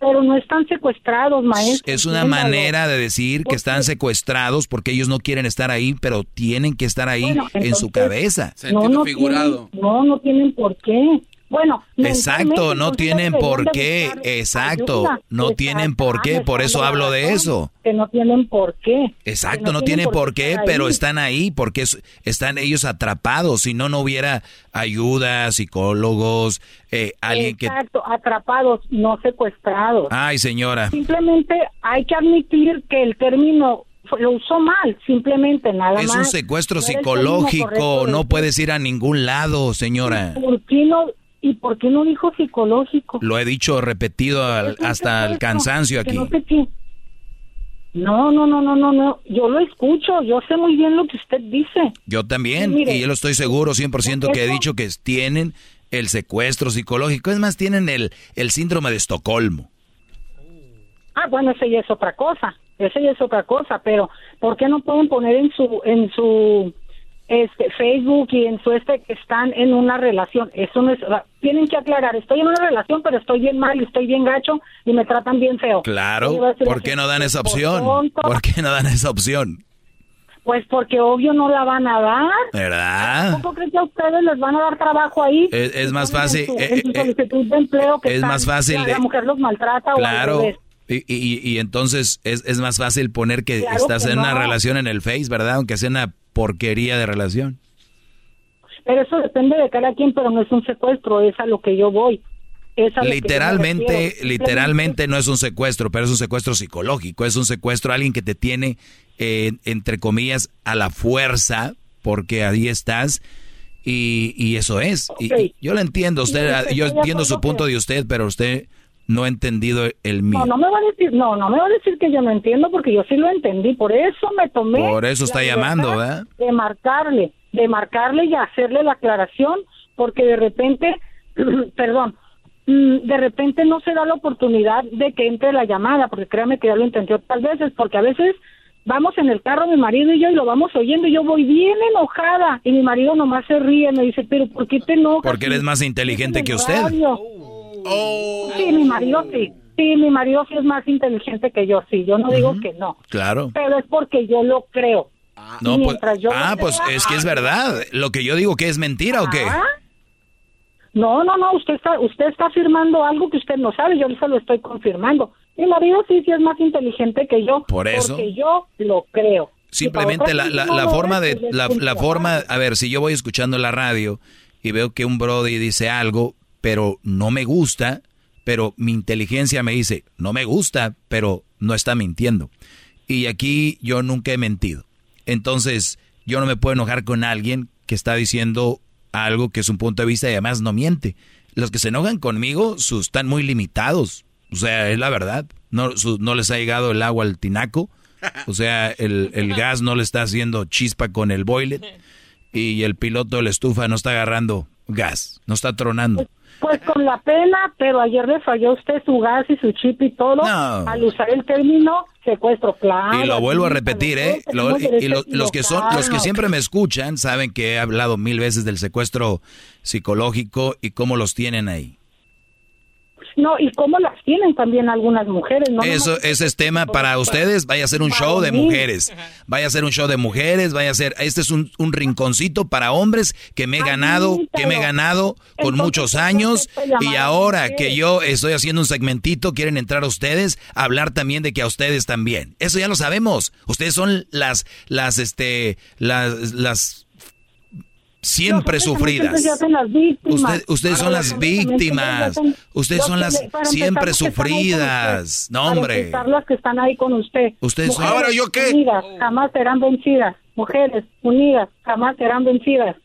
Pero no están secuestrados, maestro. Es una manera de decir que están secuestrados porque ellos no quieren estar ahí, pero tienen que estar ahí Bueno, en su cabeza. no, no Tienen, no, no tienen por qué. Bueno, Exacto, no tienen por qué. Exacto, no tienen por qué, por eso hablo de eso. Que no tienen por qué. Exacto, no tienen por qué, pero están ahí porque es- están ellos atrapados. Si no, no hubiera ayuda, psicólogos, eh, alguien que... Exacto, atrapados, no secuestrados. Ay, señora. Simplemente hay que admitir que el término lo usó mal, simplemente nada Es más. un secuestro No psicológico, no puedes ir a ningún lado, señora. ¿Por qué no? ¿Y por qué no dijo psicológico? Lo he dicho repetido al- hasta el cansancio aquí. no sé. No, no, no, no, no, no. Yo lo escucho, yo sé muy bien lo que usted dice. Yo también, Sí, mire, y yo lo estoy seguro 100% que he dicho que tienen el secuestro psicológico. Es más, tienen el, el síndrome de Estocolmo. Ah, bueno, ese ya es otra cosa. Ese ya es otra cosa, pero ¿por qué no pueden poner en su en su este Facebook y en su este que están en una relación? Eso no es tienen que aclarar, estoy en una relación, pero estoy bien mal y estoy bien gacho y me tratan bien feo. Claro, ¿por qué no dan esa "Por opción? tonto". ¿Por qué no dan esa opción? Pues porque obvio no la van a dar. ¿Verdad? ¿Cómo creen que a ustedes les van a dar trabajo ahí? Es, es más fácil, En su, eh, en su eh, solicitud de empleo que es están- más fácil de- la mujer los maltrata o al claro. revés. Y, y- y entonces es, es más fácil poner que Claro estás que en una relación en el Face, ¿verdad? Aunque sea una porquería de relación. Pero eso depende de cada quien, pero no es un secuestro, es a lo que yo voy. Es a yo Literalmente, literalmente no es un secuestro, pero es un secuestro psicológico, es un secuestro alguien que te tiene, eh, entre comillas, a la fuerza, porque ahí estás, y, y eso es. Y yo lo entiendo, usted, yo de entiendo su punto de usted, pero usted no ha entendido el mío. No, no me va a decir, no, no me va a decir que yo no entiendo porque yo sí lo entendí, por eso me tomé. Por eso está la llamando, ¿verdad? De marcarle, de marcarle y hacerle la aclaración, porque de repente, [CLEARS THROAT] perdón, mm, de repente no se da la oportunidad de que entre la llamada, porque créame que ya lo intenté otras veces, porque a veces vamos en el carro mi marido y yo y lo vamos oyendo y yo voy bien enojada y mi marido nomás se ríe, me dice, pero ¿por qué te enojas? Porque él es más inteligente que usted. Radio. Sí, mi marido sí. Sí, mi marido sí es más inteligente que yo, sí. Yo no digo que no. Claro. Pero es porque yo lo creo. No, pues, Mientras yo ah, pues es que es verdad. Lo que yo digo que es mentira o qué. Ah. No, no, no, usted está, usted está afirmando algo que usted no sabe, yo se lo estoy confirmando. Mi marido sí, sí es más inteligente que yo. Por eso. Porque yo lo creo. Simplemente la, la, la forma de pues, es la, la forma, a ver, si yo voy escuchando la radio y veo que un Brody dice algo, pero no me gusta, pero mi inteligencia me dice, no me gusta, pero no está mintiendo. Y aquí yo nunca he mentido. Entonces, yo no me puedo enojar con alguien que está diciendo algo que es un punto de vista y además no miente. Los que se enojan conmigo sus, están muy limitados. O sea, es la verdad. No, su- no les ha llegado el agua al tinaco. O sea, el, el gas no le está haciendo chispa con el boiler. [LAUGHS] Y el piloto de la estufa no está agarrando gas. No está tronando. Pues con la pena, pero ayer le falló usted su gas y su chip y todo No. al usar el término secuestro, claro. Y lo vuelvo a repetir, ¿eh? Lo- y, lo- los que son, los que siempre me escuchan saben que he hablado mil veces del secuestro psicológico y cómo los tienen ahí. No, y cómo las tienen también algunas mujeres, ¿no? Eso, ese es tema para ustedes. Vaya a ser un show de mujeres. Vaya a ser un show de mujeres. Vaya a ser. Este es un, un rinconcito para hombres que me he ganado, que me he ganado con muchos años. Y ahora que yo estoy haciendo un segmentito, quieren entrar a ustedes a hablar también de que a ustedes también. Eso ya lo sabemos. Ustedes son las, las, este, las, las siempre sufridas. Usted- ustedes son las víctimas. Ustedes son las siempre sufridas. No, hombre. Para las que están ahí con usted. Ustedes son- Ahora, ¿yo qué? Unidas, jamás serán vencidas. Mujeres unidas, jamás serán vencidas.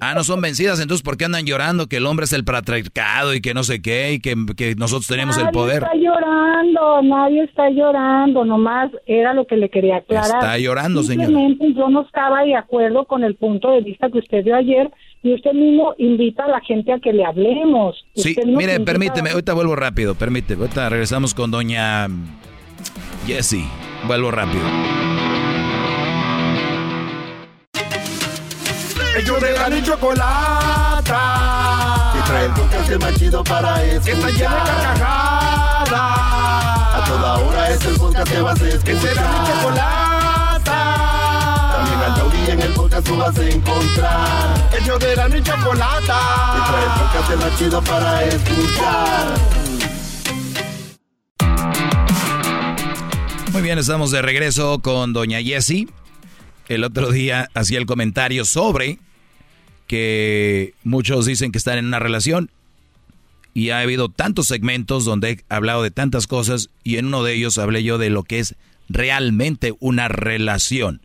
Ah, no son vencidas, entonces ¿por qué andan llorando que el hombre es el patriarcado y que no sé qué y que, que nosotros tenemos el nadie poder? está llorando, nadie está llorando, nomás era lo que le quería aclarar. Está llorando. Simplemente yo no estaba de acuerdo con el punto de vista que usted dio ayer y usted mismo invita a la gente a que le hablemos. Sí, mire, permíteme, a- ahorita vuelvo rápido, permíteme, ahorita regresamos con doña Jessie, vuelvo rápido. Ellos de la ni chocolata. trae el podcast más chido para escuchar. Que está llena de carcajadas. A toda hora es el podcast que vas a escuchar. Que será mi chocolata. También al taurí en el podcast tú vas a encontrar. El yo de la mi chocolata. Que trae el podcast más chido para escuchar. Muy bien, estamos de regreso con doña Jessie. El otro día hacía el comentario sobre que muchos dicen que están en una relación y ha habido tantos segmentos donde he hablado de tantas cosas y en uno de ellos hablé yo de lo que es realmente una relación.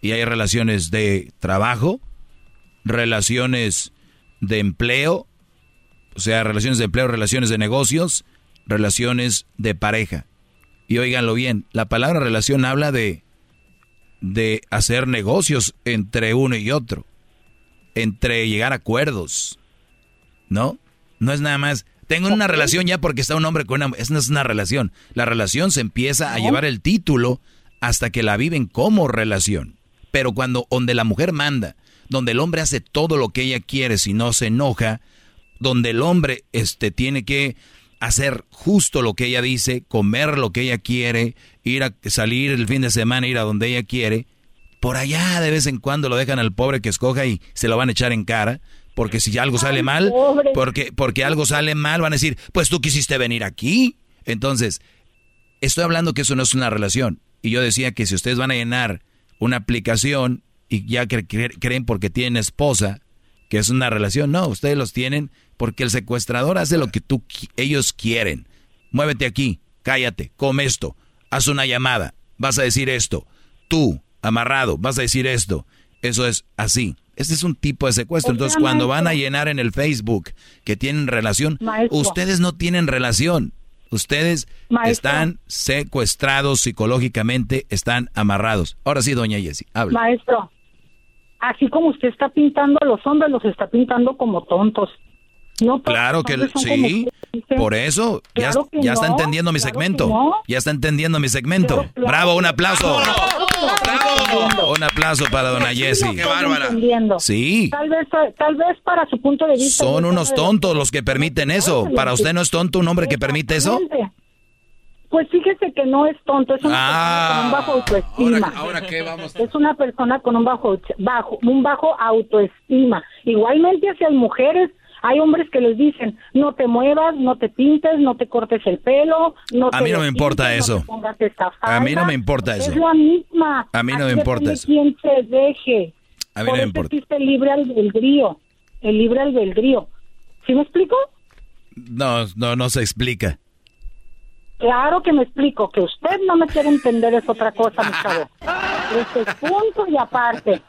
Y hay relaciones de trabajo, relaciones de empleo, o sea, relaciones de empleo, relaciones de negocios, relaciones de pareja. Y óiganlo bien, la palabra relación habla de, de hacer negocios entre uno y otro, entre llegar a acuerdos, ¿no? No es nada más, tengo una relación ya porque está un hombre con una... Es, no es una relación. La relación se empieza a llevar el título hasta que la viven como relación. Pero cuando donde la mujer manda, donde el hombre hace todo lo que ella quiere si no se enoja, donde el hombre este, tiene que hacer justo lo que ella dice, comer lo que ella quiere, ir a salir el fin de semana, ir a donde ella quiere, por allá de vez en cuando lo dejan al pobre que escoja y se lo van a echar en cara, porque si algo sale mal, porque, porque algo sale mal, van a decir, pues tú quisiste venir aquí. Entonces, estoy hablando que eso no es una relación. Y yo decía que si ustedes van a llenar una aplicación y ya creen porque tienen esposa, que es una relación, no, ustedes los tienen porque el secuestrador hace lo que tú, ellos quieren. Muévete aquí, cállate, come esto, haz una llamada, vas a decir esto. Tú, amarrado, vas a decir esto. Eso es así. Este es un tipo de secuestro. Entonces, cuando van a llenar en el Facebook que tienen relación, ustedes no tienen relación. Ustedes están secuestrados psicológicamente, están amarrados. Ahora sí, doña Jessie, habla. Maestro, así como usted está pintando a los hombres, los está pintando como tontos. No, claro que sí, por eso ya, ya está entendiendo mi segmento. Ya está entendiendo mi segmento. Bravo, un aplauso. Bravo. Un aplauso para dona Jessie. Qué bárbara. Sí. Tal vez, tal vez para su punto de vista. Son unos tontos los que permiten eso. ¿Para usted no es tonto un hombre que permite eso? Pues fíjese que no es tonto, es una persona con un bajo autoestima. Ahora, qué vamos. Es una persona con un bajo, bajo, un bajo autoestima. Igualmente hacia las mujeres, hay hombres que les dicen, no te muevas, no te pintes, no te cortes el pelo, no A mí no me importa eso. a mí no me importa eso. Es la misma. A mí no me importa eso. quien se deje. A mí no me importa. existe el libre albedrío. El libre albedrío. ¿Sí me explico? No, no, no se explica. Claro que me explico. Que usted no me quiere entender es otra cosa, mi chavo. [LAUGHS] Ese es punto y aparte.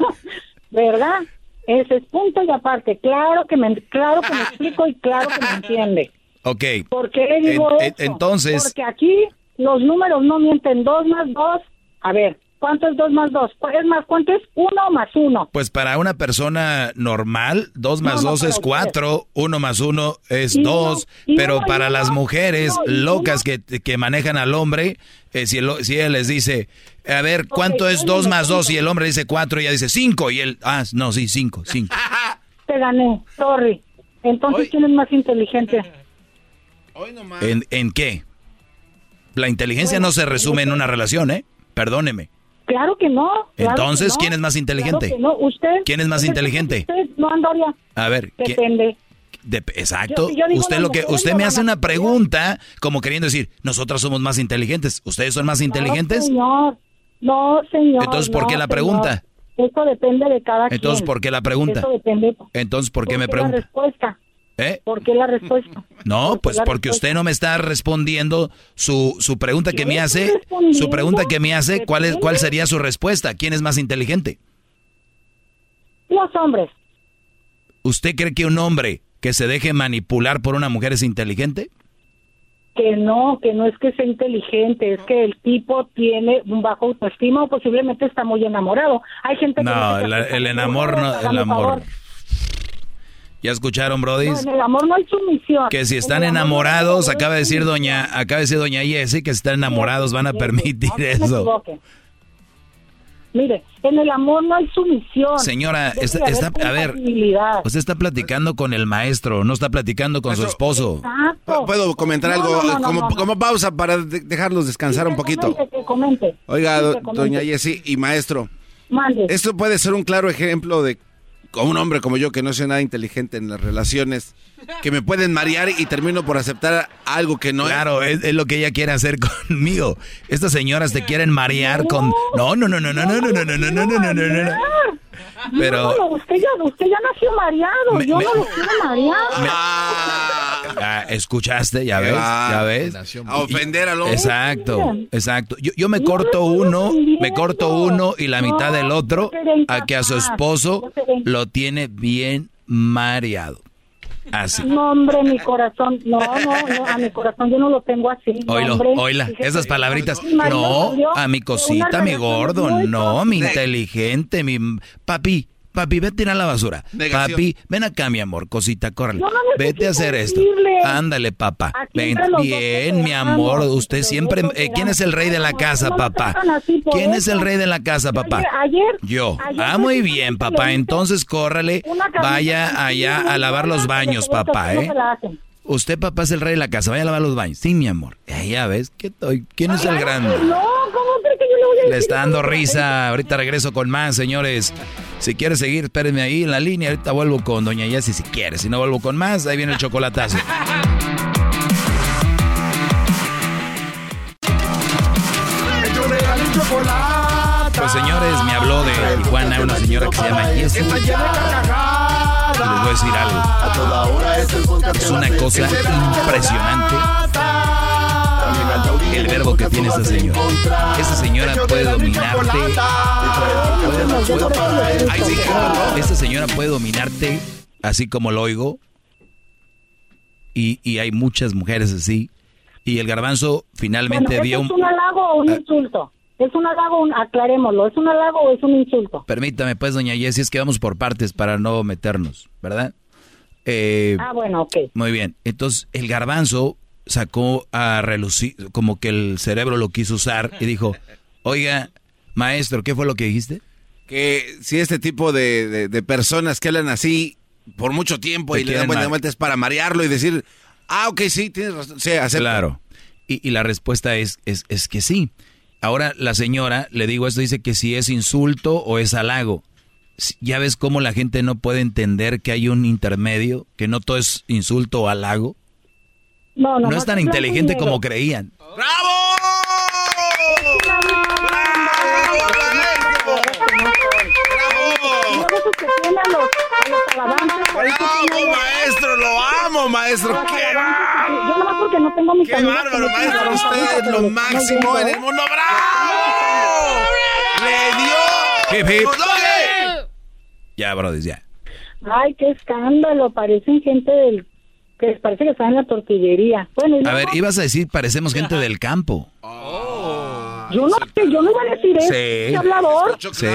[LAUGHS] ¿Verdad? Ese es punto y aparte. Claro que me, claro que me [LAUGHS] explico y claro que me entiende. Ok. ¿Por qué le digo En- eso? entonces- Porque aquí los números no mienten. Dos más dos. A ver, ¿cuánto es dos más dos? Es más, ¿cuánto es uno más uno? Pues para una persona normal, dos más no, dos para es usted. cuatro, uno más uno es Y uno- dos, y pero para las mujeres no, locas que, que manejan al hombre, eh, si, el- si ella les dice, a ver, ¿cuánto es yo dos no más me dos? Y el hombre dice cuatro, y ella dice cinco, y él, ah, no, sí, cinco, cinco. [LAUGHS] Te gané, sorry. Entonces, ¿quién es más inteligente? [LAUGHS] ¿En, en qué? La inteligencia no se resume en una relación, ¿eh? Perdóneme. Claro que no. claro Entonces, que no. ¿quién es más inteligente? Claro que no. ¿Usted? ¿Quién es más ¿Usted- inteligente? Usted, no, Andoria. A ver, ¿quién- Depende. De- exacto. Yo- yo digo, usted lo que usted me hace una pregunta como queriendo decir, nosotros somos más inteligentes. ¿Ustedes son más inteligentes? No, señor. No, señor. Entonces, ¿por qué la señor. pregunta? Eso depende de cada Entonces, quien. ¿por qué la pregunta? Eso depende. Entonces, ¿por qué me la pregunta? respuesta? ¿Eh? ¿Por qué la respuesta? No, pues porque usted no me está respondiendo su, su pregunta que me hace. Su pregunta que me hace, ¿cuál es cuál sería su respuesta? ¿Quién es más inteligente? Los hombres. ¿Usted cree que un hombre que se deje manipular por una mujer es inteligente? Que no, que no es que sea inteligente, es que el tipo tiene un bajo autoestima o posiblemente está muy enamorado. Hay gente que No, el, enamor no, el amor. favor. ¿Ya escucharon, No, brodis? en el amor no hay sumisión. Que si están no enamorados, acaba de decir doña, acaba de decir doña Jessie que si están enamorados van a permitir No eso. Mire, en el amor no hay sumisión. Señora, está, está- a ver, usted está platicando con el maestro, no está platicando con su esposo. Exacto. ¿Puedo comentar No, algo no, no, no, como, no, no. como pausa para de- dejarlos descansar un poquito? Comente, que comente. Oiga, Sí, do- que comente. doña Jessie y maestro, Mande. esto puede ser un claro ejemplo de como un hombre como yo que no soy nada inteligente en las relaciones, que me pueden marear y termino por aceptar algo que no Claro, es, es lo que ella quiere hacer conmigo. Estas señoras te quieren marear con... No, no, no, no, no, no, no, no, no, no, no, no, no, no, no. Pero- No, no, usted ya, usted ya nació mareado. Me- Yo me- no lo quiero marear. Ah, ¿Escuchaste? ¿Ya ves? Ah, ¿Ya ves? a ofender al hombre. Exacto, exacto. Yo, yo me corto uno, me corto uno y la mitad del otro a que a su esposo lo tiene bien mareado. Así. No, hombre, mi corazón. No, no, no, a mi corazón yo no lo tengo así. Oilo, hombre. oila, esas palabritas. No, a mi cosita, mi gordo, no, mi inteligente, mi... Papi, papi, vete a tirar la basura. Negación. Papi, ven acá, mi amor, cosita, córrele. No Vete a hacer esto. Ándale, papá. Ven, bien, mi amor, usted siempre... eh, ¿Quién es el rey de la casa, papá? ¿Quién es el rey de la casa, papá? Ayer, Yo. ayer Ah, muy bien, le papá. Entonces camisa vaya allá a lavar los baños, papá, ¿eh? Usted, papá, es el rey de la casa. Vaya a lavar los baños. Sí, mi amor. Eh, ya ves. ¿qué estoy- ¿Quién es el grande? No, ¿cómo cree que yo le voy a Le decir está dando risa. Ahorita regreso con más, señores. Si quiere seguir, espérenme ahí en la línea. Ahorita vuelvo con Doña Yassi si quiere. Si no vuelvo con más, ahí viene el chocolatazo. Pues señores, me habló de Tijuana una señora que se llama Jessie. Les voy a decir algo. Es una cosa impresionante el verbo que tiene esta señora. Esta señora puede dominarte. Ay, sí, Esta señora puede dominarte así como lo oigo. Y, y hay muchas mujeres así. Y el garbanzo finalmente Bueno, vio ¿eso un... ¿Es un halago o un insulto? ¿Es un halago? Un, aclarémoslo. ¿Es un halago o es un insulto? Permítame pues, doña Jessie, es que vamos por partes para no meternos, ¿verdad? Eh, Ah, bueno, ok. Muy bien. Entonces, el garbanzo sacó a relucir, como que el cerebro lo quiso usar y dijo, oiga, maestro, ¿qué fue lo que dijiste? Que si este tipo de, de- de personas que hablan así por mucho tiempo Te y le dan buenas vueltas para marearlo y decir, ah, ok, sí, tienes razón. Sí, acepto. Claro. Y, y la respuesta es, es, es que sí. Ahora la señora, le digo esto, dice que si es insulto o es halago. Ya ves cómo la gente no puede entender que hay un intermedio, que no todo es insulto o halago. No, no, No es tan inteligente como creían. ¡Bravo, maestro! ¡Lo amo, maestro! ¡Qué Yo nomás porque no tengo mis ¡Qué bárbaro, maestro! Usted es lo máximo en el mundo. ¡Bravo! ¡Le dio! Hip, hip. Ya, brother, ya. Ay, qué escándalo. Parecen gente del... que parece que están en la tortillería. Bueno, y A ver, ibas a decir, parecemos gente del campo. Yo no sé, yo no iba a decir eso. Sí. ¿Qué hablador? Sí.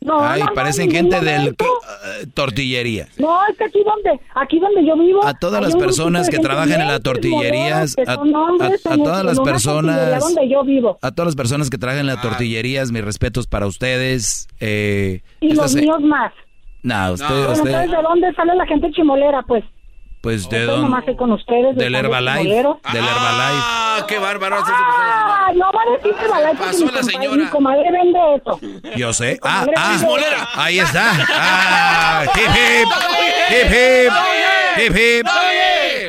No, Ay, no, parecen en gente del eh, tortillería. No, es que aquí donde, aquí donde yo vivo... A todas las personas que trabajan en bien las tortillerías, chismoleros, que a, son hombres a- a en- todas las tortillería personas, donde yo vivo. a todas las personas que trabajan en las tortillerías, mis respetos para ustedes. Eh, Y los míos más. No, usted, Bueno, usted, entonces, ¿de dónde sale la gente chimolera, pues? Pues de Estoy dónde, nomás con ustedes. del Herbalife, del Herbalife. ¡Ah, qué bárbaro! Ah, no va a decir Herbalife Pasó mi la señora. Mi comadre vende eso. Yo sé. Ah, ah, chismolera. ahí está. Ah, hip hip, hip hip, hip hip.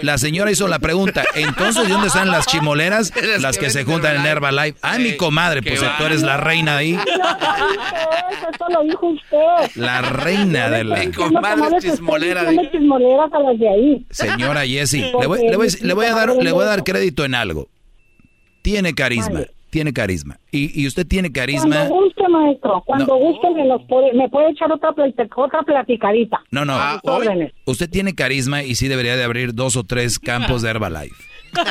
La señora hizo la pregunta. Entonces, ¿de dónde están las chimoleras? [LAUGHS] Las que se juntan en Herbalife. Ah, mi comadre, pues tú eres la reina ahí. Eso lo dijo usted. La reina de la... Mi comadre chismolera. chismoleras a las de ahí. Señora [LAUGHS] Jessie, le voy, le voy- le voy a dar, le voy a dar crédito en algo. Tiene carisma, tiene carisma. Y, y usted tiene carisma. Cuando guste, maestro. Cuando guste me, los puede, me puede echar otra, otra platicadita. No, no. A sus órdenes. Usted tiene carisma y sí debería de abrir dos o tres campos de Herbalife. [LAUGHS]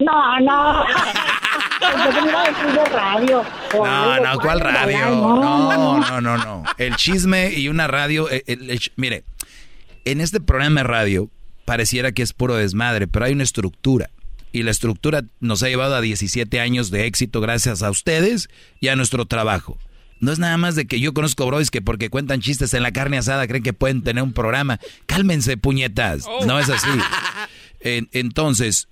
No, no. Yo que me iba a decir de radio. No, no, ¿cuál radio? No, no, no, no. El chisme y una radio. eh, el- el ch- mire, en este programa de radio pareciera que es puro desmadre, pero hay una estructura. Y la estructura nos ha llevado a 17 años de éxito gracias a ustedes y a nuestro trabajo. No es nada más de que yo conozco bros que porque cuentan chistes en la carne asada creen que pueden tener un programa. Cálmense, puñetas. No es así. [LAUGHS] En- entonces,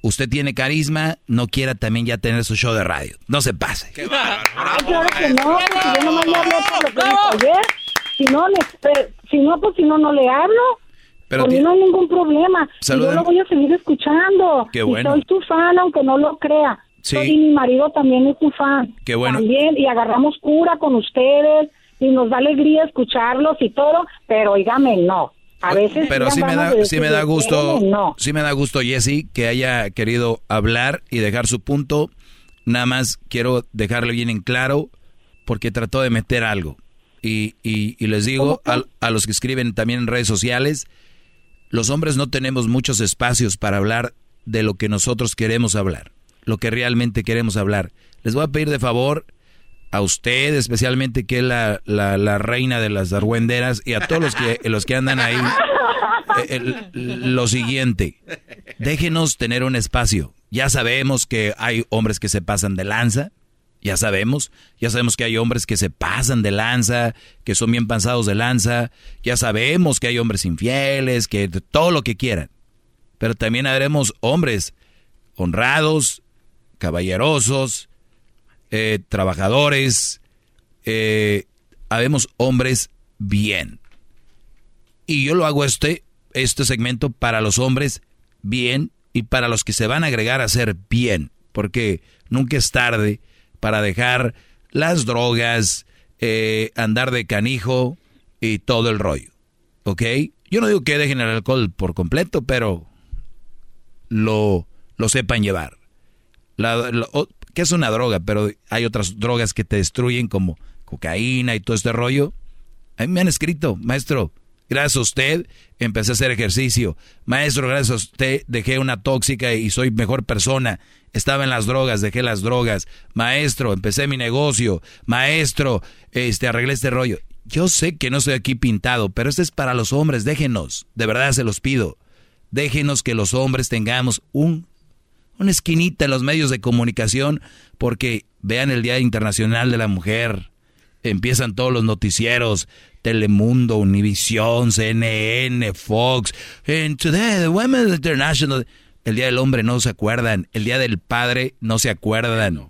usted tiene carisma, no quiera también ya tener su show de radio. No se pase. Ah, claro que no, porque yo nomás le hablé por lo que dijo ayer. Si no, le, eh, si no, pues si no, no le hablo. Pero ti- no hay ningún problema. Saluden. yo lo voy a seguir escuchando. Qué Y bueno. soy tu fan, aunque no lo crea. Sí. Soy- Y mi marido también es tu fan. Qué bueno. También, y agarramos cura con ustedes. Y nos da alegría escucharlos y todo. Pero, oígame, no. A veces Pero sí me da, sí me da gusto, "Espérame, No. sí me da gusto, Jesse, que haya querido hablar y dejar su punto. Nada más quiero dejarle bien en claro, porque trató de meter algo. Y, y- y les digo a, a los que escriben también en redes sociales, los hombres no tenemos muchos espacios para hablar de lo que nosotros queremos hablar, lo que realmente queremos hablar. Les voy a pedir de favor a usted, especialmente que es la, la, la reina de las argüenderas, y a todos los que, [LAUGHS] los que andan ahí, eh, el- lo siguiente, déjenos tener un espacio. Ya sabemos que hay hombres que se pasan de lanza, ya sabemos, ya sabemos que hay hombres que se pasan de lanza, que son bien pasados de lanza, ya sabemos que hay hombres infieles, que todo lo que quieran. Pero también habremos hombres honrados, caballerosos, eh, trabajadores, eh, habemos hombres bien. Y yo lo hago este, este segmento para los hombres bien y para los que se van a agregar a ser bien, porque nunca es tarde para dejar las drogas, eh, andar de canijo y todo el rollo. ¿Ok? Yo no digo que dejen el alcohol por completo, pero lo, lo sepan llevar. Que es una droga, pero hay otras drogas que te destruyen como cocaína y todo este rollo. A mí me han escrito, maestro, gracias a usted empecé a hacer ejercicio. Maestro, gracias a usted dejé una tóxica y soy mejor persona. Estaba en las drogas, dejé las drogas. Maestro, empecé mi negocio. Maestro, este arreglé este rollo. Yo sé que no estoy aquí pintado, pero esto es para los hombres, déjenos, de verdad se los pido. Déjenos que los hombres tengamos un una esquinita en los medios de comunicación, porque vean el Día Internacional de la Mujer, empiezan todos los noticieros, Telemundo, Univisión, CNN, Fox, and today the Women's International, el Día del Hombre no se acuerdan, el Día del Padre no se acuerdan.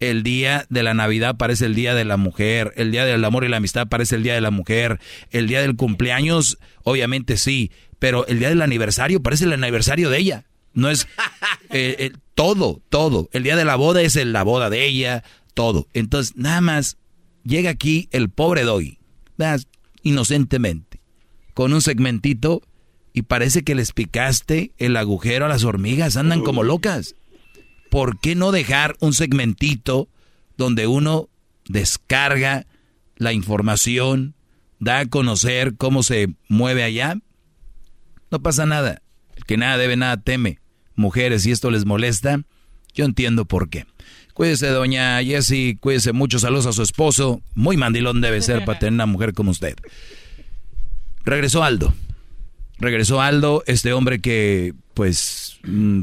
El día de la Navidad parece el día de la mujer, el día del amor y la amistad parece el día de la mujer, el día del cumpleaños, obviamente sí, pero el día del aniversario parece el aniversario de ella. No es [LAUGHS] eh, eh, todo, todo. El día de la boda es el- la boda de ella, todo. Entonces, nada más llega aquí el pobre Doggy, ¿verdad? inocentemente, con un segmentito y parece que les picaste el agujero a las hormigas, andan como locas. ¿Por qué no dejar un segmentito donde uno descarga la información, da a conocer cómo se mueve allá? No pasa nada. El que nada debe, nada teme. Mujeres, si esto les molesta, yo entiendo por qué. Cuídese, doña Jessie, cuídese mucho, saludos a su esposo. Muy mandilón debe ser para tener una mujer como usted. Regresó Aldo. Regresó Aldo, este hombre que, pues, mm,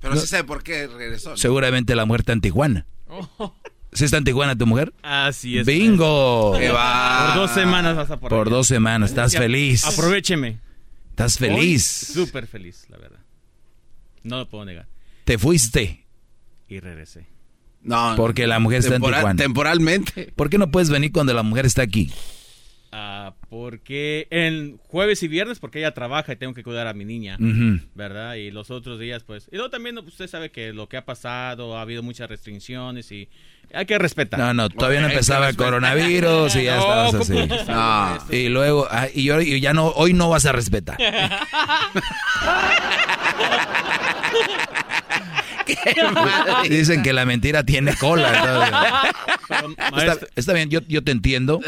Pero No. sí sabe por qué regresó. ¿no? seguramente la mujer está en Tijuana. ¿Sí está en Tijuana tu mujer? Así es. ¡Bingo! ¡Qué va! Por dos semanas vas a por Por allá. dos semanas, estás Ya, feliz. Aprovecheme. Estás feliz. Súper feliz, la verdad. No lo puedo negar. Te fuiste. Y regresé. No, Porque la mujer está en Tijuana. Temporalmente. ¿Por qué no puedes venir cuando la mujer está aquí? Porque en jueves y viernes, porque ella trabaja y tengo que cuidar a mi niña. ¿verdad? Y los otros días, pues. Y luego también usted sabe que lo que ha pasado, ha habido muchas restricciones y hay que respetar. No, no, todavía no empezaba el coronavirus y ya [LAUGHS] No, estabas así. No. Y luego, ah, y, yo, y ya no, hoy no vas a respetar. [LAUGHS] [LAUGHS] Dicen que la mentira tiene cola. está, está bien, yo, yo te entiendo.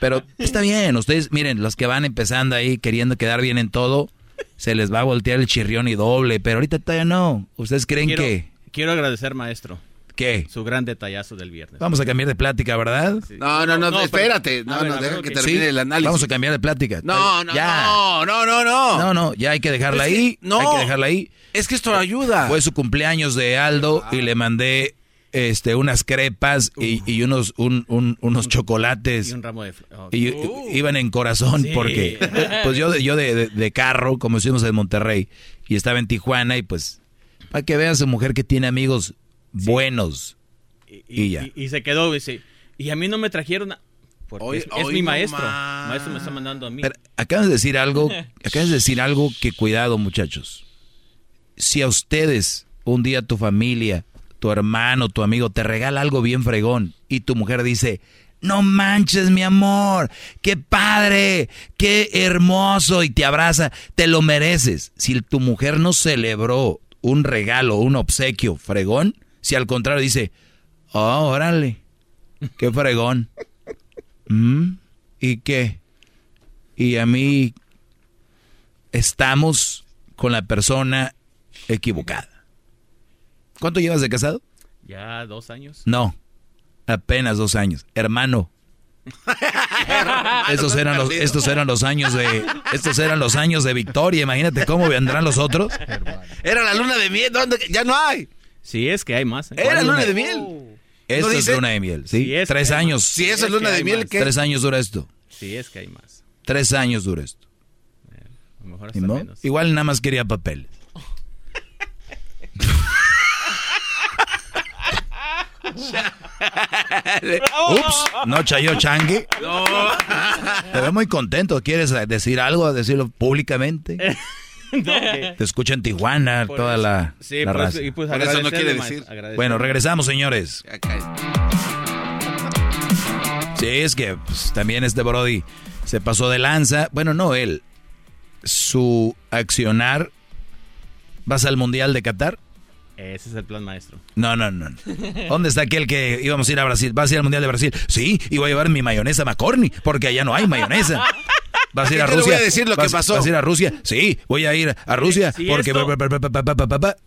Pero está bien, ustedes, miren, los que van empezando ahí queriendo quedar bien en todo, se les va a voltear el chirrión y doble. Pero ahorita todavía no. ¿Ustedes creen quiero, que Quiero agradecer, maestro. ¿Qué? Su gran detallazo del viernes. vamos a cambiar de plática, verdad? No, no, no, espérate. No, ver, no, deja que termine Sí, el análisis. Vamos a cambiar de plática. No, no, ya. no, no, no, no. No, no, ya hay que dejarla Es que- ahí. no. Hay que dejarla ahí. Es que esto ayuda. Fue su cumpleaños de Aldo y le mandé este, unas crepas y, y unos, un- un- unos chocolates. Y un ramo de fl- oh. Y iban en corazón Sí. porque [LAUGHS] pues yo, de- yo de, de- de carro, como estuvimos en Monterrey, y estaba en Tijuana y pues para que veas a mujer que tiene amigos buenos. Y, ya. Y, y se quedó, dice, y a mí no me trajeron... a-". Porque Hoy- es, mi no maestro. más. Maestro me está mandando a mí. Pero acabas de decir algo, [LAUGHS] acabas de decir algo que cuidado muchachos. Si a ustedes un día tu familia, tu hermano, tu amigo te regala algo bien fregón y tu mujer dice, no manches mi amor, qué padre, qué hermoso y te abraza, te lo mereces. Si tu mujer no celebró un regalo, un obsequio fregón, si al contrario dice, oh, órale, qué fregón. ¿Mm? ¿Y qué? Y a mí estamos con la persona equivocada. ¿Cuánto llevas de casado? Ya dos años. No, apenas dos años. Hermano, estos eran los, estos eran los años de, estos eran los años de victoria. Imagínate cómo vendrán los otros. Era la luna de miel, ¿dónde? Ya no hay. Sí, es que hay más. ¿eh? Era luna de miel. Esto ¿No es dice? luna de miel, ¿sí? Sí, es Tres años. Si eso es luna de miel. Tres años dura esto. Sí, es que hay más. Tres años dura esto. A lo mejor ¿Y hasta no? menos. Igual nada más quería papel. [LAUGHS] Ups, no chayó changue. No. Te veo muy contento. ¿Quieres decir algo? Decirlo públicamente. [LAUGHS] Te escucha en Tijuana Por toda eso. la, Sí, la por eso- raza. y pues Por eso no quiere decir. Bueno, regresamos, señores. Sí, es que pues, también este Brody se pasó de lanza. Bueno, no él. Su accionar. ¿Vas al Mundial de Qatar? Ese es el plan maestro. No, no, no. ¿Dónde está aquel que íbamos a ir a Brasil? ¿Vas a ir al Mundial de Brasil? Sí, y voy a llevar mi mayonesa McCorney, porque allá no hay mayonesa. ¿Vas a ir a [LAUGHS] Aquí te Rusia? voy a decir lo que ¿Vas- pasó. ¿Vas a ir a Rusia? Sí, voy a ir a Rusia, Si porque...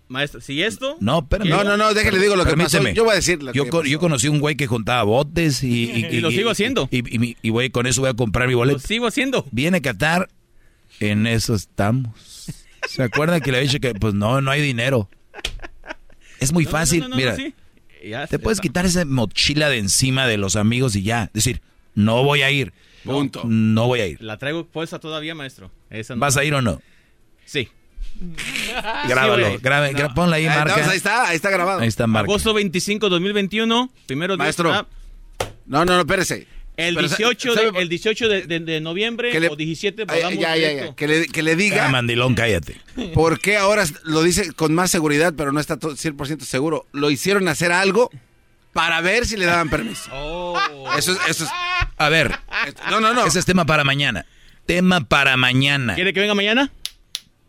Maestro, si esto... No, espérame. No, no, no, déjale digo lo que pasó. Permíteme. Yo voy a decir lo yo, que yo conocí un güey que juntaba botes y... Y, [LAUGHS] Y lo sigo haciendo. Y, y, y, y, güey, con eso voy a comprar mi boleto. Lo sigo haciendo. Viene a Qatar, en eso estamos. ¿Se acuerdan que le dije que pues no, no hay dinero? Es muy No, fácil, no, no, no, mira. sí. Ya Te puedes quitar esa mochila de encima de los amigos y ya. Decir, no voy a ir. Punto. No voy a ir. La traigo puesta todavía, maestro. Esa no. ¿Vas a ir o no? Sí. [LAUGHS] Grábalo, grabe- gra- ponla ahí, Ahí marca. estamos, ahí está, ahí está grabado. Ahí está marca. Agosto 25, 2021. Primero Maestro. ah, No, no, no, espérese. El Pero, 18, ¿sabe- de, el 18 de, de- de noviembre le- o 17 Ay, ya, ya, ya. Que le, que le diga Ya, mandilón, cállate. [LAUGHS] por qué ahora lo dice con más seguridad, pero no está to- 100% seguro. Lo hicieron hacer algo para ver si le daban permiso. [LAUGHS] Oh. Eso es, eso es. A ver. No, no, no. Ese es tema para mañana. Tema para mañana. ¿Quiere que venga mañana?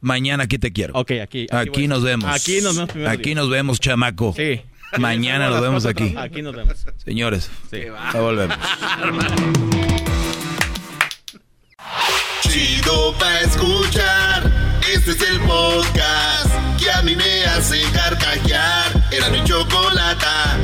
Mañana aquí te quiero. Ok, aquí. Aquí, nos vemos. Aquí nos vemos primero Aquí día. nos vemos, chamaco. Sí. Mañana nos vemos aquí. Aquí nos vemos. Señores, Sí. ya volvemos. Chido pa' escuchar. Este es el podcast que a mí me hace carcajear. Era mi chocolata.